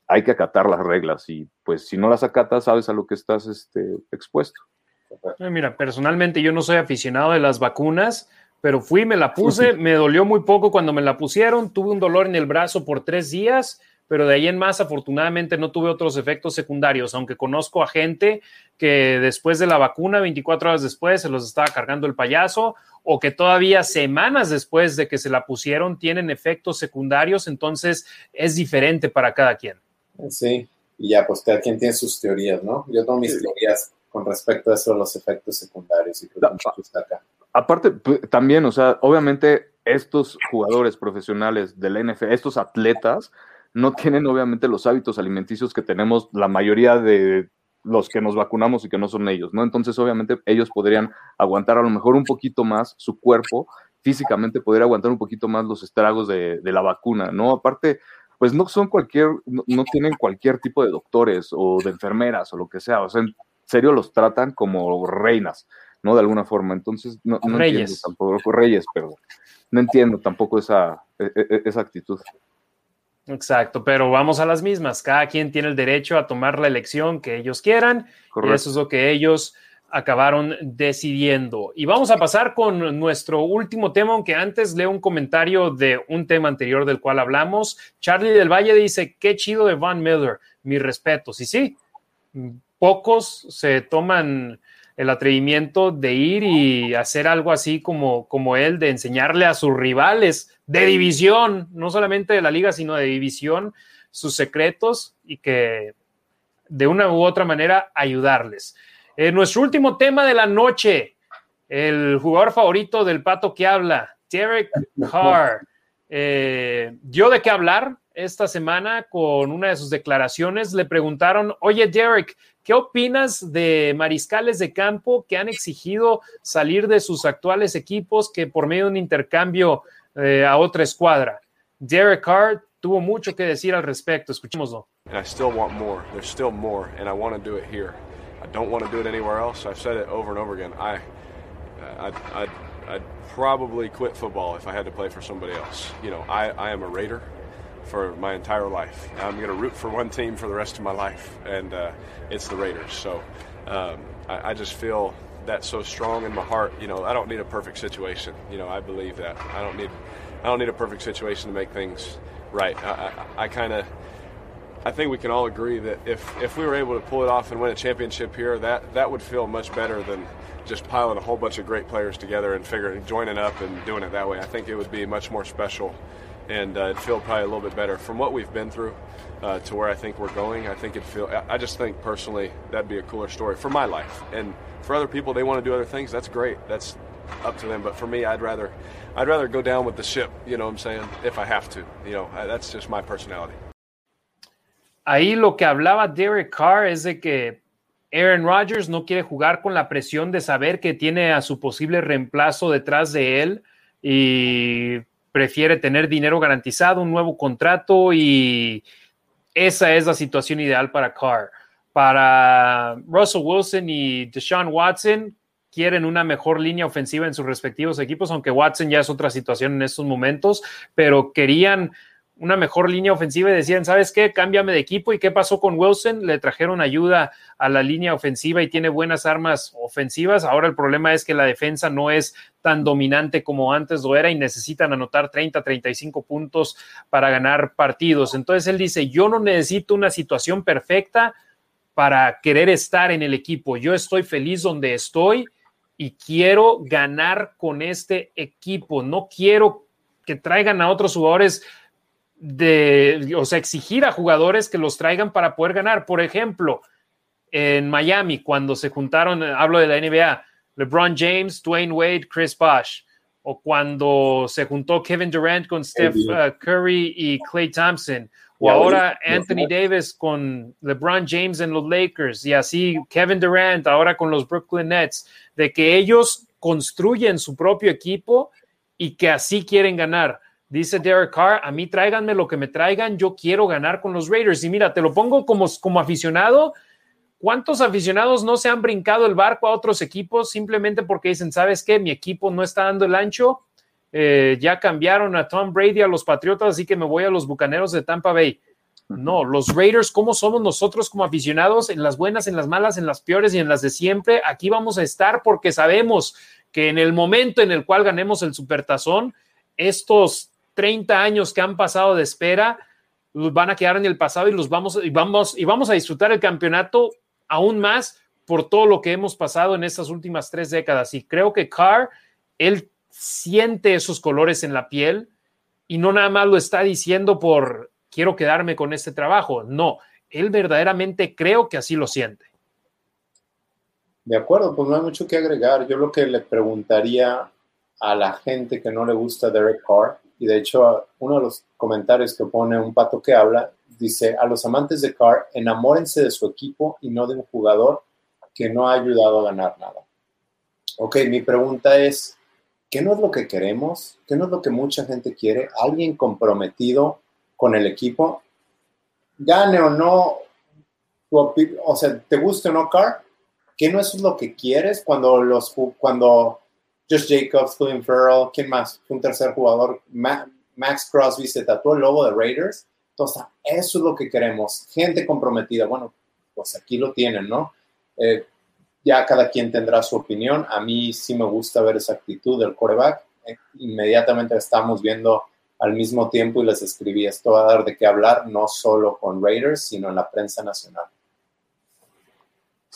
hay que acatar las reglas y pues si no las acatas, sabes a lo que estás este, expuesto. Mira, personalmente yo no soy aficionado de las vacunas, pero fui, me la puse, me dolió muy poco cuando me la pusieron, tuve un dolor en el brazo por tres días, pero de ahí en más afortunadamente no tuve otros efectos secundarios, aunque conozco a gente que después de la vacuna, 24 horas después, se los estaba cargando el payaso, o que todavía semanas después de que se la pusieron tienen efectos secundarios, entonces es diferente para cada quien. Sí, y ya, pues cada quien tiene sus teorías, ¿no? Yo tengo mis teorías con respecto a eso los efectos secundarios y creo que está acá aparte, también, o sea, obviamente estos jugadores profesionales del NFL, estos atletas, no tienen obviamente los hábitos alimenticios que tenemos la mayoría de los que nos vacunamos y que no son ellos, ¿no? Entonces, obviamente, ellos podrían aguantar a lo mejor un poquito más su cuerpo, físicamente podría aguantar un poquito más los estragos de, la vacuna, ¿no? Aparte, pues no son cualquier, no, no, tienen cualquier tipo de doctores o de enfermeras o lo que sea, o sea, en serio los tratan como reinas. ¿no? De alguna forma. Entonces, no, no entiendo tampoco, Reyes, pero no entiendo tampoco esa, e, e, esa actitud. Exacto, pero vamos a las mismas. Cada quien tiene el derecho a tomar la elección que ellos quieran. Y eso es lo que ellos acabaron decidiendo. Y vamos a pasar con nuestro último tema, aunque antes leo un comentario de un tema anterior del cual hablamos. Charlie del Valle dice, qué chido de Van Miller, mi respeto. Y sí, pocos se toman el atrevimiento de ir y hacer algo así como, como él, de enseñarle a sus rivales de división, no solamente de la liga, sino de división, sus secretos y que de una u otra manera ayudarles. Eh, nuestro último tema de la noche, el jugador favorito del pato que habla, Derek Carr. Eh, dio de qué hablar esta semana con una de sus declaraciones. Le preguntaron, oye Derek, ¿qué opinas de mariscales de campo que han exigido salir de sus actuales equipos que por medio de un intercambio eh, a otra escuadra? Derek Carr tuvo mucho que decir al respecto. Escuchémoslo. And I still want more. There's still more, and I want to do it here. I don't want to do it anywhere else. I've said it over and over again. I, I, I, I'd probably quit football if I had to play for somebody else. You know, I, I am a Raider for my entire life. I'm going to root for one team for the rest of my life, and uh, it's the Raiders. So um, I, I just feel that so strong in my heart. You know, I don't need a perfect situation. You know, I believe that. I don't need, I don't need a perfect situation to make things right. I, I, I kind of. I think we can all agree that if, if we were able to pull it off and win a championship here, that, that would feel much better than just piling a whole bunch of great players together and figuring joining up and doing it that way. I think it would be much more special and uh, it'd feel probably a little bit better from what we've been through uh, to where I think we're going. I think it'd feel. I just think personally that'd be a cooler story for my life, and for other people they want to do other things. That's great. That's up to them. But for me, I'd rather, I'd rather go down with the ship. You know what I'm saying? If I have to. You know, that's just my personality. Ahí lo que hablaba Derek Carr es de que Aaron Rodgers no quiere jugar con la presión de saber que tiene a su posible reemplazo detrás de él y prefiere tener dinero garantizado, un nuevo contrato y esa es la situación ideal para Carr. Para Russell Wilson y Deshaun Watson, quieren una mejor línea ofensiva en sus respectivos equipos, aunque Watson ya es otra situación en estos momentos, pero querían una mejor línea ofensiva y decían, ¿sabes qué? Cámbiame de equipo. ¿Y qué pasó con Wilson? Le trajeron ayuda a la línea ofensiva y tiene buenas armas ofensivas. Ahora el problema es que la defensa no es tan dominante como antes lo era y necesitan anotar 30, 35 puntos para ganar partidos. Entonces él dice, yo no necesito una situación perfecta para querer estar en el equipo. Yo estoy feliz donde estoy y quiero ganar con este equipo. No quiero que traigan a otros jugadores de, o sea, exigir a jugadores que los traigan para poder ganar. Por ejemplo, en Miami, cuando se juntaron, hablo de la NBA, LeBron James, Dwayne Wade, Chris Bosh, o cuando se juntó Kevin Durant con Steph uh, Curry y Clay Thompson, o ahora Anthony Davis con LeBron James en los Lakers, y así Kevin Durant ahora con los Brooklyn Nets, de que ellos construyen su propio equipo y que así quieren ganar. Dice Derek Carr, a mí tráiganme lo que me traigan, yo quiero ganar con los Raiders. Y mira, te lo pongo como, como aficionado. ¿Cuántos aficionados no se han brincado el barco a otros equipos simplemente porque dicen, sabes qué, mi equipo no está dando el ancho? Eh, ya cambiaron a Tom Brady a los Patriotas, así que me voy a los Bucaneros de Tampa Bay. No, los Raiders, ¿cómo somos nosotros como aficionados? En las buenas, en las malas, en las peores y en las de siempre. Aquí vamos a estar porque sabemos que en el momento en el cual ganemos el Supertazón, estos 30 años que han pasado de espera van a quedar en el pasado y los vamos y vamos y vamos a disfrutar el campeonato aún más por todo lo que hemos pasado en estas últimas tres décadas. Y creo que Carr, él siente esos colores en la piel y no nada más lo está diciendo por quiero quedarme con este trabajo. No, él verdaderamente creo que así lo siente. De acuerdo, pues no hay mucho que agregar. Yo lo que le preguntaría a la gente que no le gusta Derek Carr y de hecho uno de los comentarios que pone un pato que habla dice, a los amantes de Carr, enamórense de su equipo y no de un jugador que no ha ayudado a ganar nada. Ok, mi pregunta es, ¿qué no es lo que queremos? ¿Qué no es lo que mucha gente quiere? ¿Alguien comprometido con el equipo? Gane o no, o sea, ¿te gusta o no Carr? ¿Qué no es lo que quieres cuando los, cuando Josh Jacobs, Clelin Farrell, ¿quién más? Un tercer jugador, Max Crosby se tatuó el logo de Raiders. Entonces, eso es lo que queremos, gente comprometida. Bueno, pues aquí lo tienen, ¿no? Eh, ya cada quien tendrá su opinión. A mí sí me gusta ver esa actitud del quarterback. Eh, inmediatamente estamos viendo al mismo tiempo y les escribí, esto va a dar de qué hablar, no solo con Raiders, sino en la prensa nacional.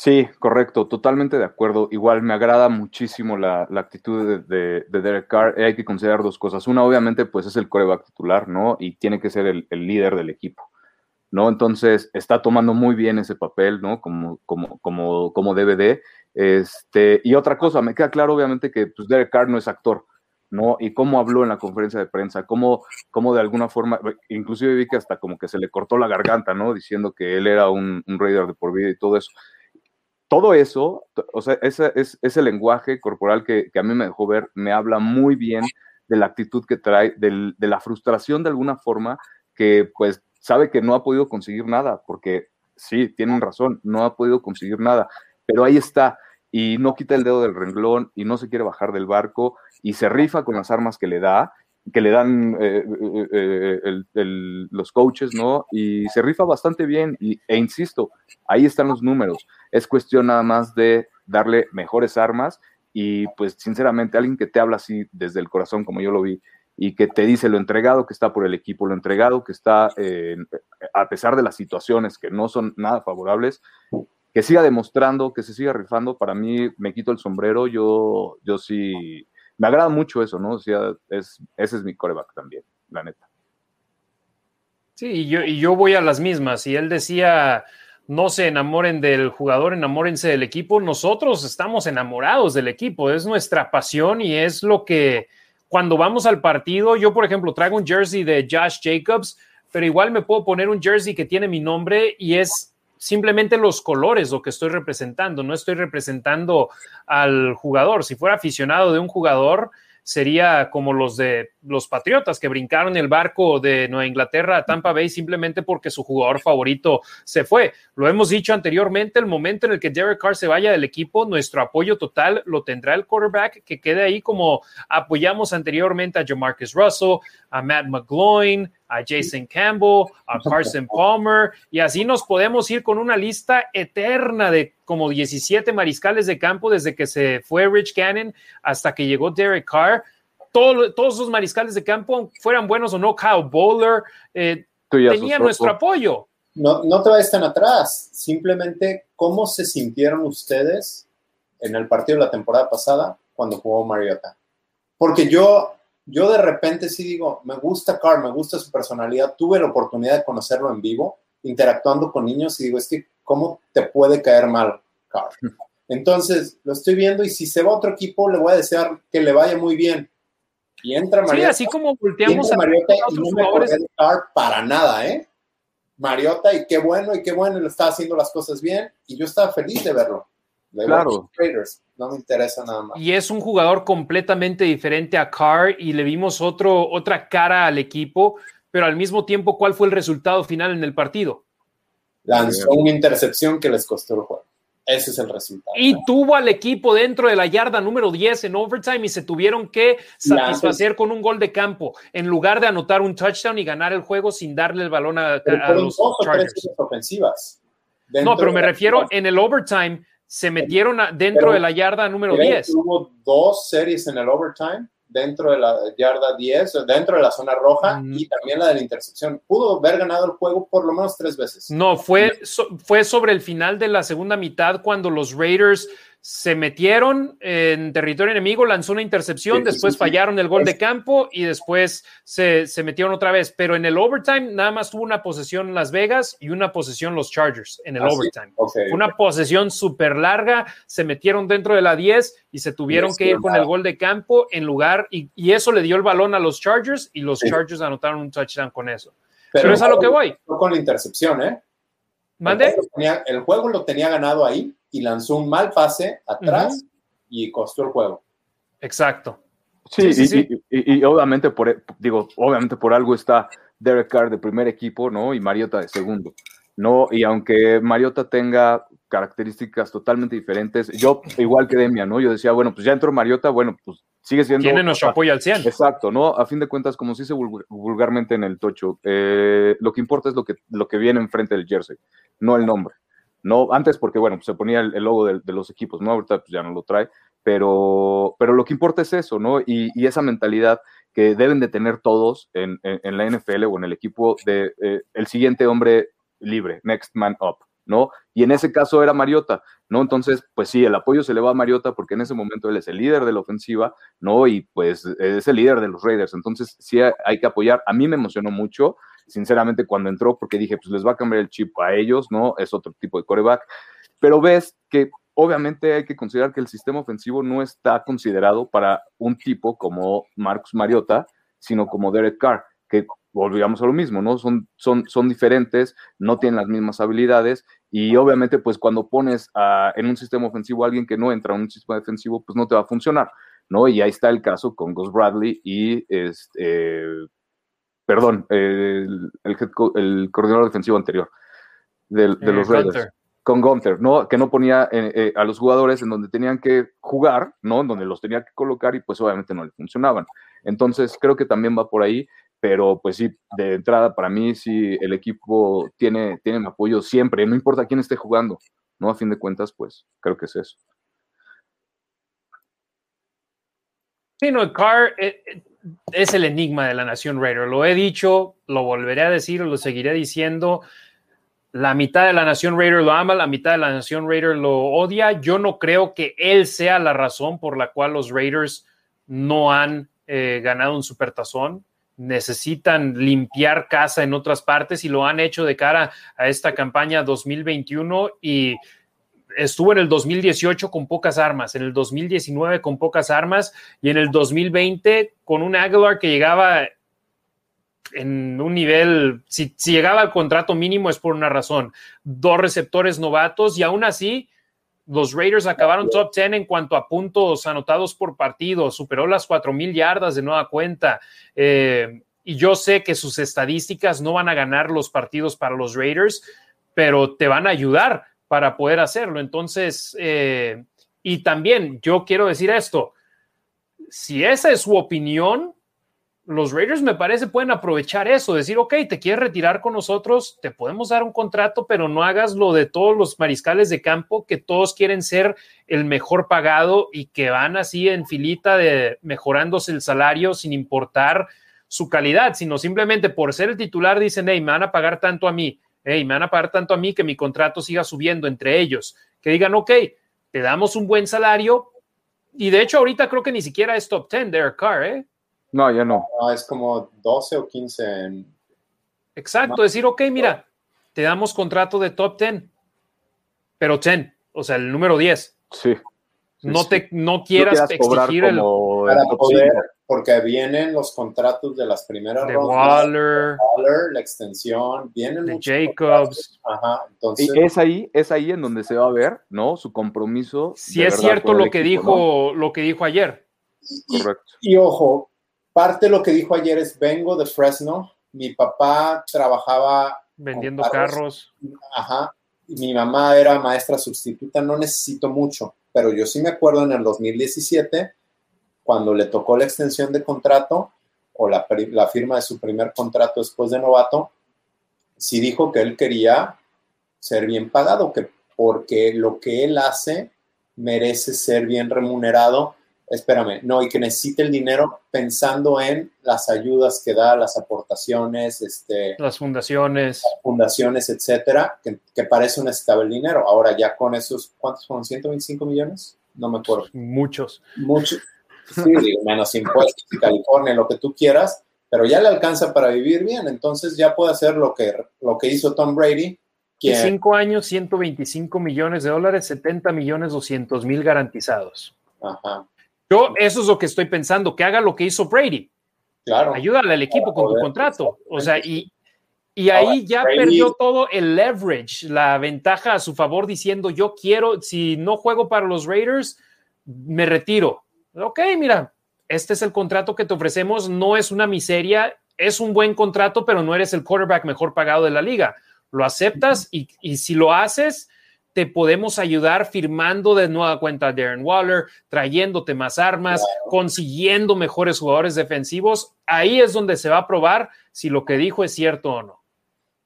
Sí, correcto, totalmente de acuerdo. Igual me agrada muchísimo la, actitud de, Derek Carr. Hay que considerar dos cosas. Una, obviamente, pues es el coreback titular, ¿no? Y tiene que ser el, líder del equipo. ¿no? Entonces está tomando muy bien ese papel, ¿no? Como, como, como, como DVD. Este, y otra cosa, me queda claro obviamente que pues, Derek Carr no es actor, ¿no? Y cómo habló en la conferencia de prensa, cómo, cómo de alguna forma, inclusive vi que hasta como que se le cortó la garganta, ¿no? Diciendo que él era un, un Raider de por vida y todo eso. Todo eso, o sea, ese, ese lenguaje corporal que, a mí me dejó ver, me habla muy bien de la actitud que trae, de la frustración de alguna forma, que pues sabe que no ha podido conseguir nada, porque sí, tienen razón, no ha podido conseguir nada, pero ahí está, y no quita el dedo del renglón, y no se quiere bajar del barco, y se rifa con las armas que le da, que le dan eh, eh, eh, los coaches, ¿no? Y se rifa bastante bien, y, e insisto, ahí están los números, es cuestión nada más de darle mejores armas, y pues sinceramente alguien que te habla así desde el corazón, como yo lo vi, y que te dice lo entregado que está por el equipo, lo entregado que está, a pesar de las situaciones que no son nada favorables, que siga demostrando, que se siga rifando, para mí me quito el sombrero, yo, yo sí, me agrada mucho eso, ¿no? O sea, es, ese es mi coreback también, la neta. Sí, y yo, y yo voy a las mismas, y él decía, no se enamoren del jugador, enamórense del equipo, nosotros estamos enamorados del equipo, es nuestra pasión y es lo que cuando vamos al partido, yo por ejemplo traigo un jersey de Josh Jacobs, pero igual me puedo poner un jersey que tiene mi nombre y es simplemente los colores lo que estoy representando, no estoy representando al jugador. Si fuera aficionado de un jugador, sería como los de los Patriotas que brincaron el barco de Nueva Inglaterra a Tampa Bay simplemente porque su jugador favorito se fue. Lo hemos dicho anteriormente, el momento en el que Derek Carr se vaya del equipo, nuestro apoyo total lo tendrá el quarterback que quede ahí como apoyamos anteriormente a Jamarcus Russell, a Matt McGloin, a Jason Campbell, a Carson Palmer, y así nos podemos ir con una lista eterna de como 17 mariscales de campo desde que se fue Rich Gannon hasta que llegó Derek Carr. Todo, todos esos mariscales de campo, fueran buenos o no, Kyle Bowler, eh, tenían nuestro apoyo. No, no te vayas tan atrás, simplemente cómo se sintieron ustedes en el partido de la temporada pasada cuando jugó Mariota. Porque yo yo de repente sí digo, me gusta Carr, me gusta su personalidad, tuve la oportunidad de conocerlo en vivo, interactuando con niños y digo, es que, ¿cómo te puede caer mal Carr? Entonces, lo estoy viendo y si se va a otro equipo, le voy a desear que le vaya muy bien. Y entra Mariota. Sí, así como volteamos a Mariota y no me acordé de Carr para nada, ¿eh? Mariota, y qué bueno, y qué bueno, y lo está haciendo las cosas bien, y yo estaba feliz de verlo. De claro. Raiders. No me interesa nada más. Y es un jugador completamente diferente a Carr y le vimos otro, otra cara al equipo, pero al mismo tiempo, ¿cuál fue el resultado final en el partido? Lanzó una intercepción que les costó el juego. Ese es el resultado. Y tuvo al equipo dentro de la yarda número 10 en overtime y se tuvieron que satisfacer con un gol de campo en lugar de anotar un touchdown y ganar el juego sin darle el balón a, a los dos Chargers. ofensivas. No, pero me refiero en el overtime se metieron dentro pero, de la yarda número 10. Hubo dos series en el overtime dentro de la yarda 10, dentro de la zona roja mm. y también la de la intercepción. Pudo haber ganado el juego por lo menos tres veces. No, fue, so, fue sobre el final de la segunda mitad cuando los Raiders se metieron en territorio enemigo, lanzó una intercepción, sí, después sí, fallaron el gol de campo y después se, se, metieron otra vez. Pero en el overtime nada más tuvo una posesión Las Vegas y una posesión los Chargers en el ah, overtime. Okay, una posesión súper larga, se metieron dentro de la 10 y se tuvieron que ir con el gol de campo en lugar, y, y, eso le dio el balón a los Chargers y los Chargers anotaron un touchdown con eso. Pero, Pero es a lo que voy. Con la intercepción, ¿eh? ¿Mande? El juego, tenía, el juego lo tenía ganado ahí y lanzó un mal pase atrás uh -huh. y costó el juego. Exacto. Sí, sí, sí, sí. Y, y, y, obviamente por digo, obviamente por algo está Derek Carr de primer equipo, ¿no? Y Mariota de segundo. No, y aunque Mariota tenga características totalmente diferentes, yo igual que Demian, ¿no? Yo decía, bueno, pues ya entró Mariota, bueno, pues sigue siendo... Tiene nuestro apoyo al 100. Exacto, ¿no? A fin de cuentas, como se dice vulgarmente en el tocho, eh, lo que importa es lo que, lo que viene enfrente del jersey, no el nombre. No, antes porque, bueno, se ponía el, logo de, los equipos, ¿no? Ahorita pues ya no lo trae, pero, pero lo que importa es eso, ¿no? Y, y esa mentalidad que deben de tener todos en, en, en la NFL o en el equipo de eh, el siguiente hombre libre, next man up, ¿no? Y en ese caso era Mariota, ¿no? Entonces, pues sí, el apoyo se le va a Mariota porque en ese momento él es el líder de la ofensiva, ¿no? Y pues es el líder de los Raiders, entonces sí hay que apoyar. A mí me emocionó mucho sinceramente, cuando entró, porque dije, pues les va a cambiar el chip a ellos, ¿no? Es otro tipo de coreback. Pero ves que obviamente hay que considerar que el sistema ofensivo no está considerado para un tipo como Marcus Mariota, sino como Derek Carr, que volvíamos a lo mismo, ¿no? Son, son, son diferentes, no tienen las mismas habilidades y obviamente pues cuando pones en un sistema ofensivo a alguien que no entra en un sistema defensivo, pues no te va a funcionar, ¿no? Y ahí está el caso con Gus Bradley y, este, perdón, el, el, coordinador defensivo anterior de, los eh, Raiders. Con Gunther, ¿no? Que no ponía eh, eh, a los jugadores en donde tenían que jugar, ¿no? En donde los tenía que colocar y pues obviamente no le funcionaban. Entonces creo que también va por ahí pero pues sí, de entrada para mí sí el equipo tiene, tiene mi apoyo siempre, no importa quién esté jugando, ¿no? A fin de cuentas, pues creo que es eso. Sí, no, Carr eh, es el enigma de la Nación Raider. Lo he dicho, lo volveré a decir, lo seguiré diciendo. La mitad de la Nación Raider lo ama, la mitad de la Nación Raider lo odia. Yo no creo que él sea la razón por la cual los Raiders no han eh, ganado un supertazón necesitan limpiar casa en otras partes y lo han hecho de cara a esta campaña 2021 y estuvo en el 2018 con pocas armas, en el 2019 con pocas armas y en el 2020 con un Aguilar que llegaba en un nivel, si, si llegaba al contrato mínimo es por una razón, dos receptores novatos y aún así los Raiders acabaron top 10 en cuanto a puntos anotados por partido, superó las 4.000 yardas de nueva cuenta. Eh, y yo sé que sus estadísticas no van a ganar los partidos para los Raiders, pero te van a ayudar para poder hacerlo. Entonces, eh, y también yo quiero decir esto, si esa es su opinión, los Raiders me parece pueden aprovechar eso, decir, ok, te quieres retirar con nosotros, te podemos dar un contrato, pero no hagas lo de todos los mariscales de campo, que todos quieren ser el mejor pagado y que van así en filita de mejorándose el salario sin importar su calidad, sino simplemente por ser el titular dicen, hey, me van a pagar tanto a mí, hey, me van a pagar tanto a mí que mi contrato siga subiendo entre ellos, que digan, ok, te damos un buen salario. Y de hecho ahorita creo que ni siquiera es top 10 Derek Carr, ¿eh? No, ya no. es como 12 o 15. Exacto, decir, ok, mira, te damos contrato de top 10, pero 10, o sea, el número 10. Sí. No te no quieras, exigir el, porque vienen los contratos de las primeras de Waller, la extensión, vienen de Jacobs. Ajá, entonces y es ahí, es ahí en donde se va a ver, ¿no? Su compromiso. Si es cierto lo que dijo, lo que dijo ayer. Correcto. y, ojo, parte de lo que dijo ayer es, vengo de Fresno, mi papá trabajaba vendiendo carros. Ajá, mi mamá era maestra sustituta, no necesito mucho, pero yo sí me acuerdo en el 2017, cuando le tocó la extensión de contrato o la, la firma de su primer contrato después de novato, sí dijo que él quería ser bien pagado, que porque lo que él hace merece ser bien remunerado espérame, no, y que necesite el dinero pensando en las ayudas que da, las aportaciones, este, las fundaciones, las fundaciones, etcétera, que, que para eso necesitaba el dinero. Ahora ya con esos, ¿cuántos fueron? ¿125 millones? No me acuerdo. Muchos. Muchos. Sí, menos impuestos California, lo que tú quieras, pero ya le alcanza para vivir bien, entonces ya puede hacer lo que, lo que hizo Tom Brady. Que cinco años, 125 millones de dólares, 70 millones 200 mil garantizados. Ajá. Yo eso es lo que estoy pensando, que haga lo que hizo Brady. Claro. Ayúdale al equipo con tu contrato. O sea, y, y ahí ya perdió todo el leverage, la ventaja a su favor diciendo, yo quiero, si no juego para los Raiders, me retiro. Ok, mira, este es el contrato que te ofrecemos, no es una miseria, es un buen contrato, pero no eres el quarterback mejor pagado de la liga. Lo aceptas y, y si lo haces, te podemos ayudar firmando de nueva cuenta a Darren Waller, trayéndote más armas, consiguiendo mejores jugadores defensivos. Ahí es donde se va a probar si lo que dijo es cierto o no.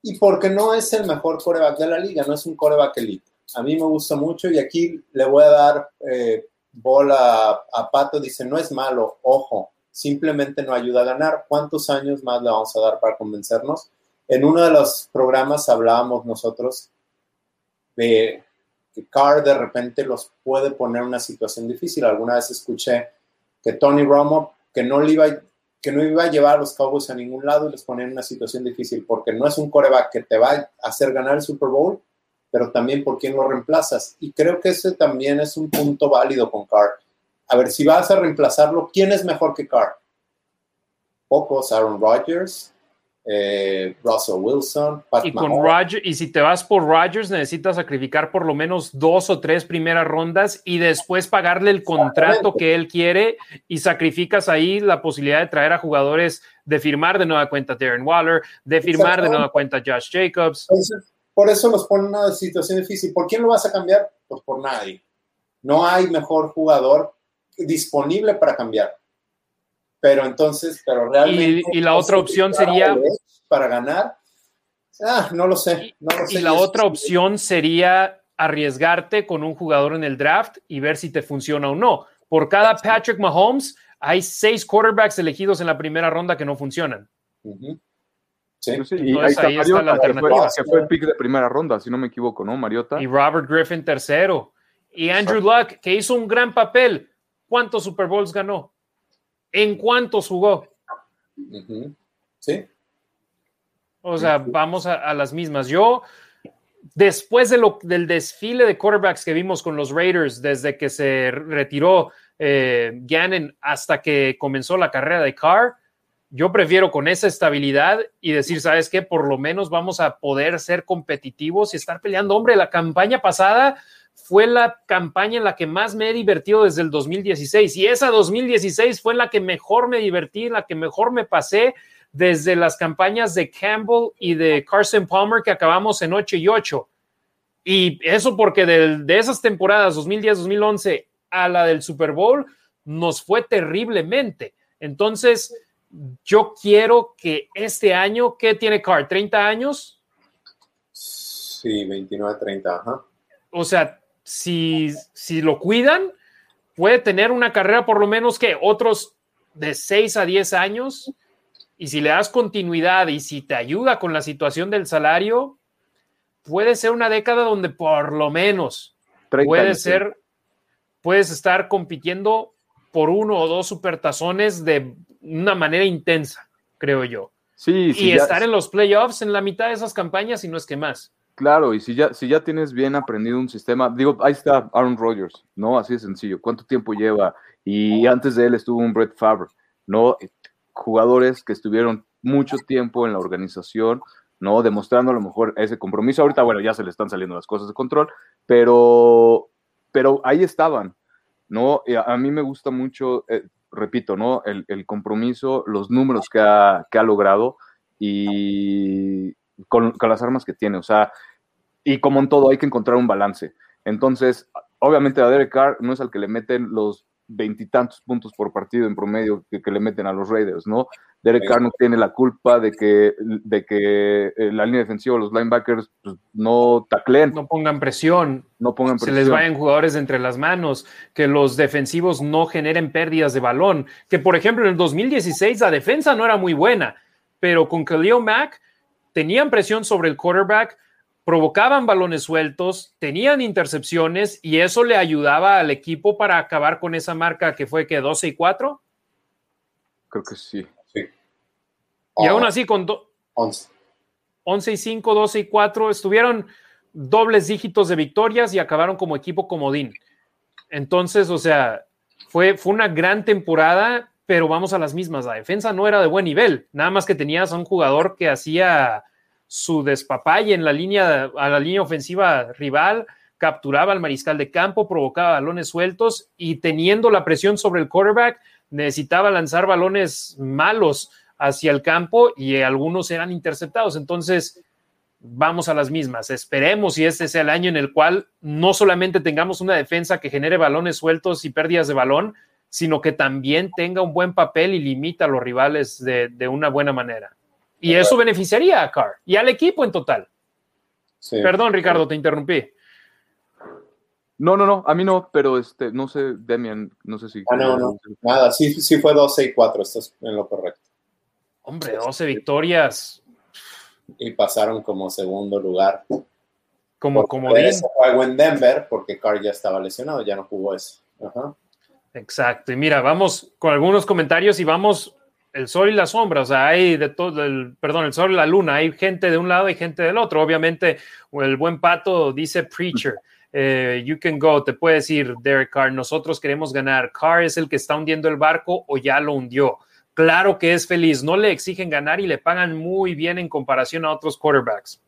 Y porque no es el mejor coreback de la liga, no es un coreback elite. A mí me gusta mucho y aquí le voy a dar eh, bola a Pato. Dice, no es malo, ojo, simplemente no ayuda a ganar. ¿Cuántos años más le vamos a dar para convencernos? En uno de los programas hablábamos nosotros de que Carr de repente los puede poner en una situación difícil. Alguna vez escuché que Tony Romo, que no le iba, que no iba a llevar a los Cowboys a ningún lado y les ponía en una situación difícil, porque no es un coreback que te va a hacer ganar el Super Bowl, pero también por quién lo reemplazas. Y creo que ese también es un punto válido con Carr. A ver, si vas a reemplazarlo, ¿quién es mejor que Carr? Pocos, Aaron Rodgers, eh, Russell Wilson, Pat y con Rodgers, y si te vas por Rodgers, necesitas sacrificar por lo menos dos o tres primeras rondas y después pagarle el contrato que él quiere y sacrificas ahí la posibilidad de traer a jugadores de firmar de nueva cuenta Darren Waller, de firmar de nueva cuenta Josh Jacobs. por eso los pone en una situación difícil. ¿Por quién lo vas a cambiar? Pues por nadie. No hay mejor jugador disponible para cambiar. Pero entonces, pero realmente. Y, la otra opción sería. Para ganar. Ah, no lo sé. y la otra opción sería arriesgarte con un jugador en el draft y ver si te funciona o no. Por cada Patrick Mahomes, hay seis quarterbacks elegidos en la primera ronda que no funcionan. Sí, pues y ahí está, la alternativa. Que fue, el pick de primera ronda, si no me equivoco, ¿no, Mariota? Y Robert Griffin tercero. Y Andrew Luck, que hizo un gran papel. ¿Cuántos Super Bowls ganó? ¿En cuántos jugó? Sí. O sea, vamos a, las mismas. Yo, después de lo, del desfile de quarterbacks que vimos con los Raiders, desde que se retiró eh, Gannon hasta que comenzó la carrera de Carr, yo prefiero con esa estabilidad y decir, ¿sabes qué? Por lo menos vamos a poder ser competitivos y estar peleando. Hombre, la campaña pasada fue la campaña en la que más me he divertido desde el 2016 y esa 2016 fue la que mejor me divertí, la que mejor me pasé desde las campañas de Campbell y de Carson Palmer que acabamos en 8 y 8. Y eso porque de, de esas temporadas 2010-2011 a la del Super Bowl nos fue terriblemente. Entonces, yo quiero que este año, ¿qué tiene Carr? ¿30 años? Sí, 29, 30, ajá. O sea, si, si lo cuidan, puede tener una carrera por lo menos que otros de 6 a 10 años. Y si le das continuidad y si te ayuda con la situación del salario, puede ser una década donde por lo menos puede ser, puedes estar compitiendo por uno o dos supertazones de una manera intensa, creo yo. Sí, y estar en los playoffs en la mitad de esas campañas, y no es que más. Claro, y si ya, si ya tienes bien aprendido un sistema, digo, ahí está Aaron Rodgers, ¿no? Así de sencillo. ¿Cuánto tiempo lleva? Y antes de él estuvo un Brett Favre, ¿no? Jugadores que estuvieron mucho tiempo en la organización, ¿no? Demostrando a lo mejor ese compromiso. Ahorita, bueno, ya se le están saliendo las cosas de control, pero, pero ahí estaban, ¿no? a, mí me gusta mucho, eh, repito, ¿no? El, el, compromiso, los números que ha, que ha logrado y, con, las armas que tiene. O sea, y como en todo, hay que encontrar un balance. Entonces, obviamente a Derek Carr no es al que le meten los veintitantos puntos por partido en promedio que, le meten a los Raiders, ¿no? Derek Carr no tiene la culpa de que, de que eh, la línea defensiva, los linebackers, pues, no tacleen. No pongan presión. No pongan presión. Se les vayan jugadores entre las manos, que los defensivos no generen pérdidas de balón. Que, por ejemplo, en el 2016 la defensa no era muy buena, pero con Khalil Mack tenían presión sobre el quarterback, provocaban balones sueltos, tenían intercepciones y eso le ayudaba al equipo para acabar con esa marca que fue que 12 y 4. Creo que sí. Y aún así con 11. 11 y 5, 12 y 4 estuvieron dobles dígitos de victorias y acabaron como equipo comodín. Entonces, o sea, fue, fue una gran temporada pero vamos a las mismas. La defensa no era de buen nivel, nada más que tenías a un jugador que hacía su despapalle en la línea, a la línea ofensiva rival, capturaba al mariscal de campo, provocaba balones sueltos y teniendo la presión sobre el quarterback, necesitaba lanzar balones malos hacia el campo y algunos eran interceptados. Entonces, vamos a las mismas. Esperemos y este sea el año en el cual no solamente tengamos una defensa que genere balones sueltos y pérdidas de balón, sino que también tenga un buen papel y limita a los rivales de, una buena manera. Y eso beneficiaría a Carr y al equipo en total. Perdón, Ricardo, te interrumpí. No, no, no, a mí no, pero este, no sé, Demian, no sé si. Ah, no, no, nada, sí, sí fue 12 y 4, estás en lo correcto. Hombre, 12 victorias. Y pasaron como segundo lugar. Como, como juego en Denver, porque Carr ya estaba lesionado, ya no jugó eso. Ajá. Exacto. Y mira, vamos con algunos comentarios y vamos el sol y la sombra, o sea, hay de todo, el, perdón, el sol y la luna, hay gente de un lado y gente del otro. Obviamente, el buen pato dice preacher. Eh, you can go, te puede decir Derek Carr, nosotros queremos ganar. Carr es el que está hundiendo el barco o ya lo hundió. Claro que es feliz, no le exigen ganar y le pagan muy bien en comparación a otros quarterbacks.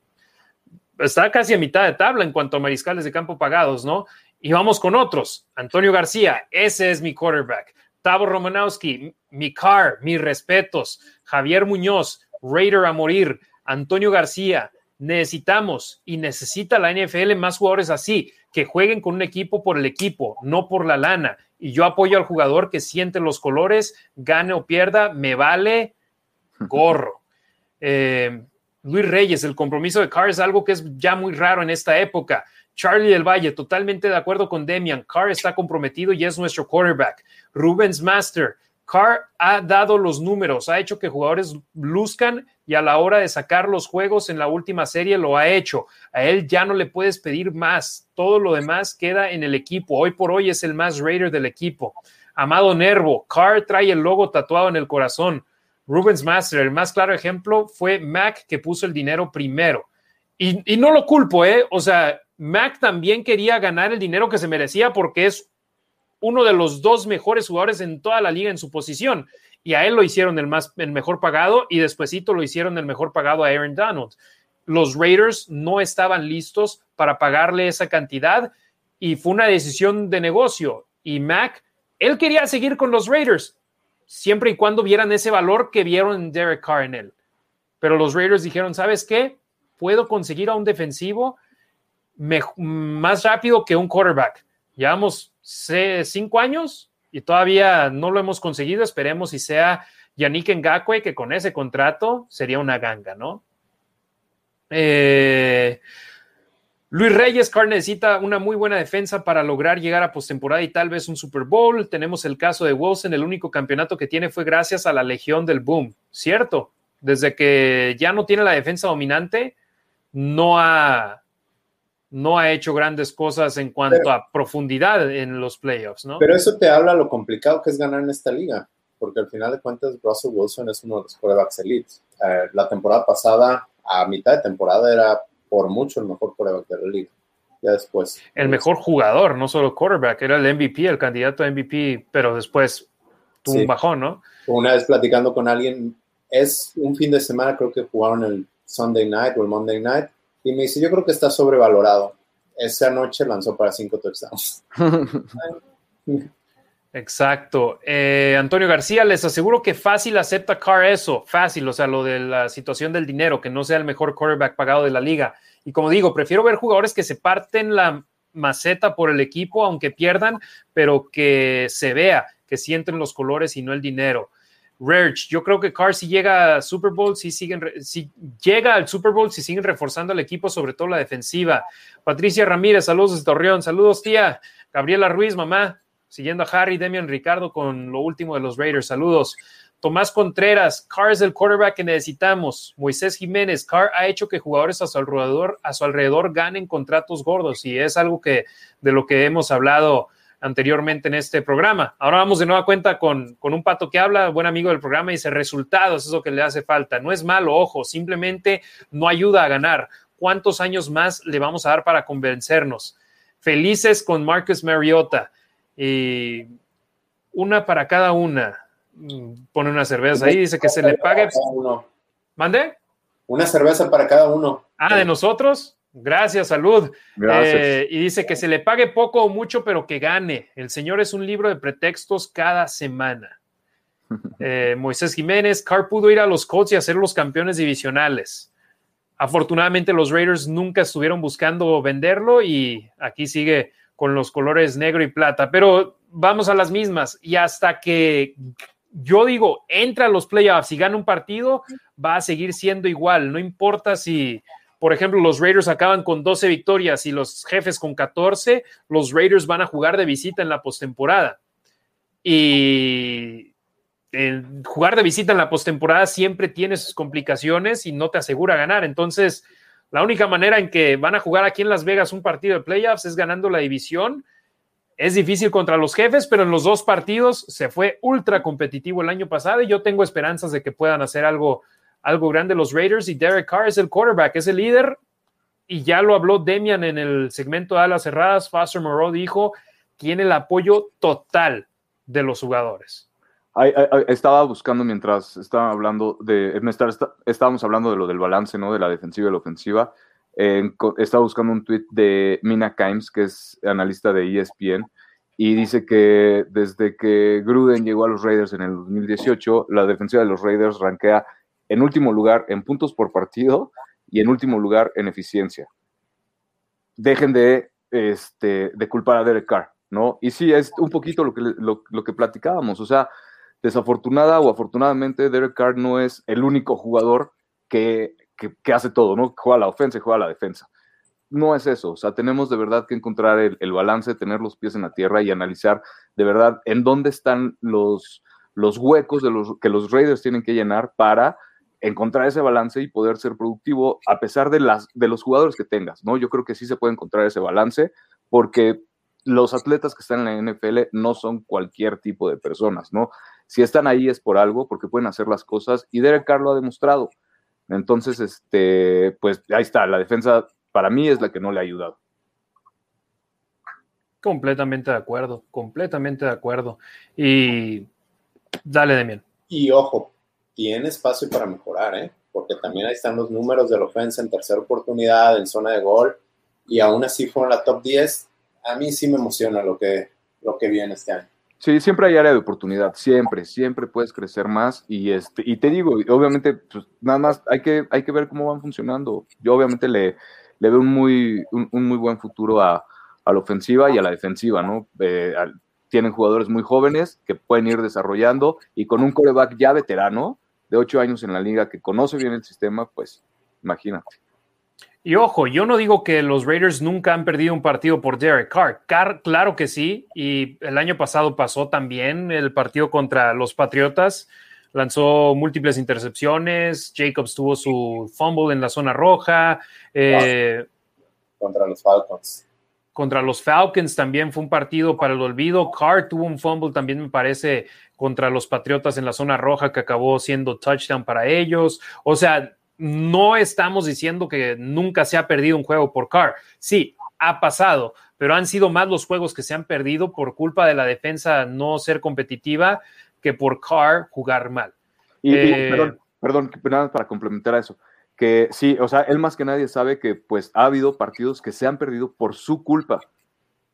Está casi a mitad de tabla en cuanto a mariscales de campo pagados, ¿no? Y vamos con otros. Antonio García, ese es mi quarterback. Tavo Romanowski, mi car, mis respetos. Javier Muñoz, Raider a morir. Antonio García, necesitamos y necesita la NFL más jugadores así, que jueguen con un equipo por el equipo, no por la lana. Y yo apoyo al jugador que siente los colores, gane o pierda, me vale gorro. Eh, Luis Reyes, el compromiso de Carr es algo que es ya muy raro en esta época. Charlie del Valle, totalmente de acuerdo con Demian. Carr está comprometido y es nuestro quarterback. Rubens Master, Carr ha dado los números, ha hecho que jugadores luzcan y a la hora de sacar los juegos en la última serie lo ha hecho. A él ya no le puedes pedir más. Todo lo demás queda en el equipo. Hoy por hoy es el más Raider del equipo. Amado Nervo, Carr trae el logo tatuado en el corazón. Rubens Master, el más claro ejemplo fue Mac que puso el dinero primero. Y, y no lo culpo, ¿eh? O sea, Mac también quería ganar el dinero que se merecía porque es uno de los dos mejores jugadores en toda la liga en su posición. Y a él lo hicieron el, más, el mejor pagado y despuesito lo hicieron el mejor pagado a Aaron Donald. Los Raiders no estaban listos para pagarle esa cantidad y fue una decisión de negocio. Y Mac, él quería seguir con los Raiders siempre y cuando vieran ese valor que vieron en Derek Carr en él. Pero los Raiders dijeron, ¿sabes qué? Puedo conseguir a un defensivo más rápido que un quarterback. Llevamos cinco años y todavía no lo hemos conseguido. Esperemos si sea Yannick Ngakwe, que con ese contrato sería una ganga, ¿no? Eh, Luis Reyes, Carr necesita una muy buena defensa para lograr llegar a postemporada y tal vez un Super Bowl. Tenemos el caso de Wilson, el único campeonato que tiene fue gracias a la Legión del Boom, ¿cierto? Desde que ya no tiene la defensa dominante, no ha, no ha hecho grandes cosas en cuanto a profundidad en los playoffs, ¿no? Pero eso te habla lo complicado que es ganar en esta liga, porque al final de cuentas Russell Wilson es uno de los quarterbacks elites. Eh, la temporada pasada, a mitad de temporada, era por mucho el mejor quarterback de la liga. Ya después. El mejor jugador, no solo quarterback, era el MVP, el candidato a MVP, pero después tuvo un bajón, ¿no? Una vez platicando con alguien, es un fin de semana, creo que jugaron el Sunday night o el Monday night, y me dice, yo creo que está sobrevalorado. Esa noche lanzó para cinco touchdowns. Exacto. Eh, Antonio García, les aseguro que fácil acepta Carr eso, fácil, o sea, lo de la situación del dinero, que no sea el mejor quarterback pagado de la liga. Y como digo, prefiero ver jugadores que se parten la maceta por el equipo, aunque pierdan, pero que se vea, que sienten los colores y no el dinero. Yo creo que Carr si llega a Super Bowl, si siguen, si llega al Super Bowl, si siguen reforzando el equipo, sobre todo la defensiva. Patricia Ramírez, saludos desde Torreón, saludos tía. Gabriela Ruiz, mamá, siguiendo a Harry, Demian Ricardo con lo último de los Raiders, saludos. Tomás Contreras, Carr es el quarterback que necesitamos. Moisés Jiménez, Carr ha hecho que jugadores a su alrededor, a su alrededor ganen contratos gordos y es algo que de lo que hemos hablado anteriormente en este programa. Ahora vamos de nueva cuenta con, con un pato que habla, buen amigo del programa, y dice resultados, es lo que le hace falta. No es malo, ojo, simplemente no ayuda a ganar. ¿Cuántos años más le vamos a dar para convencernos? Felices con Marcus Mariota. y una para cada una. Pone una cerveza ahí, dice que se le pague. ¿Mande? Una cerveza para cada uno. Ah, de nosotros. Gracias, salud. Eh, y dice que se le pague poco o mucho, pero que gane. El Señor es un libro de pretextos cada semana. Eh, Moisés Jiménez, Carr pudo ir a los Colts y hacer los campeones divisionales. Afortunadamente los Raiders nunca estuvieron buscando venderlo y aquí sigue con los colores negro y plata. Pero vamos a las mismas y hasta que yo digo, entra a los playoffs y gana un partido, va a seguir siendo igual. No importa si por ejemplo, los Raiders acaban con 12 victorias y los jefes con 14, los Raiders van a jugar de visita en la postemporada. Y jugar de visita en la postemporada siempre tiene sus complicaciones y no te asegura ganar. Entonces, la única manera en que van a jugar aquí en Las Vegas un partido de playoffs es ganando la división es difícil contra los jefes, pero en los dos partidos se fue ultra competitivo el año pasado y yo tengo esperanzas de que puedan hacer algo, algo grande los Raiders y Derek Carr es el quarterback, es el líder y ya lo habló Demian en el segmento de alas cerradas, Foster Moreau dijo, tiene el apoyo total de los jugadores. estaba buscando mientras estaba hablando de, estábamos hablando de lo del balance, ¿no? De la defensiva y la ofensiva. estaba buscando un tweet de Mina Kimes, que es analista de ESPN, y dice que desde que Gruden llegó a los Raiders en el 2018, la defensiva de los Raiders rankea en último lugar en puntos por partido y en último lugar en eficiencia. Dejen de, este, de culpar a Derek Carr, ¿no? Y sí, es un poquito lo que, lo, que platicábamos, o sea, desafortunada o afortunadamente, Derek Carr no es el único jugador que, que, hace todo, ¿no? Juega la ofensa y juega la defensa. No es eso, o sea, tenemos de verdad que encontrar el, el, balance, tener los pies en la tierra y analizar de verdad en dónde están los, los huecos de los, que los Raiders tienen que llenar para encontrar ese balance y poder ser productivo a pesar de, las, de los jugadores que tengas, ¿no? Yo creo que sí se puede encontrar ese balance porque los atletas que están en la NFL no son cualquier tipo de personas, ¿no? Si están ahí es por algo, porque pueden hacer las cosas y Derek Carr lo ha demostrado. Entonces, este, pues ahí está, la defensa para mí es la que no le ha ayudado. Completamente de acuerdo, completamente de acuerdo. Y dale, Demian. Y ojo, tiene espacio para mejorar, ¿eh? porque también ahí están los números de la ofensa en tercera oportunidad, en zona de gol, y aún así fueron la top 10. A mí sí me emociona lo que, lo que viene este año. Sí, siempre hay área de oportunidad, siempre, siempre puedes crecer más y este y te digo, obviamente, pues nada más hay que, hay que ver cómo van funcionando. Yo obviamente le, le veo un muy, un, muy buen futuro a, a, la ofensiva y a la defensiva, ¿no? Eh, tienen jugadores muy jóvenes que pueden ir desarrollando y con un coreback ya veterano, de ocho años en la liga que conoce bien el sistema, pues imagínate. Y ojo, yo no digo que los Raiders nunca han perdido un partido por Derek Carr. Carr, claro que sí, y el año pasado pasó también el partido contra los Patriotas. Lanzó múltiples intercepciones, Jacobs tuvo su fumble en la zona roja. Eh, contra los Falcons. Contra los Falcons también fue un partido para el olvido. Carr tuvo un fumble también, me parece, contra los Patriotas en la zona roja que acabó siendo touchdown para ellos. O sea, no estamos diciendo que nunca se ha perdido un juego por Carr. Sí, ha pasado, pero han sido más los juegos que se han perdido por culpa de la defensa no ser competitiva que por Carr jugar mal. Y, eh, perdón, perdón, nada para complementar a eso. Que sí, o sea, él más que nadie sabe que pues ha habido partidos que se han perdido por su culpa,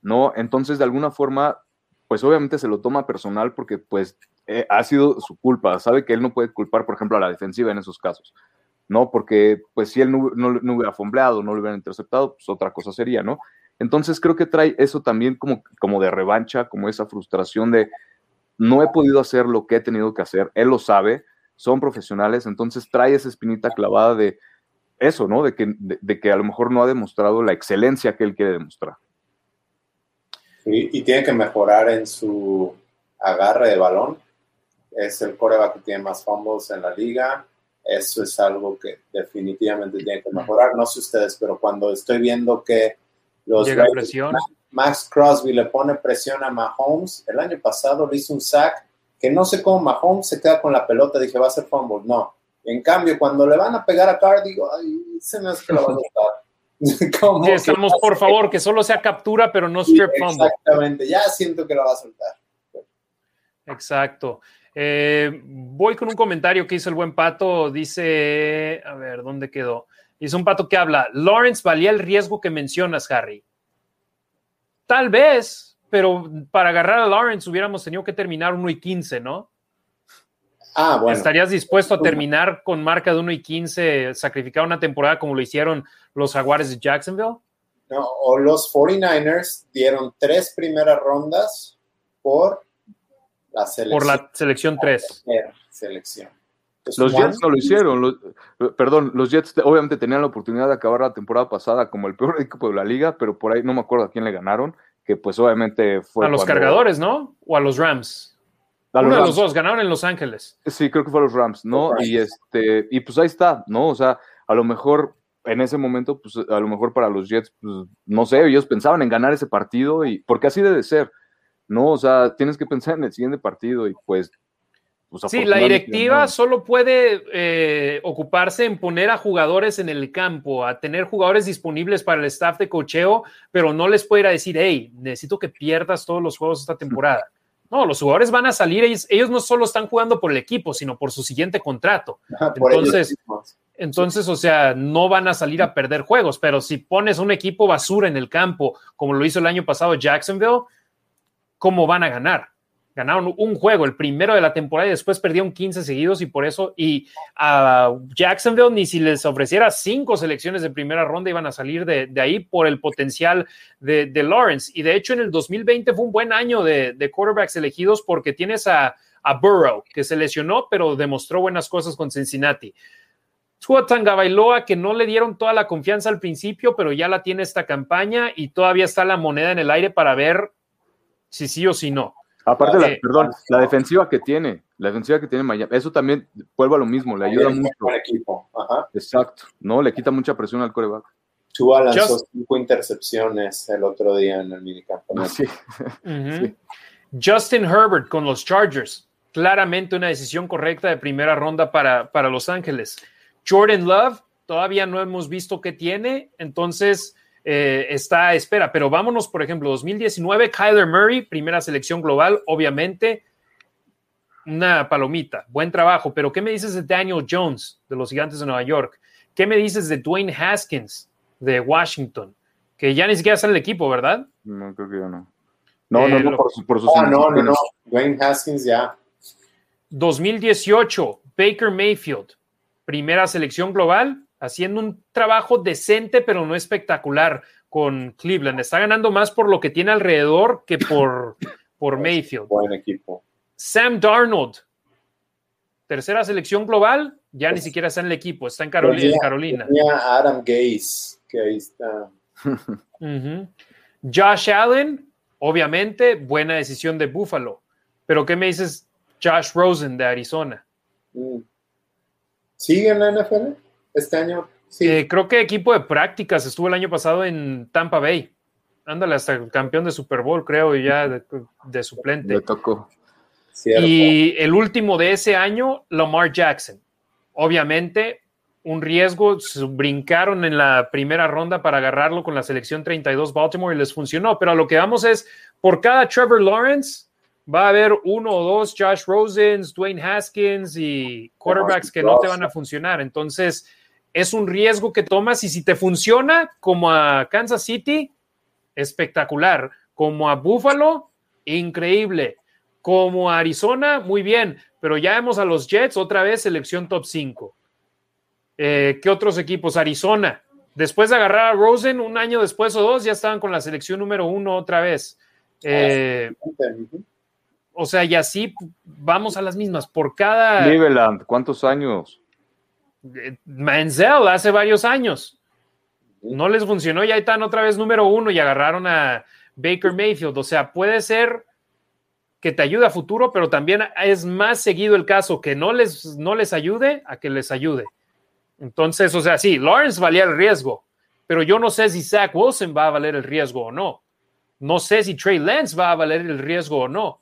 ¿no? Entonces, de alguna forma, pues obviamente se lo toma personal porque pues eh, ha sido su culpa, sabe que él no puede culpar, por ejemplo, a la defensiva en esos casos, ¿no? Porque pues si él no, no, hubiera fombleado, no lo hubiera interceptado, pues otra cosa sería, ¿no? Entonces creo que trae eso también como, como de revancha, como esa frustración de no he podido hacer lo que he tenido que hacer, él lo sabe, son profesionales, entonces trae esa espinita clavada de eso, ¿no? De que, de que a lo mejor no ha demostrado la excelencia que él quiere demostrar y tiene que mejorar en su agarre de balón. Es el coreback que tiene más fumbles en la liga. Eso es algo que definitivamente tiene que mejorar. No sé ustedes, pero cuando estoy viendo que los Max Crosby le pone presión a Mahomes, el año pasado le hizo un sack que no sé cómo Mahomes se queda con la pelota. Dije, va a ser fumble. No. En cambio, cuando le van a pegar a Carr, digo, ay, se me hace que lo van a estar. sí, estamos, por favor, que solo sea captura, pero no strip fumble. Exactamente, ya siento que lo va a soltar. Exacto. Eh, voy con un comentario que hizo el buen Pato. Dice, a ver, ¿dónde quedó? Dice un Pato que habla, Lawrence valía el riesgo que mencionas, Harry. Tal vez, pero para agarrar a Lawrence hubiéramos tenido que terminar 1 y 15, ¿no? Ah, bueno. ¿Estarías dispuesto a terminar con marca de 1 y 15, sacrificar una temporada como lo hicieron los Jaguares de Jacksonville? No, o los 49ers dieron tres primeras rondas por la selección. Por la selección 3. Selección. los Jets no lo hicieron. perdón, los Jets obviamente tenían la oportunidad de acabar la temporada pasada como el peor equipo de la liga, pero por ahí no me acuerdo a quién le ganaron, que pues obviamente fue. A los cargadores, ¿no? O a los Rams. Uno de los dos, ganaron en Los Ángeles. Sí, creo que fue a los Rams, ¿no? Y este, y pues ahí está, ¿no? O sea, a lo mejor en ese momento, pues a lo mejor para los Jets, pues no sé, ellos pensaban en ganar ese partido y porque así debe ser, ¿no? O sea, tienes que pensar en el siguiente partido y pues... pues sí, la directiva solo puede eh, ocuparse en poner a jugadores en el campo, a tener jugadores disponibles para el staff de cocheo, pero no les puede ir a decir, hey, necesito que pierdas todos los juegos esta temporada. No, los jugadores van a salir, ellos, ellos no solo están jugando por el equipo, sino por su siguiente contrato. Entonces, entonces, o sea, no van a salir a perder juegos, pero si pones un equipo basura en el campo, como lo hizo el año pasado Jacksonville, ¿cómo van a ganar? Ganaron un juego, el primero de la temporada, y después perdieron 15 seguidos y por eso, y a Jacksonville ni si les ofreciera cinco selecciones de primera ronda iban a salir de, ahí por el potencial de, Lawrence. Y de hecho en el 2020 fue un buen año de, quarterbacks elegidos porque tienes a, Burrow, que se lesionó, pero demostró buenas cosas con Cincinnati. Tua Bailoa, que no le dieron toda la confianza al principio, pero ya la tiene esta campaña y todavía está la moneda en el aire para ver si sí o si no. Aparte, la, perdón, la defensiva que tiene, la defensiva que tiene Miami, eso también vuelve a lo mismo, le ayuda mucho. equipo. Exacto, ¿no? Le quita mucha presión al coreback. Tua lanzó cinco intercepciones el otro día en el minicampo. Sí. Justin Herbert con los Chargers, claramente una decisión correcta de primera ronda para, para Los Ángeles. Jordan Love, todavía no hemos visto qué tiene, entonces eh, está a espera. Pero vámonos, por ejemplo, 2019, Kyler Murray, primera selección global, obviamente, una palomita, buen trabajo. Pero ¿qué me dices de Daniel Jones, de los Gigantes de Nueva York? ¿Qué me dices de Dwayne Haskins, de Washington? Que ya ni siquiera está en el equipo, ¿verdad? No, creo que ya no. No, no, no, por, por sus no, no, no. Dwayne Haskins ya. 2018, Baker Mayfield, primera selección global, haciendo un trabajo decente, pero no espectacular con Cleveland. Está ganando más por lo que tiene alrededor que por, por Mayfield. Buen equipo. Sam Darnold, tercera selección global, ya ni siquiera está en el equipo, está en Carolina. Carolina. Adam Gaze, que ahí está. Josh Allen, obviamente, buena decisión de Buffalo. Pero ¿qué me dices Josh Rosen de Arizona? Mm. ¿Sigue en la NFL? Este año. Sí. Eh, creo que equipo de prácticas estuvo el año pasado en Tampa Bay. Ándale, hasta el campeón de Super Bowl, creo, y ya de, suplente. Le tocó. Y el último de ese año, Lamar Jackson. Obviamente, un riesgo, brincaron en la primera ronda para agarrarlo con la selección 32 Baltimore y les funcionó, pero a lo que vamos es, por cada Trevor Lawrence, va a haber uno o dos Josh Rosens, Dwayne Haskins y quarterbacks que no te van a funcionar. Entonces, es un riesgo que tomas y si te funciona como a Kansas City, espectacular. Como a Buffalo, increíble. Como a Arizona, muy bien. Pero ya vemos a los Jets otra vez selección top 5. Eh, ¿Qué otros equipos? Arizona. Después de agarrar a Rosen, un año después o dos, ya estaban con la selección número uno otra vez. Eh, o sea, y así vamos a las mismas. Por cada. Cleveland, ¿cuántos años? Manziel hace varios años. No les funcionó, ya están otra vez número uno y agarraron a Baker Mayfield. O sea, puede ser que te ayude a futuro, pero también es más seguido el caso que no les, no les ayude a que les ayude. Entonces, o sea, sí, Lawrence valía el riesgo, pero yo no sé si Zach Wilson va a valer el riesgo o no. No sé si Trey Lance va a valer el riesgo o no.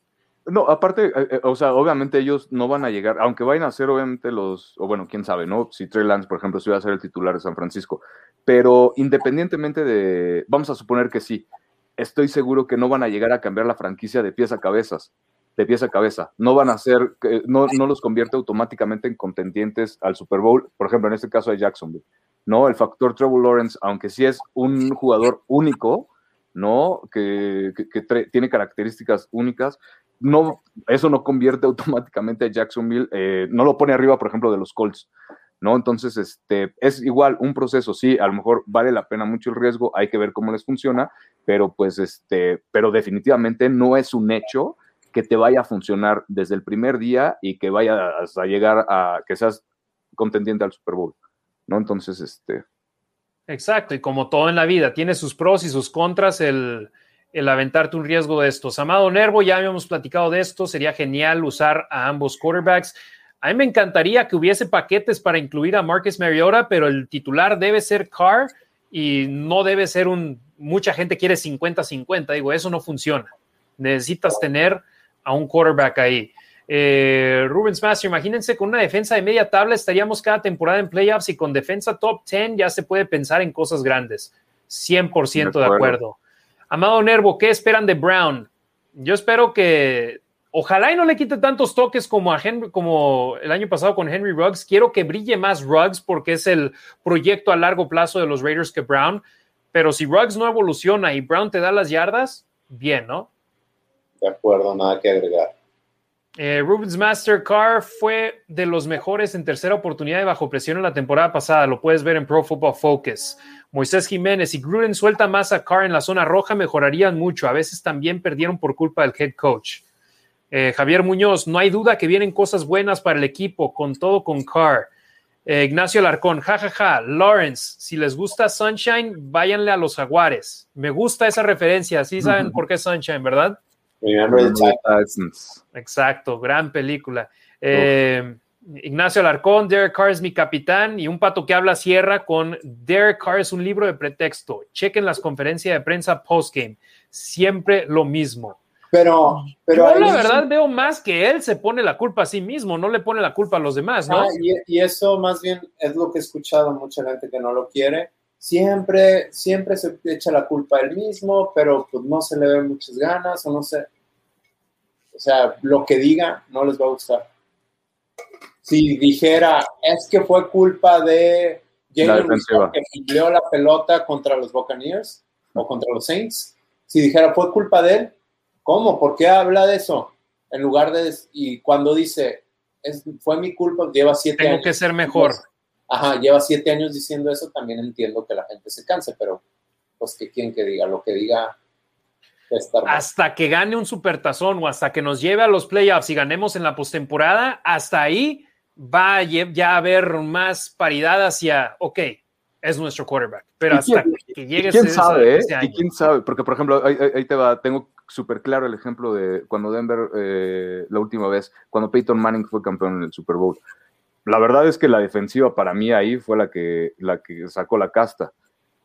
No, aparte, eh, eh, o sea, obviamente ellos no van a llegar, aunque vayan a ser obviamente los, o bueno, quién sabe, ¿no? Si Trey Lance, por ejemplo, si va a ser el titular de San Francisco, pero independientemente de, vamos a suponer que sí, estoy seguro que no van a llegar a cambiar la franquicia de pies a cabezas, de pies a cabeza. No van a ser, no, no los convierte automáticamente en contendientes al Super Bowl, por ejemplo, en este caso de Jacksonville, ¿no? El factor Trevor Lawrence, aunque sí es un jugador único, ¿no? Que, que, tiene características únicas, no, eso no convierte automáticamente a Jacksonville, eh, no lo pone arriba, por ejemplo, de los Colts, ¿no? Entonces, este, es igual un proceso, sí, a lo mejor vale la pena mucho el riesgo, hay que ver cómo les funciona, pero pues, este, pero definitivamente no es un hecho que te vaya a funcionar desde el primer día y que vaya a llegar a que seas contendiente al Super Bowl, ¿no? Entonces, este. Exacto, y como todo en la vida, tiene sus pros y sus contras el, el aventarte un riesgo de estos. Amado Nervo, ya habíamos platicado de esto, sería genial usar a ambos quarterbacks. A mí me encantaría que hubiese paquetes para incluir a Marcus Mariota, pero el titular debe ser Carr y no debe ser un. Mucha gente quiere 50-50. Digo, eso no funciona. Necesitas tener a un quarterback ahí. Eh, Rubens Master, imagínense con una defensa de media tabla estaríamos cada temporada en playoffs y con defensa top 10 ya se puede pensar en cosas grandes. 100% de acuerdo. Amado Nervo, ¿qué esperan de Brown? Yo espero que ojalá y no le quite tantos toques como, a Henry, como el año pasado con Henry Ruggs. Quiero que brille más Ruggs porque es el proyecto a largo plazo de los Raiders que Brown. Pero si Ruggs no evoluciona y Brown te da las yardas, bien, ¿no? De acuerdo, nada que agregar. Eh, Rubens Mastercard fue de los mejores en tercera oportunidad de bajo presión en la temporada pasada. Lo puedes ver en Pro Football Focus. Moisés Jiménez y Gruden suelta más a Carr en la zona roja, mejorarían mucho. A veces también perdieron por culpa del head coach. Eh, Javier Muñoz, no hay duda que vienen cosas buenas para el equipo, con todo con Carr. Eh, Ignacio Larcón, jajaja, ja, ja. Lawrence, si les gusta Sunshine, váyanle a los Jaguares. Me gusta esa referencia, sí saben por qué Sunshine, ¿verdad? Exacto, gran película. Eh, Ignacio Alarcón, Derek Carr es mi capitán y un pato que habla Sierra con Derek Carr es un libro de pretexto. Chequen las conferencias de prensa postgame. Siempre lo mismo. Pero, pero yo la verdad veo más que él se pone la culpa a sí mismo, no le pone la culpa a los demás, ¿no? Ah, y, y, eso más bien es lo que he escuchado mucha gente que no lo quiere. Siempre, siempre se echa la culpa a él mismo, pero pues no se le ven muchas ganas o no sé. O sea, lo que diga no les va a gustar si dijera, es que fue culpa de Jalen que empleó la pelota contra los Buccaneers o contra los Saints, si dijera, fue culpa de él, ¿cómo? ¿Por qué habla de eso? En lugar de, y cuando dice, es, fue mi culpa, lleva siete años. Tengo que ser mejor. Ajá, lleva siete años diciendo eso, también entiendo que la gente se canse, pero pues que quien que diga, lo que diga hasta que gane un supertazón o hasta que nos lleve a los playoffs y ganemos en la postemporada, hasta ahí va ya a haber más paridad hacia, ok, es nuestro quarterback. Pero hasta que llegue quién sabe, eh? Y quién sabe, porque por ejemplo, ahí, te va, tengo súper claro el ejemplo de cuando Denver, eh, la última vez, cuando Peyton Manning fue campeón en el Super Bowl. La verdad es que la defensiva para mí ahí fue la que, la que sacó la casta,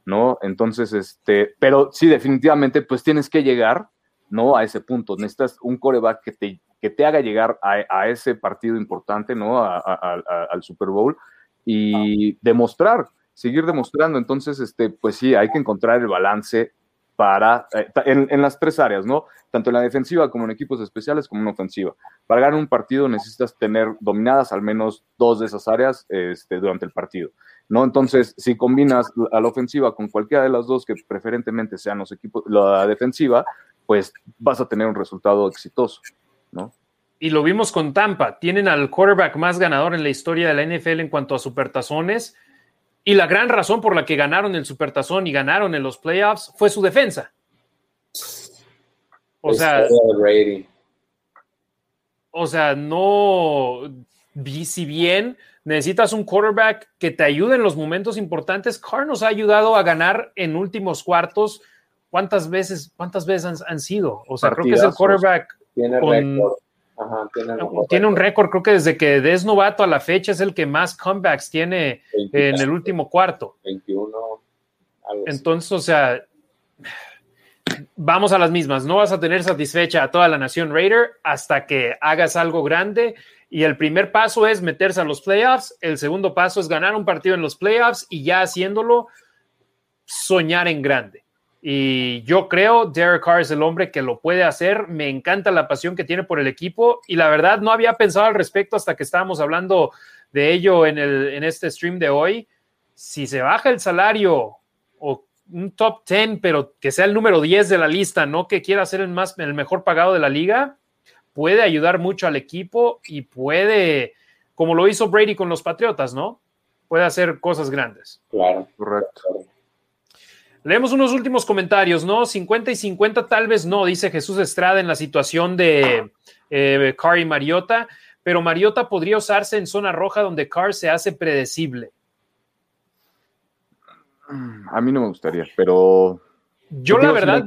¿no? Entonces, este, pero sí, definitivamente, pues tienes que llegar, ¿no? A ese punto. Necesitas un coreback que te que te haga llegar a, ese partido importante, ¿no? al Super Bowl y demostrar, seguir demostrando. Entonces, este, pues sí, hay que encontrar el balance para, eh, en, las tres áreas, ¿no? Tanto en la defensiva como en equipos especiales como en ofensiva. Para ganar un partido necesitas tener dominadas al menos dos de esas áreas este, durante el partido, ¿no? Entonces, si combinas a la ofensiva con cualquiera de las dos, que preferentemente sean los equipos, la defensiva, pues vas a tener un resultado exitoso. Y lo vimos con Tampa. Tienen al quarterback más ganador en la historia de la NFL en cuanto a supertazones. Y la gran razón por la que ganaron el supertazón y ganaron en los playoffs fue su defensa. O sea, o sea, no, si bien necesitas un quarterback que te ayude en los momentos importantes, Carr nos ha ayudado a ganar en últimos cuartos. ¿Cuántas veces, cuántas veces han, sido? O sea, creo que es el quarterback tiene récord. Ajá, tiene, tiene un récord, creo que desde que es novato a la fecha es el que más comebacks tiene en el último cuarto. 21. Entonces, o sea, vamos a las mismas. No vas a tener satisfecha a toda la nación Raider hasta que hagas algo grande. Y el primer paso es meterse a los playoffs. El segundo paso es ganar un partido en los playoffs y ya haciéndolo, soñar en grande. Y yo creo Derek Carr es el hombre que lo puede hacer. Me encanta la pasión que tiene por el equipo. Y la verdad, no había pensado al respecto hasta que estábamos hablando de ello en, el, en este stream de hoy. Si se baja el salario o un top 10, pero que sea el número 10 de la lista, no que quiera ser el, más, el mejor pagado de la liga, puede ayudar mucho al equipo y puede, como lo hizo Brady con los Patriotas, ¿no? Puede hacer cosas grandes. Claro, correcto. Leemos unos últimos comentarios, ¿no? 50 y 50 tal vez no, dice Jesús Estrada en la situación de eh, Carr y Mariota, pero Mariota podría usarse en zona roja donde Carr se hace predecible. A mí no me gustaría, pero... Yo la verdad...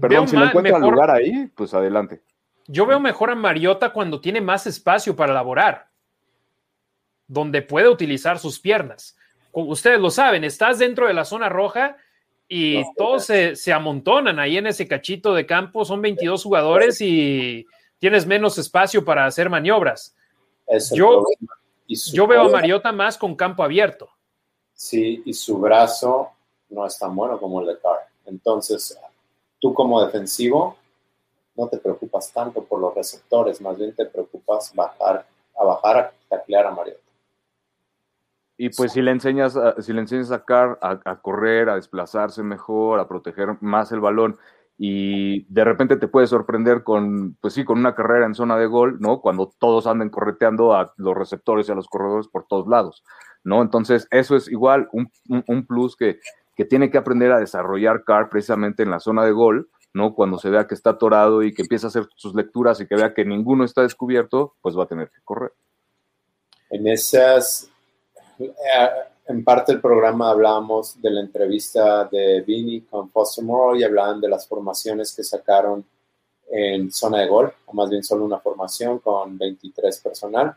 Perdón, si no encuentran lugar ahí, pues adelante. Yo veo mejor a Mariota cuando tiene más espacio para elaborar, donde puede utilizar sus piernas. Ustedes lo saben, estás dentro de la zona roja y todos se, se, amontonan ahí en ese cachito de campo. Son 22 jugadores y tienes menos espacio para hacer maniobras. Yo, yo veo a Mariota más con campo abierto. Sí, y su brazo no es tan bueno como el de Carr. Entonces, tú como defensivo no te preocupas tanto por los receptores, más bien te preocupas bajar, a bajar a taclear a Mariota. Y pues si le enseñas a, si le enseñas a Carr a, correr, a desplazarse mejor, a proteger más el balón y de repente te puede sorprender con, pues sí, con una carrera en zona de gol, ¿no? Cuando todos anden correteando a los receptores y a los corredores por todos lados, ¿no? Entonces eso es igual un, un, plus que, que tiene que aprender a desarrollar Carr precisamente en la zona de gol, ¿no? Cuando se vea que está atorado y que empieza a hacer sus lecturas y que vea que ninguno está descubierto, pues va a tener que correr. En esas en parte del programa hablábamos de la entrevista de Vini con Foster Moore y hablaban de las formaciones que sacaron en zona de gol, o más bien solo una formación con 23 personal,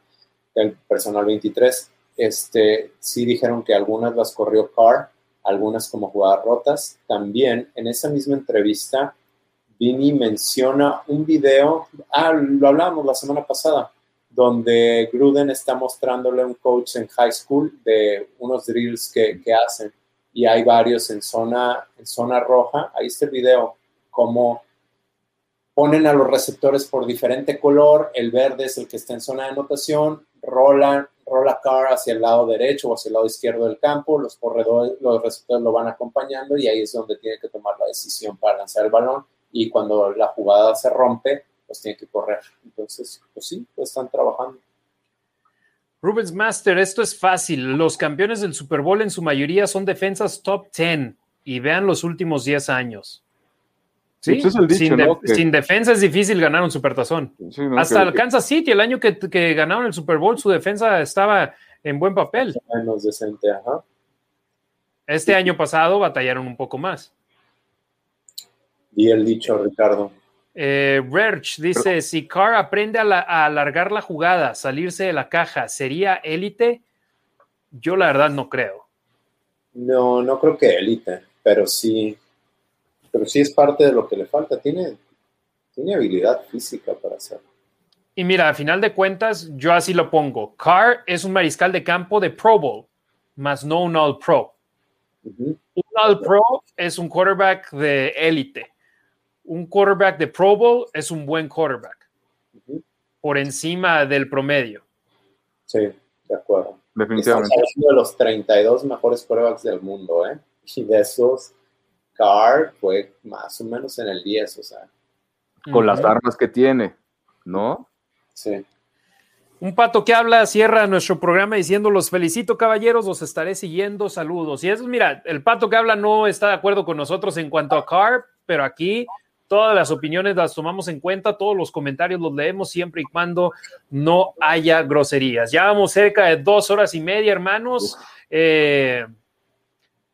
el personal 23. Este, sí dijeron que algunas las corrió Carr, algunas como jugadas rotas. También en esa misma entrevista, Vini menciona un video, ah, lo hablábamos la semana pasada, donde Gruden está mostrándole un coach en high school de unos drills que, que, hacen. Y hay varios en zona, en zona roja. Ahí está el video, como ponen a los receptores por diferente color, el verde es el que está en zona de anotación, rolan, rola car hacia el lado derecho o hacia el lado izquierdo del campo, los corredores, los receptores lo van acompañando y ahí es donde tiene que tomar la decisión para lanzar el balón. Y cuando la jugada se rompe, pues tiene que correr. Entonces, pues sí, pues están trabajando. Rubens Master, esto es fácil. Los campeones del Super Bowl en su mayoría son defensas top 10 y vean los últimos 10 años. Sí, pues sin, defensa es difícil ganar un supertazón. Hasta el Kansas City, el año que, que, ganaron el Super Bowl, su defensa estaba en buen papel. Menos decente, ajá. Este año pasado batallaron un poco más. Y el dicho, Ricardo. Eh, dice, si Carr aprende a, alargar la jugada, salirse de la caja, ¿sería élite? Yo la verdad no creo. No, no creo que élite, pero sí, pero sí es parte de lo que le falta. Tiene, tiene habilidad física para hacerlo. Y mira, a final de cuentas, yo así lo pongo. Carr es un mariscal de campo de Pro Bowl, más no un All Pro. Un All Pro es un quarterback de élite un quarterback de Pro Bowl es un buen quarterback. Por encima del promedio. Sí, de acuerdo. Definitivamente. Estamos uno de los 32 mejores quarterbacks del mundo, ¿eh? Y de esos, Carr fue más o menos en el 10, o sea. Con las armas que tiene, ¿no? Sí. Un pato que habla cierra nuestro programa diciendo los felicito caballeros, los estaré siguiendo, saludos. Y eso, mira, el pato que habla no está de acuerdo con nosotros en cuanto a Carr, pero aquí Todas las opiniones las tomamos en cuenta, todos los comentarios los leemos siempre y cuando no haya groserías. Ya vamos cerca de dos horas y media, hermanos. Eh,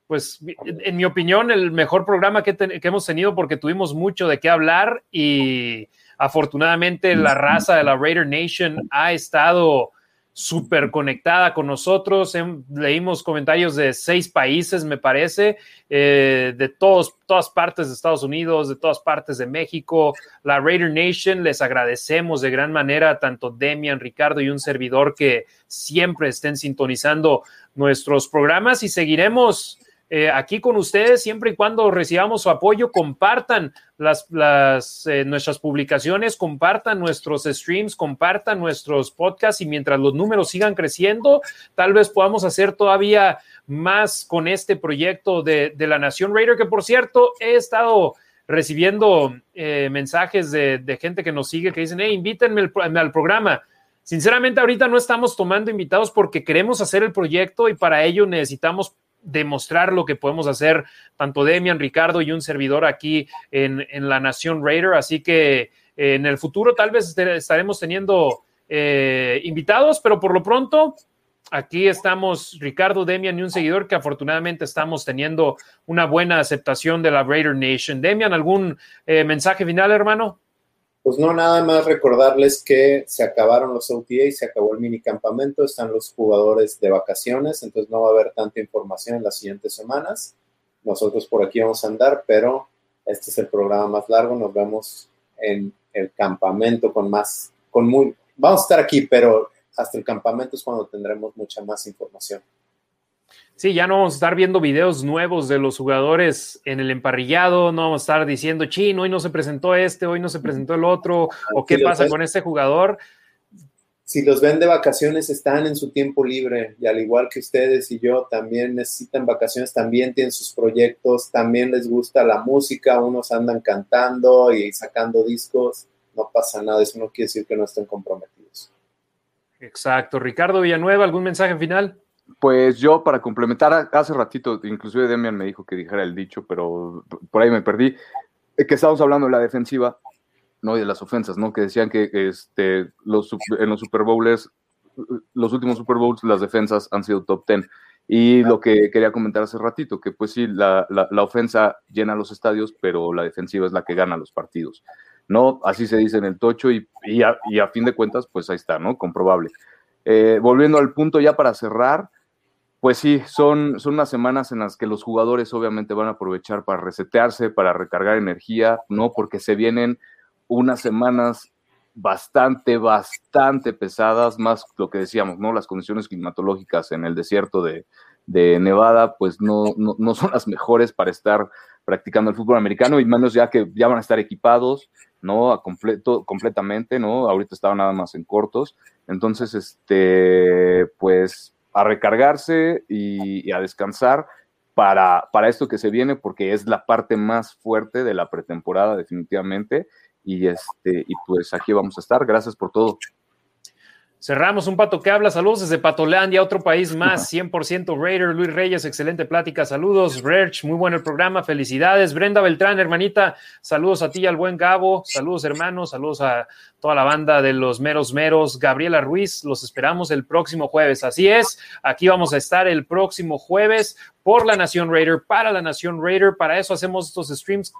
pues en mi opinión, el mejor programa que, que, hemos tenido porque tuvimos mucho de qué hablar y afortunadamente la raza de la Raider Nation ha estado súper conectada con nosotros. leímos comentarios de seis países, me parece, eh, de todos, todas partes de Estados Unidos, de todas partes de México. La Raider Nation, les agradecemos de gran manera, tanto Demian, Ricardo y un servidor que siempre estén sintonizando nuestros programas y seguiremos eh, aquí con ustedes siempre y cuando recibamos su apoyo. Compartan las, eh, nuestras publicaciones, compartan nuestros streams, compartan nuestros podcasts y mientras los números sigan creciendo, tal vez podamos hacer todavía más con este proyecto de, la Nación Raider, que por cierto he estado recibiendo eh, mensajes de, de, gente que nos sigue que dicen, hey, invítenme al programa. Sinceramente, ahorita no estamos tomando invitados porque queremos hacer el proyecto y para ello necesitamos demostrar lo que podemos hacer tanto Demian, Ricardo y un servidor aquí en, la Nación Raider. Así que eh, en el futuro tal vez estaremos teniendo eh, invitados, pero por lo pronto aquí estamos Ricardo, Demian y un seguidor que afortunadamente estamos teniendo una buena aceptación de la Raider Nation. Demian, ¿algún eh, mensaje final, hermano? Pues no, nada más recordarles que se acabaron los OTA, se acabó el minicampamento, están los jugadores de vacaciones, entonces no va a haber tanta información en las siguientes semanas. Nosotros por aquí vamos a andar, pero este es el programa más largo. Nos vemos en el campamento con más, con muy, vamos a estar aquí, pero hasta el campamento es cuando tendremos mucha más información. Sí, ya no vamos a estar viendo videos nuevos de los jugadores en el emparrillado, no vamos a estar diciendo, chino, hoy no se presentó este, hoy no se presentó el otro, o qué pasa con este jugador. Si los ven de vacaciones, están en su tiempo libre y al igual que ustedes y yo, también necesitan vacaciones, también tienen sus proyectos, también les gusta la música, unos andan cantando y sacando discos, no pasa nada, eso no quiere decir que no estén comprometidos. Exacto. Ricardo Villanueva, ¿algún mensaje final? Pues yo, para complementar, hace ratito, inclusive Demian me dijo que dijera el dicho, pero por ahí me perdí, eh, que estábamos hablando de la defensiva, ¿no? Y de las ofensas, ¿no? Que decían que este, los, en los Super Bowls, los últimos Super Bowls, las defensas han sido top 10. Y lo que quería comentar hace ratito, que pues sí, la, la, ofensa llena los estadios, pero la defensiva es la que gana los partidos, ¿no? Así se dice en el tocho y, y, a, fin de cuentas, pues ahí está, ¿no? Comprobable. Eh, volviendo al punto ya para cerrar, pues sí, son, son unas semanas en las que los jugadores obviamente van a aprovechar para resetearse, para recargar energía, ¿no? Porque se vienen unas semanas bastante, bastante pesadas, más lo que decíamos, ¿no? Las condiciones climatológicas en el desierto de, Nevada, pues no, no, son las mejores para estar practicando el fútbol americano, y menos ya que ya van a estar equipados, ¿no? A completo, completamente, ¿no? Ahorita estaban nada más en cortos. Entonces, este, pues a recargarse y, a descansar para, para esto que se viene, porque es la parte más fuerte de la pretemporada, definitivamente. Y, este, y pues aquí vamos a estar. Gracias por todo. Cerramos un pato que habla. Saludos desde Patolandia, otro país más, 100% Raider. Luis Reyes, excelente plática. Saludos, Rerch, muy bueno el programa. Felicidades. Brenda Beltrán, hermanita, saludos a ti y al buen Gabo. Saludos, hermanos. Saludos a toda la banda de los meros meros. Gabriela Ruiz, los esperamos el próximo jueves. Así es, aquí vamos a estar el próximo jueves por la Nación Raider, para la Nación Raider. Para eso hacemos estos streams.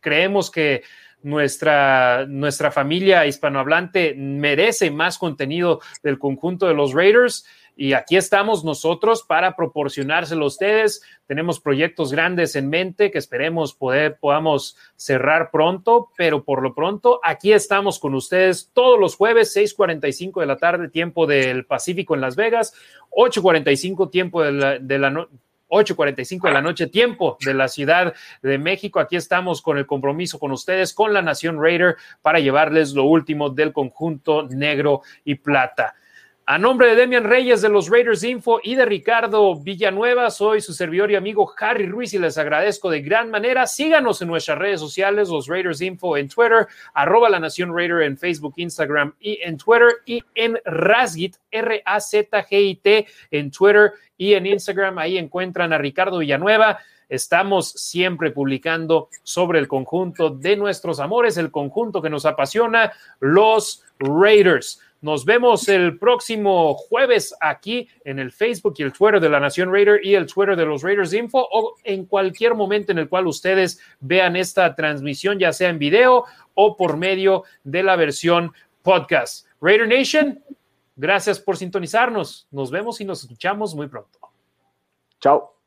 Creemos que nuestra, nuestra familia hispanohablante merece más contenido del conjunto de los Raiders. Y aquí estamos nosotros para proporcionárselo a ustedes. Tenemos proyectos grandes en mente que esperemos poder, podamos cerrar pronto, pero por lo pronto aquí estamos con ustedes todos los jueves, 6:45 de la tarde, tiempo del Pacífico en Las Vegas, 8:45 tiempo de la, de la, 8:45 de la noche, tiempo de la Ciudad de México. Aquí estamos con el compromiso con ustedes, con la Nación Raider, para llevarles lo último del conjunto negro y plata. A nombre de Demian Reyes de los Raiders Info y de Ricardo Villanueva, soy su servidor y amigo Harry Ruiz y les agradezco de gran manera. Síganos en nuestras redes sociales, los Raiders Info en Twitter, arroba la Nación Raider en Facebook, Instagram y en Twitter y en Razgit, R-A-Z-G-I-T en Twitter y en Instagram. Ahí encuentran a Ricardo Villanueva. Estamos siempre publicando sobre el conjunto de nuestros amores, el conjunto que nos apasiona, los Raiders. Nos vemos el próximo jueves aquí en el Facebook y el Twitter de la Nación Raider y el Twitter de los Raiders Info o en cualquier momento en el cual ustedes vean esta transmisión, ya sea en video o por medio de la versión podcast. Raider Nation, gracias por sintonizarnos. Nos vemos y nos escuchamos muy pronto. Chao.